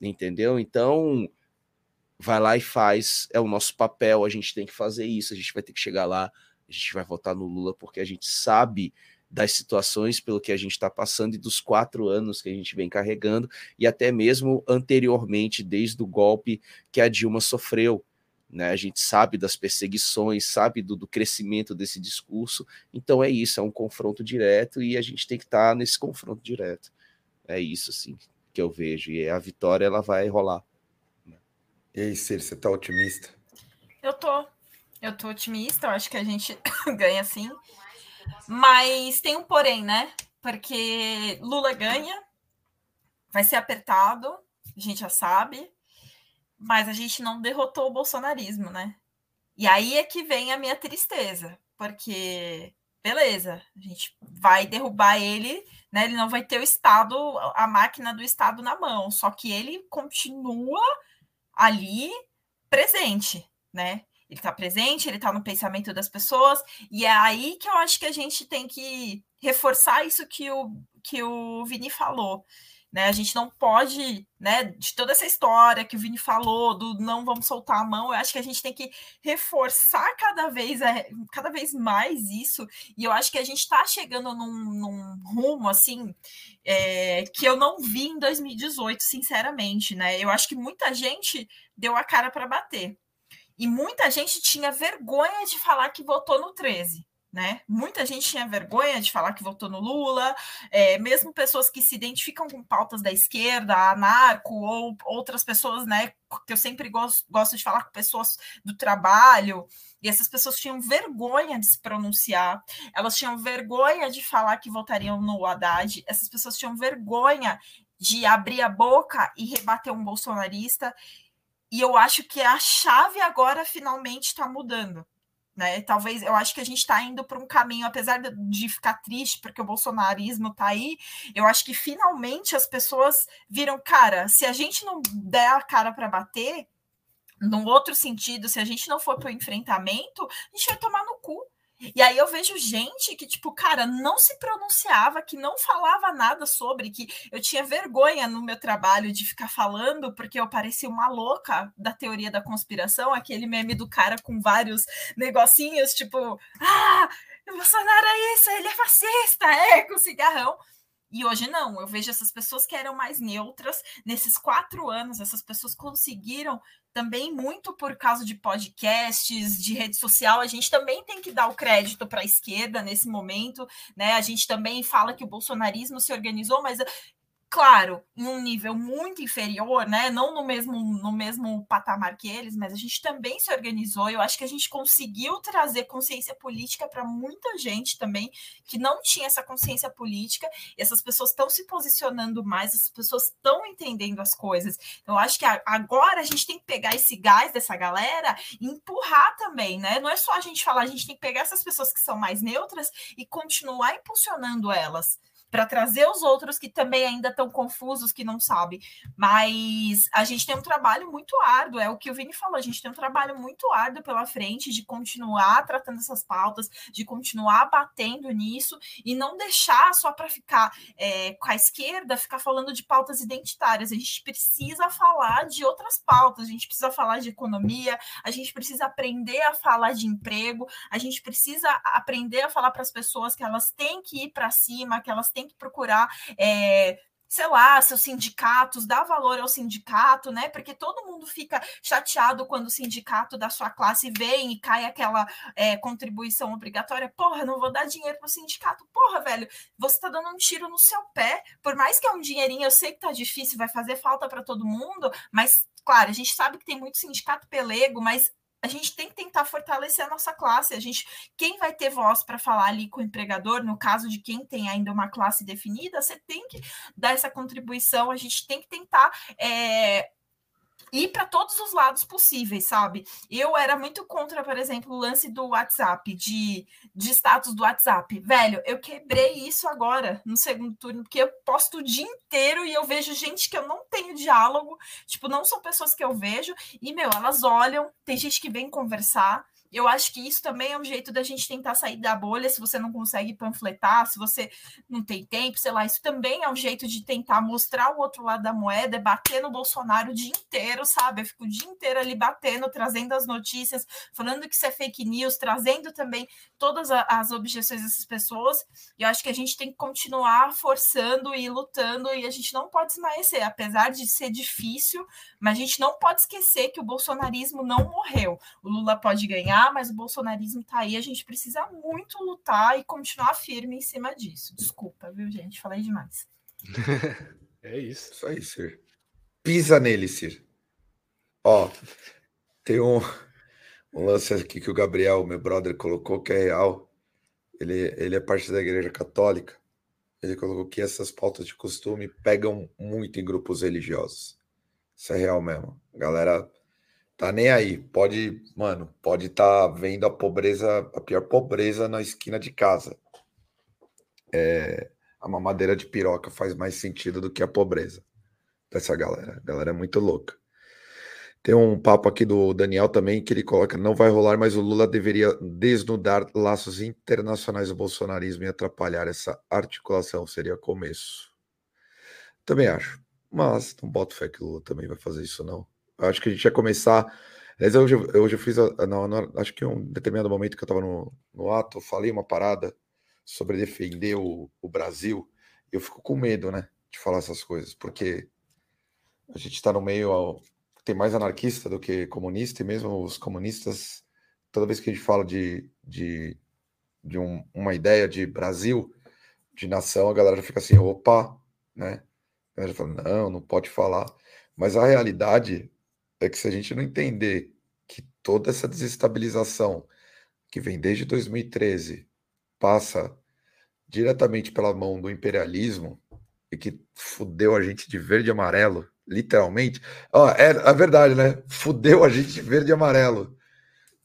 Speaker 2: entendeu? Então, vai lá e faz, é o nosso papel, a gente tem que fazer isso, a gente vai ter que chegar lá, a gente vai votar no Lula porque a gente sabe das situações pelo que a gente está passando e dos quatro anos que a gente vem carregando, e até mesmo anteriormente, desde o golpe que a Dilma sofreu né? A gente sabe das perseguições, sabe do, do, crescimento desse discurso. Então é isso, é um confronto direto e a gente tem que estar tá nesse confronto direto. É isso, assim, que eu vejo. E a vitória ela vai rolar.
Speaker 1: E aí, Ciro, você está otimista?
Speaker 4: Eu tô. Eu tô otimista, eu acho que a gente ganha sim. Mas tem um porém, né? Porque Lula ganha, vai ser apertado, a gente já sabe mas a gente não derrotou o bolsonarismo, né? E aí é que vem a minha tristeza, porque beleza, a gente vai derrubar ele, né? Ele não vai ter o Estado, a máquina do Estado na mão, só que ele continua ali presente, né? Ele está presente, ele está no pensamento das pessoas, e é aí que eu acho que a gente tem que reforçar isso que o, que o Vini falou. Né? A gente não pode, né, de toda essa história que o Vini falou, do não vamos soltar a mão, eu acho que a gente tem que reforçar cada vez, é, cada vez mais isso, e eu acho que a gente está chegando num, num, rumo, assim, é, que eu não vi em 2018, sinceramente, né? Eu acho que muita gente deu a cara para bater. E muita gente tinha vergonha de falar que votou no 13 né? Muita gente tinha vergonha de falar que votou no Lula, é, mesmo pessoas que se identificam com pautas da esquerda, anarco, ou outras pessoas, né? Que eu sempre gosto, gosto de falar com pessoas do trabalho, e essas pessoas tinham vergonha de se pronunciar, elas tinham vergonha de falar que votariam no Haddad, essas pessoas tinham vergonha de abrir a boca e rebater um bolsonarista, e eu acho que a chave agora finalmente está mudando né? Talvez eu acho que a gente está indo para um caminho, apesar de ficar triste porque o bolsonarismo está aí, eu acho que finalmente as pessoas viram, cara, se a gente não der a cara para bater, num outro sentido, se a gente não for para o enfrentamento, a gente vai tomar no cu. E aí eu vejo gente que, tipo, cara, não se pronunciava, que não falava nada sobre, que eu tinha vergonha no meu trabalho de ficar falando, porque eu parecia uma louca da teoria da conspiração, aquele meme do cara com vários negocinhos, tipo, ah, o Bolsonaro é isso, ele é fascista, é, com cigarrão. E hoje não, eu vejo essas pessoas que eram mais neutras. Nesses quatro anos, essas pessoas conseguiram também muito por causa de podcasts, de rede social. A gente também tem que dar o crédito para a esquerda nesse momento, né? A gente também fala que o bolsonarismo se organizou, mas claro, em um nível muito inferior, né? Não no mesmo, no mesmo patamar que eles, mas a gente também se organizou. Eu acho que a gente conseguiu trazer consciência política para muita gente também que não tinha essa consciência política. Essas pessoas estão se posicionando mais, essas pessoas estão entendendo as coisas. Eu acho que agora a gente tem que pegar esse gás dessa galera e empurrar também, né? Não é só a gente falar, a gente tem que pegar essas pessoas que são mais neutras e continuar impulsionando elas para trazer os outros que também ainda estão confusos, que não sabem. Mas a gente tem um trabalho muito árduo, é o que o Vini falou, a gente tem um trabalho muito árduo pela frente de continuar tratando essas pautas, de continuar batendo nisso e não deixar só para ficar é, com a esquerda, ficar falando de pautas identitárias. A gente precisa falar de outras pautas, a gente precisa falar de economia, a gente precisa aprender a falar de emprego, a gente precisa aprender a falar para as pessoas que elas têm que ir para cima, que elas têm que procurar é, sei lá, seus sindicatos, dá valor ao sindicato, né? Porque todo mundo fica chateado quando o sindicato da sua classe vem e cai aquela é, contribuição obrigatória. Porra, não vou dar dinheiro pro sindicato. Porra, velho, você tá dando um tiro no seu pé. Por mais que é um dinheirinho, eu sei que tá difícil, vai fazer falta para todo mundo, mas claro, a gente sabe que tem muito sindicato pelego, mas a gente tem que tentar fortalecer a nossa classe. A gente, quem vai ter voz para falar ali com o empregador, no caso de quem tem ainda uma classe definida, você tem que dar essa contribuição. A gente tem que tentar é, ir para todos os lados possíveis, sabe? Eu era muito contra, por exemplo, o lance do WhatsApp, de, de status do WhatsApp. Velho, eu quebrei isso agora no segundo turno, porque eu posto o dia inteiro e eu vejo gente que eu não tenho diálogo, tipo, não são pessoas que eu vejo, e, meu, elas olham, tem gente que vem conversar, eu acho que isso também é um jeito da gente tentar sair da bolha, se você não consegue panfletar, se você não tem tempo, sei lá, isso também é um jeito de tentar mostrar o outro lado da moeda, é bater no Bolsonaro o dia inteiro, sabe? Eu fico o dia inteiro ali batendo, trazendo as notícias, falando que isso é fake news, trazendo também todas as objeções dessas pessoas. E eu acho que a gente tem que continuar forçando e lutando, e a gente não pode esmaecer, apesar de ser difícil, mas a gente não pode esquecer que o bolsonarismo não morreu. O Lula pode ganhar mas o bolsonarismo está aí, a gente precisa muito lutar e continuar firme em cima disso. Desculpa, viu, gente? Falei demais.
Speaker 1: é isso. Isso aí, Sir. Pisa nele, Sir. Ó, tem um, um lance aqui que o Gabriel, meu brother, colocou que é real. Ele, ele é parte da Igreja Católica. Ele colocou que essas pautas de costume pegam muito em grupos religiosos. Isso é real mesmo. A galera Tá nem aí. Pode, mano, pode estar tá vendo a pobreza, a pior pobreza na esquina de casa. É, a mamadeira de piroca faz mais sentido do que a pobreza dessa galera. A galera é muito louca. Tem um papo aqui do Daniel também que ele coloca: não vai rolar, mas o Lula deveria desnudar laços internacionais do bolsonarismo e atrapalhar essa articulação. Seria começo. Também acho. Mas não boto fé que o Lula também vai fazer isso, não. Acho que a gente ia começar. Aliás, hoje, hoje eu fiz. Não, não, acho que em um determinado momento que eu estava no, no ato, eu falei uma parada sobre defender o, o Brasil. Eu fico com medo, né? De falar essas coisas, porque a gente está no meio. Tem mais anarquista do que comunista, e mesmo os comunistas, toda vez que a gente fala de, de, de um, uma ideia de Brasil, de nação, a galera fica assim, opa, né? A galera fala, não, não pode falar. Mas a realidade é que se a gente não entender que toda essa desestabilização que vem desde 2013 passa diretamente pela mão do imperialismo e que fudeu a gente de verde e amarelo, literalmente. Ó, é a verdade, né? Fudeu a gente de verde e amarelo.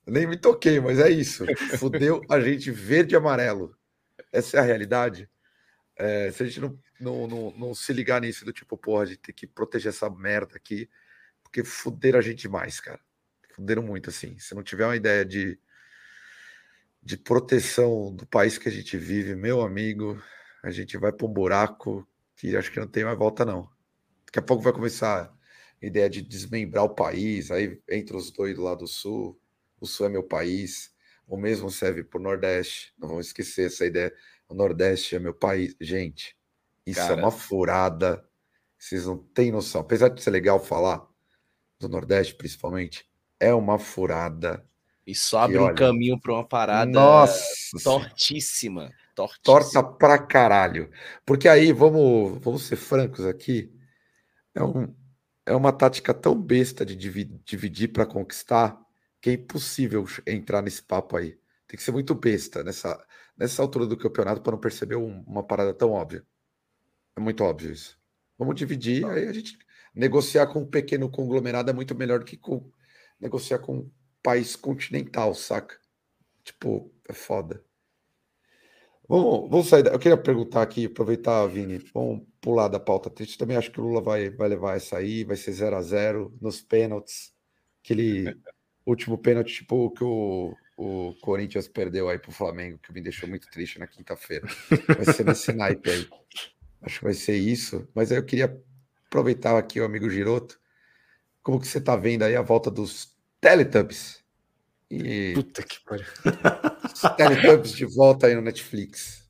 Speaker 1: Nem me toquei, mas é isso. Fudeu a gente verde e amarelo. Essa é a realidade. É, se a gente não, não, não, não, se ligar nisso, do tipo, porra, a gente tem que proteger essa merda aqui, porque fuderam a gente demais, cara. Fuderam muito, assim. Se não tiver uma ideia de, de proteção do país que a gente vive, meu amigo, a gente vai para um buraco que acho que não tem mais volta, não. Daqui a pouco vai começar a ideia de desmembrar o país, aí entre os dois do lado do sul, o sul é meu país, o mesmo serve para o Nordeste, não vamos esquecer essa ideia, o Nordeste é meu país. Gente, isso Cara. é uma furada, vocês não têm noção. Apesar de ser legal falar, do Nordeste, principalmente, é uma furada.
Speaker 2: Isso abre um caminho para uma parada nossa, tortíssima, tortíssima.
Speaker 1: Torta pra caralho. Porque aí, vamos, vamos ser francos aqui, é, um, é uma tática tão besta de dividir para conquistar que é impossível entrar nesse papo aí. Tem que ser muito besta nessa, nessa altura do campeonato para não perceber um, uma parada tão óbvia. É muito óbvio isso. Vamos dividir, aí a gente negociar com um pequeno conglomerado é muito melhor do que com, negociar com um país continental, saca? Tipo, é foda. Vamos, vamos sair. Eu queria perguntar aqui, aproveitar, Vini, vamos pular da pauta triste. Também acho que o Lula vai, vai levar essa aí, vai ser 0 a 0 nos pênaltis. Aquele último pênalti, tipo, que o, o Corinthians perdeu aí pro Flamengo, que me deixou muito triste na quinta-feira. Vai ser nesse naipe aí. Acho que vai ser isso. Mas eu queria aproveitar aqui o amigo Giroto. Como que você tá vendo aí a volta dos Teletubbies?
Speaker 3: E... Puta que pariu.
Speaker 1: Teletubbies de volta aí no Netflix.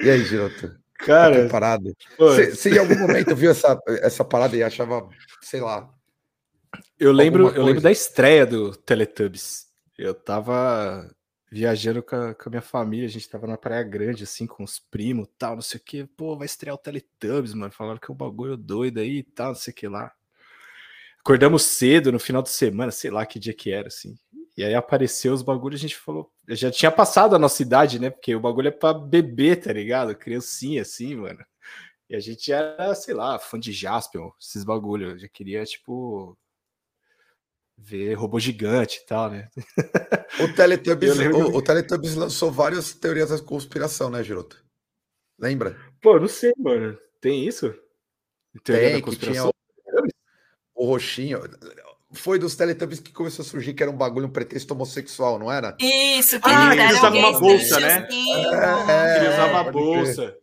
Speaker 1: E aí, Giroto?
Speaker 3: Tá Cara, tá
Speaker 1: preparado? Você em algum momento viu essa, essa parada e achava, sei lá.
Speaker 3: Eu lembro, eu lembro da estreia do Teletubbies. Eu tava viajando com a, com a, minha família, a gente tava na Praia Grande, assim, com os primos tal, não sei o que. Pô, vai estrear o Teletubbies, mano. Falaram que é um bagulho doido aí e tal, não sei o que lá. Acordamos cedo no final de semana, sei lá que dia que era, assim. E aí apareceu os bagulhos, a gente falou. Já tinha passado a nossa idade, né? Porque o bagulho é pra bebê, tá ligado? Criancinha, assim, mano. E a gente era, sei lá, fã de Jasper, esses bagulhos. Já queria, tipo, ver robô gigante e tal, né?
Speaker 1: O Teletubbies, o, o, Teletubbies lançou várias teorias da conspiração, né, Giroto? Lembra?
Speaker 3: Pô, não sei, mano. Tem isso?
Speaker 1: Teoria Tem, da conspiração? o roxinho. Foi dos Teletubbies que começou a surgir que era um bagulho, um pretexto homossexual, não era?
Speaker 4: Isso,
Speaker 3: que ah, ele usava uma bolsa, né? É, ele usava a bolsa.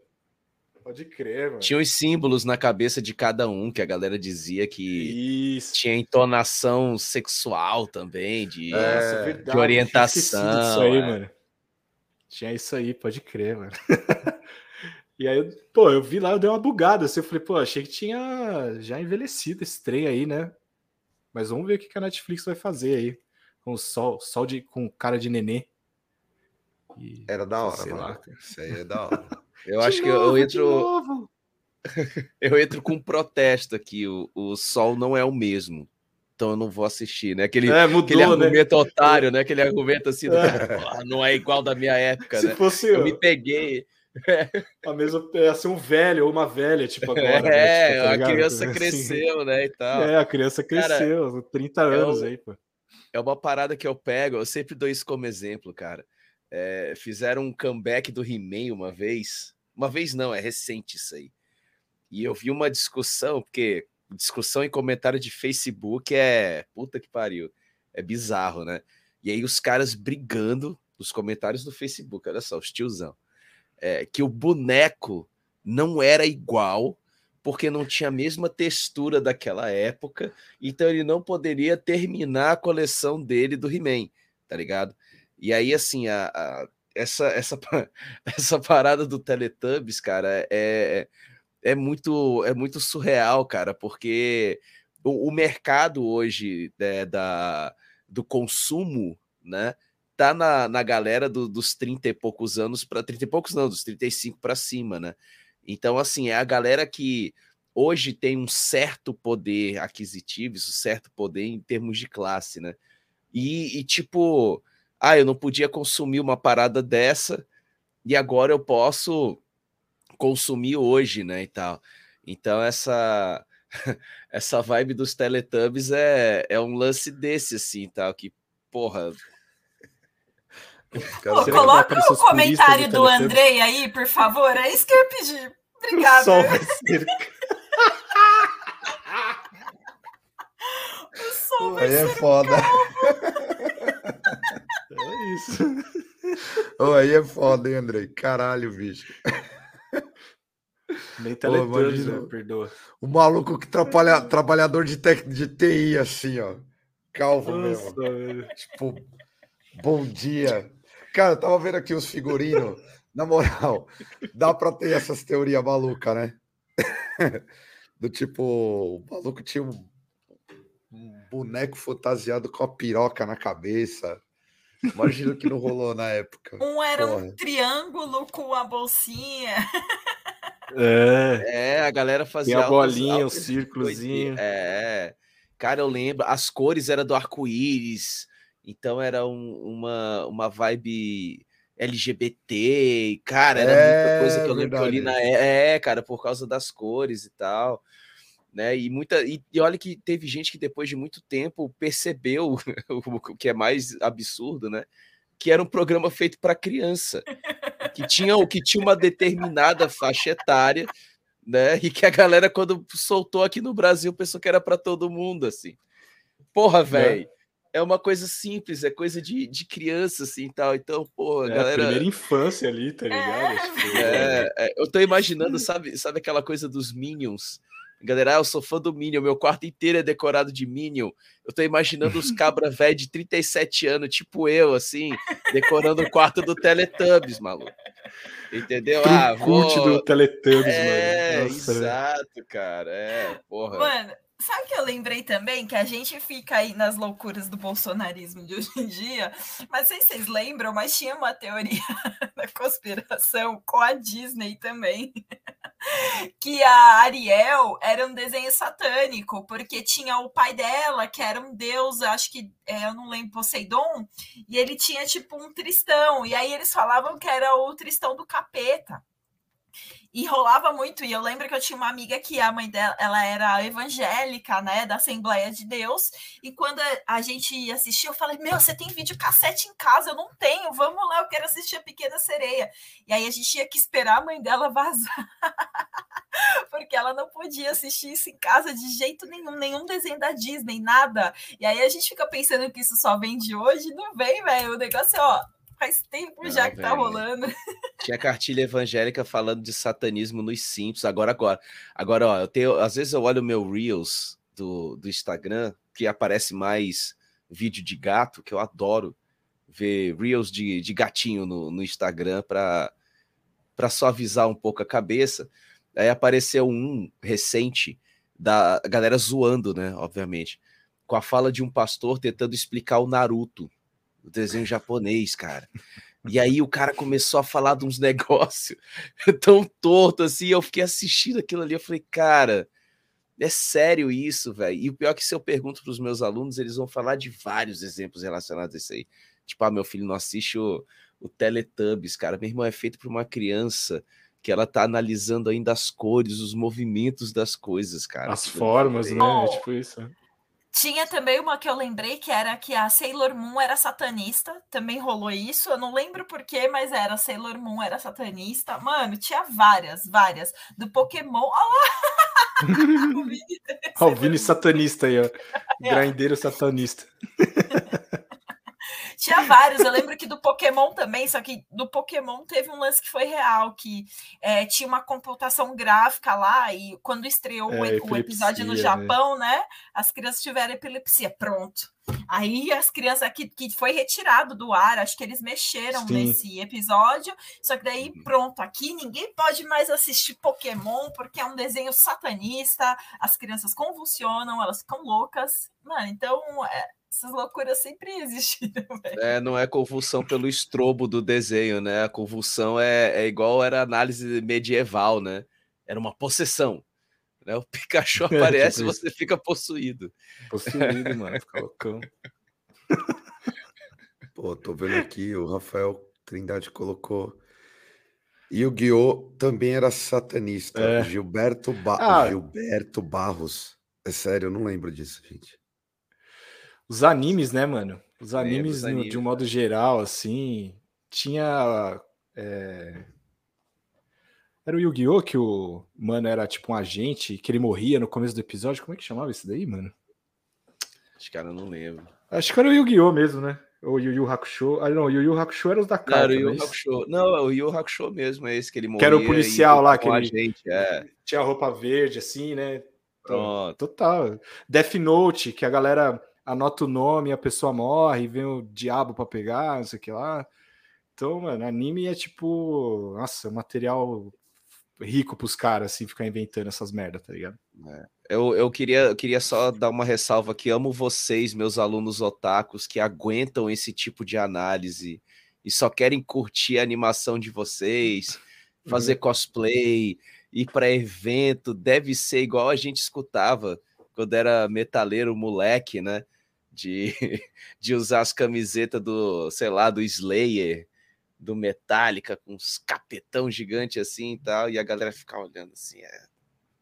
Speaker 3: Pode crer, mano.
Speaker 2: Tinha os símbolos na cabeça de cada um, que a galera dizia que Isso. tinha entonação sexual também, de, é, de orientação.
Speaker 3: Isso aí, é. mano. Tinha isso aí, pode crer, mano. E aí, pô, eu vi lá, eu dei uma bugada. Assim, eu falei, pô, achei que tinha já envelhecido esse trem aí, né? Mas vamos ver o que a Netflix vai fazer aí. Com o sol, sol de, com cara de nenê.
Speaker 1: E, Era da hora, mano. Lá, Isso aí é da hora.
Speaker 2: Eu acho que eu entro. eu entro com um protesto aqui. O, o sol não é o mesmo. Então eu não vou assistir, né? Aquele, é, mudou, aquele né? argumento né? otário, né? Aquele argumento assim, é. não é igual da minha época,
Speaker 3: Se
Speaker 2: né?
Speaker 3: Fosse
Speaker 2: eu, eu me peguei.
Speaker 3: A mesma é ser um velho ou uma velha, tipo agora.
Speaker 2: Né? É, né? tipo, tá a criança assim. cresceu, né? E tal.
Speaker 3: É, a criança cresceu, cara, 30 anos é aí, pô.
Speaker 2: É uma parada que eu pego, eu sempre dou isso como exemplo, cara. É, fizeram um comeback do He-Man uma vez. Uma vez não, é recente isso aí. E eu vi uma discussão, porque discussão em comentário de Facebook é. Puta que pariu. É bizarro, né? E aí os caras brigando nos comentários do Facebook, olha só, os tiozão é, que o boneco não era igual, porque não tinha a mesma textura daquela época, então ele não poderia terminar a coleção dele do He-Man, tá ligado? E aí, assim, a, a, essa, essa, essa parada do Teletubbies, cara, é, é, muito, é muito surreal, cara, porque o, o mercado hoje é, da, do consumo, né? tá na, na galera do, dos 30 e poucos anos para 30 e poucos não, dos 35 para cima, né? Então, assim, é a galera que hoje tem um certo poder aquisitivo, um certo poder em termos de classe, né? E, e, tipo, ah, eu não podia consumir uma parada dessa e agora eu posso consumir hoje, né, e tal. Então essa essa vibe dos Teletubbies é, é um lance desse assim, tal, que porra,
Speaker 4: Pô, coloca o comentário do, do Andrei aí, por favor. É isso que eu ia pedir. Obrigada. Sol vai ser... o sol vai
Speaker 1: aí é foda.
Speaker 3: Isso.
Speaker 1: Oh, aí é foda, hein, Andrei? Caralho, bicho.
Speaker 3: Nem Teletubbies, né? Perdoa.
Speaker 1: O maluco que trabalha, trabalhador de, tec, de TI, assim, ó. Calvo Nossa, mesmo. Velho. Tipo, bom dia. Cara, eu tava vendo aqui os figurinos. Na moral, dá pra ter essas teorias malucas, né? Do tipo, o maluco tinha um, um boneco fantasiado com a piroca na cabeça. Imagina o que não rolou na época.
Speaker 4: Um era Porra. um triângulo com a bolsinha.
Speaker 2: É, é a galera fazia.
Speaker 3: a bolinha, o círculozinho.
Speaker 2: É, cara, eu lembro. As cores eram do arco-íris. Então era um, uma, uma vibe LGBT, cara, era é, muita coisa que eu lembro que eu li na é, cara, por causa das cores e tal, né? E muita e, e olha que teve gente que depois de muito tempo percebeu o que é mais absurdo, né? Que era um programa feito para criança. que tinha, que tinha uma determinada faixa etária, né? E que a galera, quando soltou aqui no Brasil, pensou que era para todo mundo, assim. Porra, velho. É é uma coisa simples, é coisa de, de criança, assim, tal. Então, pô, a é, galera...
Speaker 3: primeira infância ali, tá ligado? É,
Speaker 2: tipo, é, é, eu tô imaginando, sabe, sabe aquela coisa dos Minions? Galera, ah, eu sou fã do Minion, meu quarto inteiro é decorado de Minion. Eu tô imaginando os cabra velho de 37 anos, tipo eu, assim, decorando o quarto do Teletubbies, maluco. Entendeu?
Speaker 3: ah, vou... do Teletubbies,
Speaker 2: é, mano. Nossa, exato, cara. É, porra.
Speaker 4: Mano, Sabe que eu lembrei também que a gente fica aí nas loucuras do bolsonarismo de hoje em dia, mas sei se vocês lembram, mas tinha uma teoria da conspiração com a Disney também, que a Ariel era um desenho satânico, porque tinha o pai dela, que era um deus, acho que, é, eu não lembro, Poseidon, e ele tinha tipo um tristão, e aí eles falavam que era o tristão do capeta. E rolava muito, e eu lembro que eu tinha uma amiga que a mãe dela, ela era evangélica, né, da Assembleia de Deus, e quando a gente assistia, eu falei, meu, você tem vídeo cassete em casa? Eu não tenho, vamos lá, eu quero assistir a Pequena Sereia. E aí a gente tinha que esperar a mãe dela vazar, porque ela não podia assistir isso em casa de jeito nenhum, nenhum desenho da Disney, nada. E aí a gente fica pensando que isso só vem de hoje, não vem, velho, o negócio é, ó, Faz tempo já que tá véio. tá rolando.
Speaker 2: Tinha cartilha evangélica falando de satanismo nos Simpsons. Agora, agora. Agora, ó, eu tenho. Às vezes eu olho o meu Reels do, do Instagram, que aparece mais vídeo de gato, que eu adoro ver Reels de, de gatinho no, no Instagram para suavizar um pouco a cabeça. Aí apareceu um recente da galera zoando, né? Obviamente, com a fala de um pastor tentando explicar o Naruto o desenho japonês, cara. E aí o cara começou a falar de uns negócios tão torto assim, eu fiquei assistindo aquilo ali, eu falei, cara, é sério isso, velho? E o pior é que se eu pergunto para os meus alunos, eles vão falar de vários exemplos relacionados a isso aí. Tipo, ah, meu filho não assiste o, o Teletubbies, cara. Meu irmão é feito por uma criança que ela tá analisando ainda as cores, os movimentos das coisas, cara.
Speaker 3: As formas, né? É tipo isso.
Speaker 4: Tinha também uma que eu lembrei que era que a Sailor Moon era satanista, também rolou isso. Eu não lembro porquê, mas era Sailor Moon era satanista. Mano, tinha várias, várias. Do Pokémon. Olha lá!
Speaker 3: o Vini, o Vini satanista aí, ó. É. Grindeiro satanista.
Speaker 4: Tinha vários, eu lembro que do Pokémon também, só que do Pokémon teve um lance que foi real, que é, tinha uma computação gráfica lá, e quando estreou é, o episódio no né? Japão, né? né? As crianças tiveram epilepsia. Pronto. Aí as crianças que, que foi retirado do ar, acho que eles mexeram Sim. nesse episódio, só que daí uhum. pronto, aqui ninguém pode mais assistir Pokémon porque é um desenho satanista, as crianças convulsionam, elas ficam loucas. Mano, então é, essas loucuras sempre existiram.
Speaker 2: É, não é convulsão pelo estrobo do desenho, né? A convulsão é, é igual era análise medieval, né? Era uma possessão. Né? O Pikachu aparece e tipo você fica possuído.
Speaker 3: Possuído, mano. Fica loucão.
Speaker 1: Pô, tô vendo aqui, o Rafael Trindade colocou. E o Guiô também era satanista. É. Gilberto, ba... ah. Gilberto Barros. É sério, eu não lembro disso, gente.
Speaker 3: Os animes, né, mano? Os animes, é, de um modo geral, assim, tinha. É... Era o Yu-Gi-Oh! que o mano era tipo um agente, que ele morria no começo do episódio. Como é que chamava isso daí, mano?
Speaker 2: Acho que eu não lembro.
Speaker 3: Acho que era o Yu-Gi-Oh! mesmo, né? Ou Yu Yu Hakusho. Ah, não, o Yu Yu Hakusho era os da carta. Não, era o Yu
Speaker 2: Hakusho. Não, é o Yu Hakusho mesmo, é esse que ele morria.
Speaker 3: Que era o policial lá, que ele
Speaker 2: é.
Speaker 3: tinha roupa verde, assim, né? Pronto. Total. Death Note, que a galera anota o nome, a pessoa morre, vem o diabo para pegar, não sei o que lá. Então, mano, anime é tipo, nossa, material rico pros caras, assim, ficar inventando essas merdas, tá ligado?
Speaker 2: É. Eu, eu, queria, eu queria só dar uma ressalva aqui. Amo vocês, meus alunos otakus, que aguentam esse tipo de análise e só querem curtir a animação de vocês, fazer uhum. cosplay, ir para evento. Deve ser igual a gente escutava quando era metaleiro, moleque, né? De, de usar as camisetas do, sei lá, do Slayer, do Metallica, com uns capetão gigante assim e tal, e a galera ficar olhando assim, é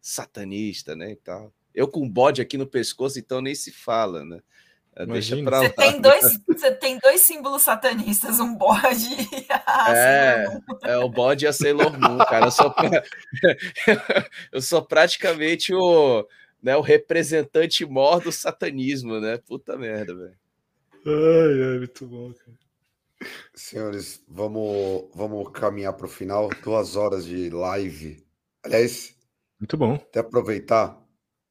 Speaker 2: satanista, né, e tal. Eu com bode aqui no pescoço, então nem se fala, né? Deixa pra
Speaker 4: você, tem dois, você tem dois símbolos satanistas, um bode e a
Speaker 2: é, é, o bode e a Sailor Moon, cara. Eu sou, eu sou praticamente o, né, o representante mor do satanismo, né? Puta merda, velho.
Speaker 3: Ai, ai, muito bom, cara.
Speaker 1: Senhores, vamos, vamos caminhar para o final. Duas horas de live. Aliás,
Speaker 3: muito bom.
Speaker 1: Até aproveitar,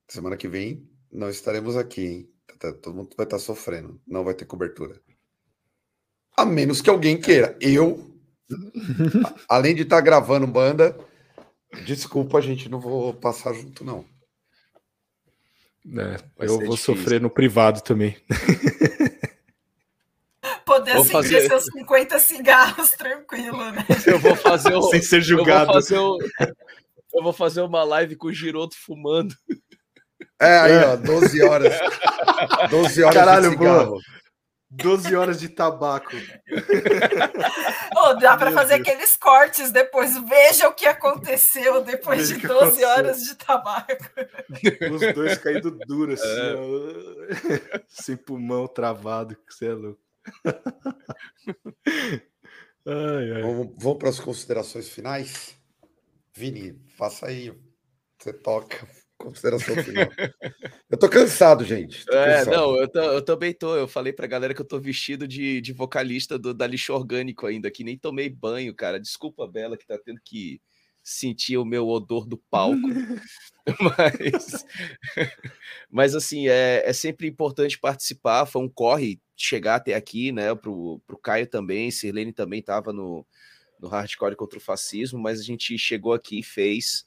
Speaker 1: semana que vem não estaremos aqui, hein? Tá, tá, todo mundo vai estar sofrendo, não vai ter cobertura. A menos que alguém queira. Eu, além de estar gravando banda, desculpa, a gente não vou passar junto, não.
Speaker 3: É, eu vou difícil. sofrer no privado também.
Speaker 4: Poder vou acender fazer... seus 50 cigarros tranquilo, né?
Speaker 2: Eu vou fazer o...
Speaker 3: Sem ser julgado.
Speaker 2: Eu vou fazer, o... eu vou fazer uma live com o Giroto fumando.
Speaker 1: É, aí, ó, 12 horas. 12 horas
Speaker 3: Caralho, de cigarro. Boa. 12 horas de tabaco.
Speaker 4: oh, dá para fazer Deus. aqueles cortes depois. Veja o que aconteceu depois Veja de 12 aconteceu. horas de tabaco.
Speaker 3: Os dois caindo duro, assim, é. sem pulmão travado, que você é louco.
Speaker 1: ai, ai. Vamos, vamos para as considerações finais? Vini, faça aí. Você toca. Consideração final. eu tô cansado, gente. Tô
Speaker 2: é,
Speaker 1: cansado.
Speaker 2: não, eu, tô, eu também tô. Eu falei pra galera que eu tô vestido de, de vocalista do, da lixo orgânico ainda, que nem tomei banho, cara. Desculpa, Bela, que tá tendo que sentir o meu odor do palco. mas, mas assim, é, é sempre importante participar. Foi um corre chegar até aqui, né? Pro, pro Caio também, Sirlene também tava no, no hardcore contra o fascismo, mas a gente chegou aqui e fez.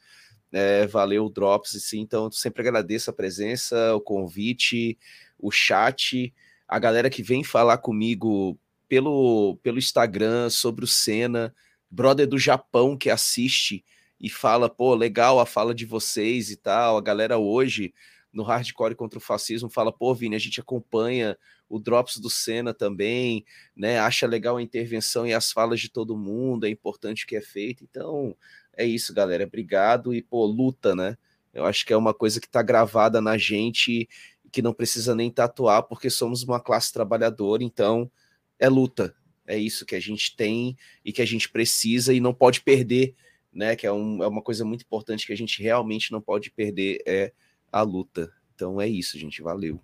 Speaker 2: É, valeu Drops, assim, então sempre agradeço a presença, o convite, o chat, a galera que vem falar comigo pelo, pelo Instagram sobre o Senna, brother do Japão que assiste e fala, pô, legal a fala de vocês e tal, a galera hoje no Hardcore contra o Fascismo fala, pô, Vini, a gente acompanha o Drops do Senna também, né, acha legal a intervenção e as falas de todo mundo, é importante o que é feito, então é isso, galera. Obrigado e, pô, luta, né? Eu acho que é uma coisa que está gravada na gente que não precisa nem tatuar, porque somos uma classe trabalhadora, então é luta. É isso que a gente tem e que a gente precisa e não pode perder, né? Que é, um, é uma coisa muito importante que a gente realmente não pode perder, é a luta. Então é isso, gente. Valeu.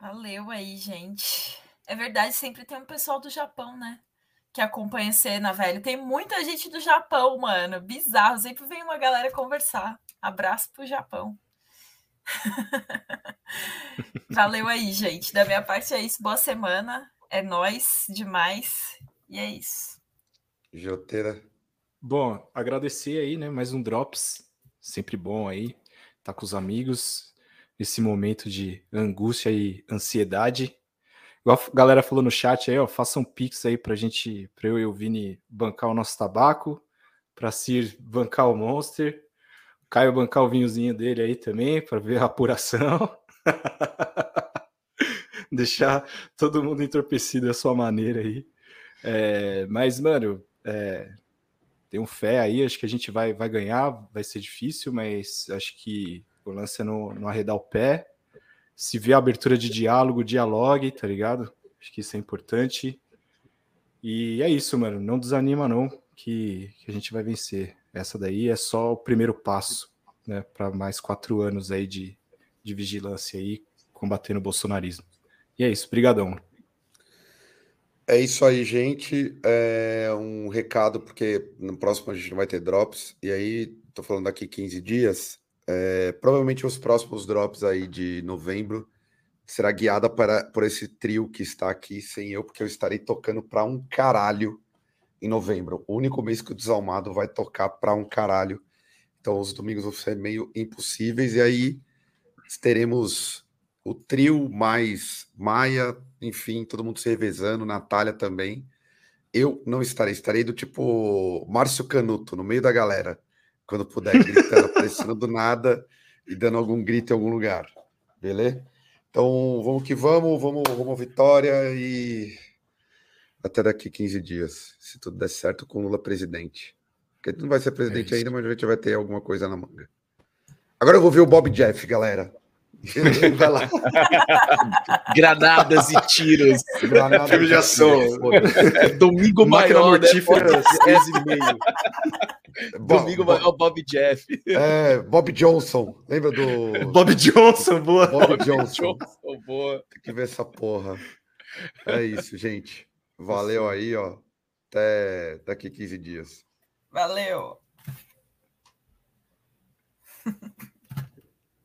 Speaker 4: Valeu aí, gente. É verdade, sempre tem um pessoal do Japão, né? Que acompanha a cena, velho. Tem muita gente do Japão, mano. Bizarro. Sempre vem uma galera conversar. Abraço pro Japão. Valeu aí, gente. Da minha parte é isso. Boa semana. É nós demais. E é isso.
Speaker 1: Joteira.
Speaker 3: Bom, agradecer aí, né? Mais um Drops. Sempre bom aí. Tá com os amigos. Nesse momento de angústia e ansiedade. Igual a galera falou no chat aí, ó, faça um pix aí pra gente, pra eu e o Vini bancar o nosso tabaco, pra Cir bancar o Monster, o Caio bancar o vinhozinho dele aí também, para ver a apuração. Deixar todo mundo entorpecido da sua maneira aí. É, mas, mano, é, tenho fé aí, acho que a gente vai, vai ganhar, vai ser difícil, mas acho que o lance é não arredar o pé se vê a abertura de diálogo, dialogue, tá ligado? Acho que isso é importante. E é isso, mano. Não desanima, não, que, que a gente vai vencer. Essa daí é só o primeiro passo, né? Para mais quatro anos aí de, de vigilância aí, combatendo o bolsonarismo. E é isso, brigadão.
Speaker 1: É isso aí, gente. É um recado, porque no próximo a gente não vai ter drops. E aí, tô falando daqui 15 dias. É, provavelmente os próximos drops aí de novembro será guiada para, por esse trio que está aqui sem eu, porque eu estarei tocando para um caralho em novembro. O único mês que o Desalmado vai tocar para um caralho. Então os domingos vão ser meio impossíveis. E aí teremos o trio mais Maia, enfim, todo mundo se revezando, Natália também. Eu não estarei, estarei do tipo Márcio Canuto, no meio da galera quando puder, gritando, aparecendo do nada e dando algum grito em algum lugar. Beleza? Então, vamos que vamos, vamos, vamos vitória e até daqui 15 dias, se tudo der certo com Lula presidente. Porque não vai ser presidente é ainda, mas a gente vai ter alguma coisa na manga. Agora eu vou ver o Bob Jeff, galera.
Speaker 2: Vai lá. Granadas e tiros.
Speaker 3: Granada Filme de ação.
Speaker 2: Domingo Máquina maior.
Speaker 3: Né,
Speaker 2: mortífera, né? Domingo maior, Bob Jeff.
Speaker 1: É, Bob Johnson. Lembra do.
Speaker 3: Bob Johnson, boa.
Speaker 1: Bob, Bob Johnson. Johnson. boa. Tem que ver essa porra. É isso, gente. Valeu aí, ó. Até daqui 15 dias.
Speaker 4: Valeu.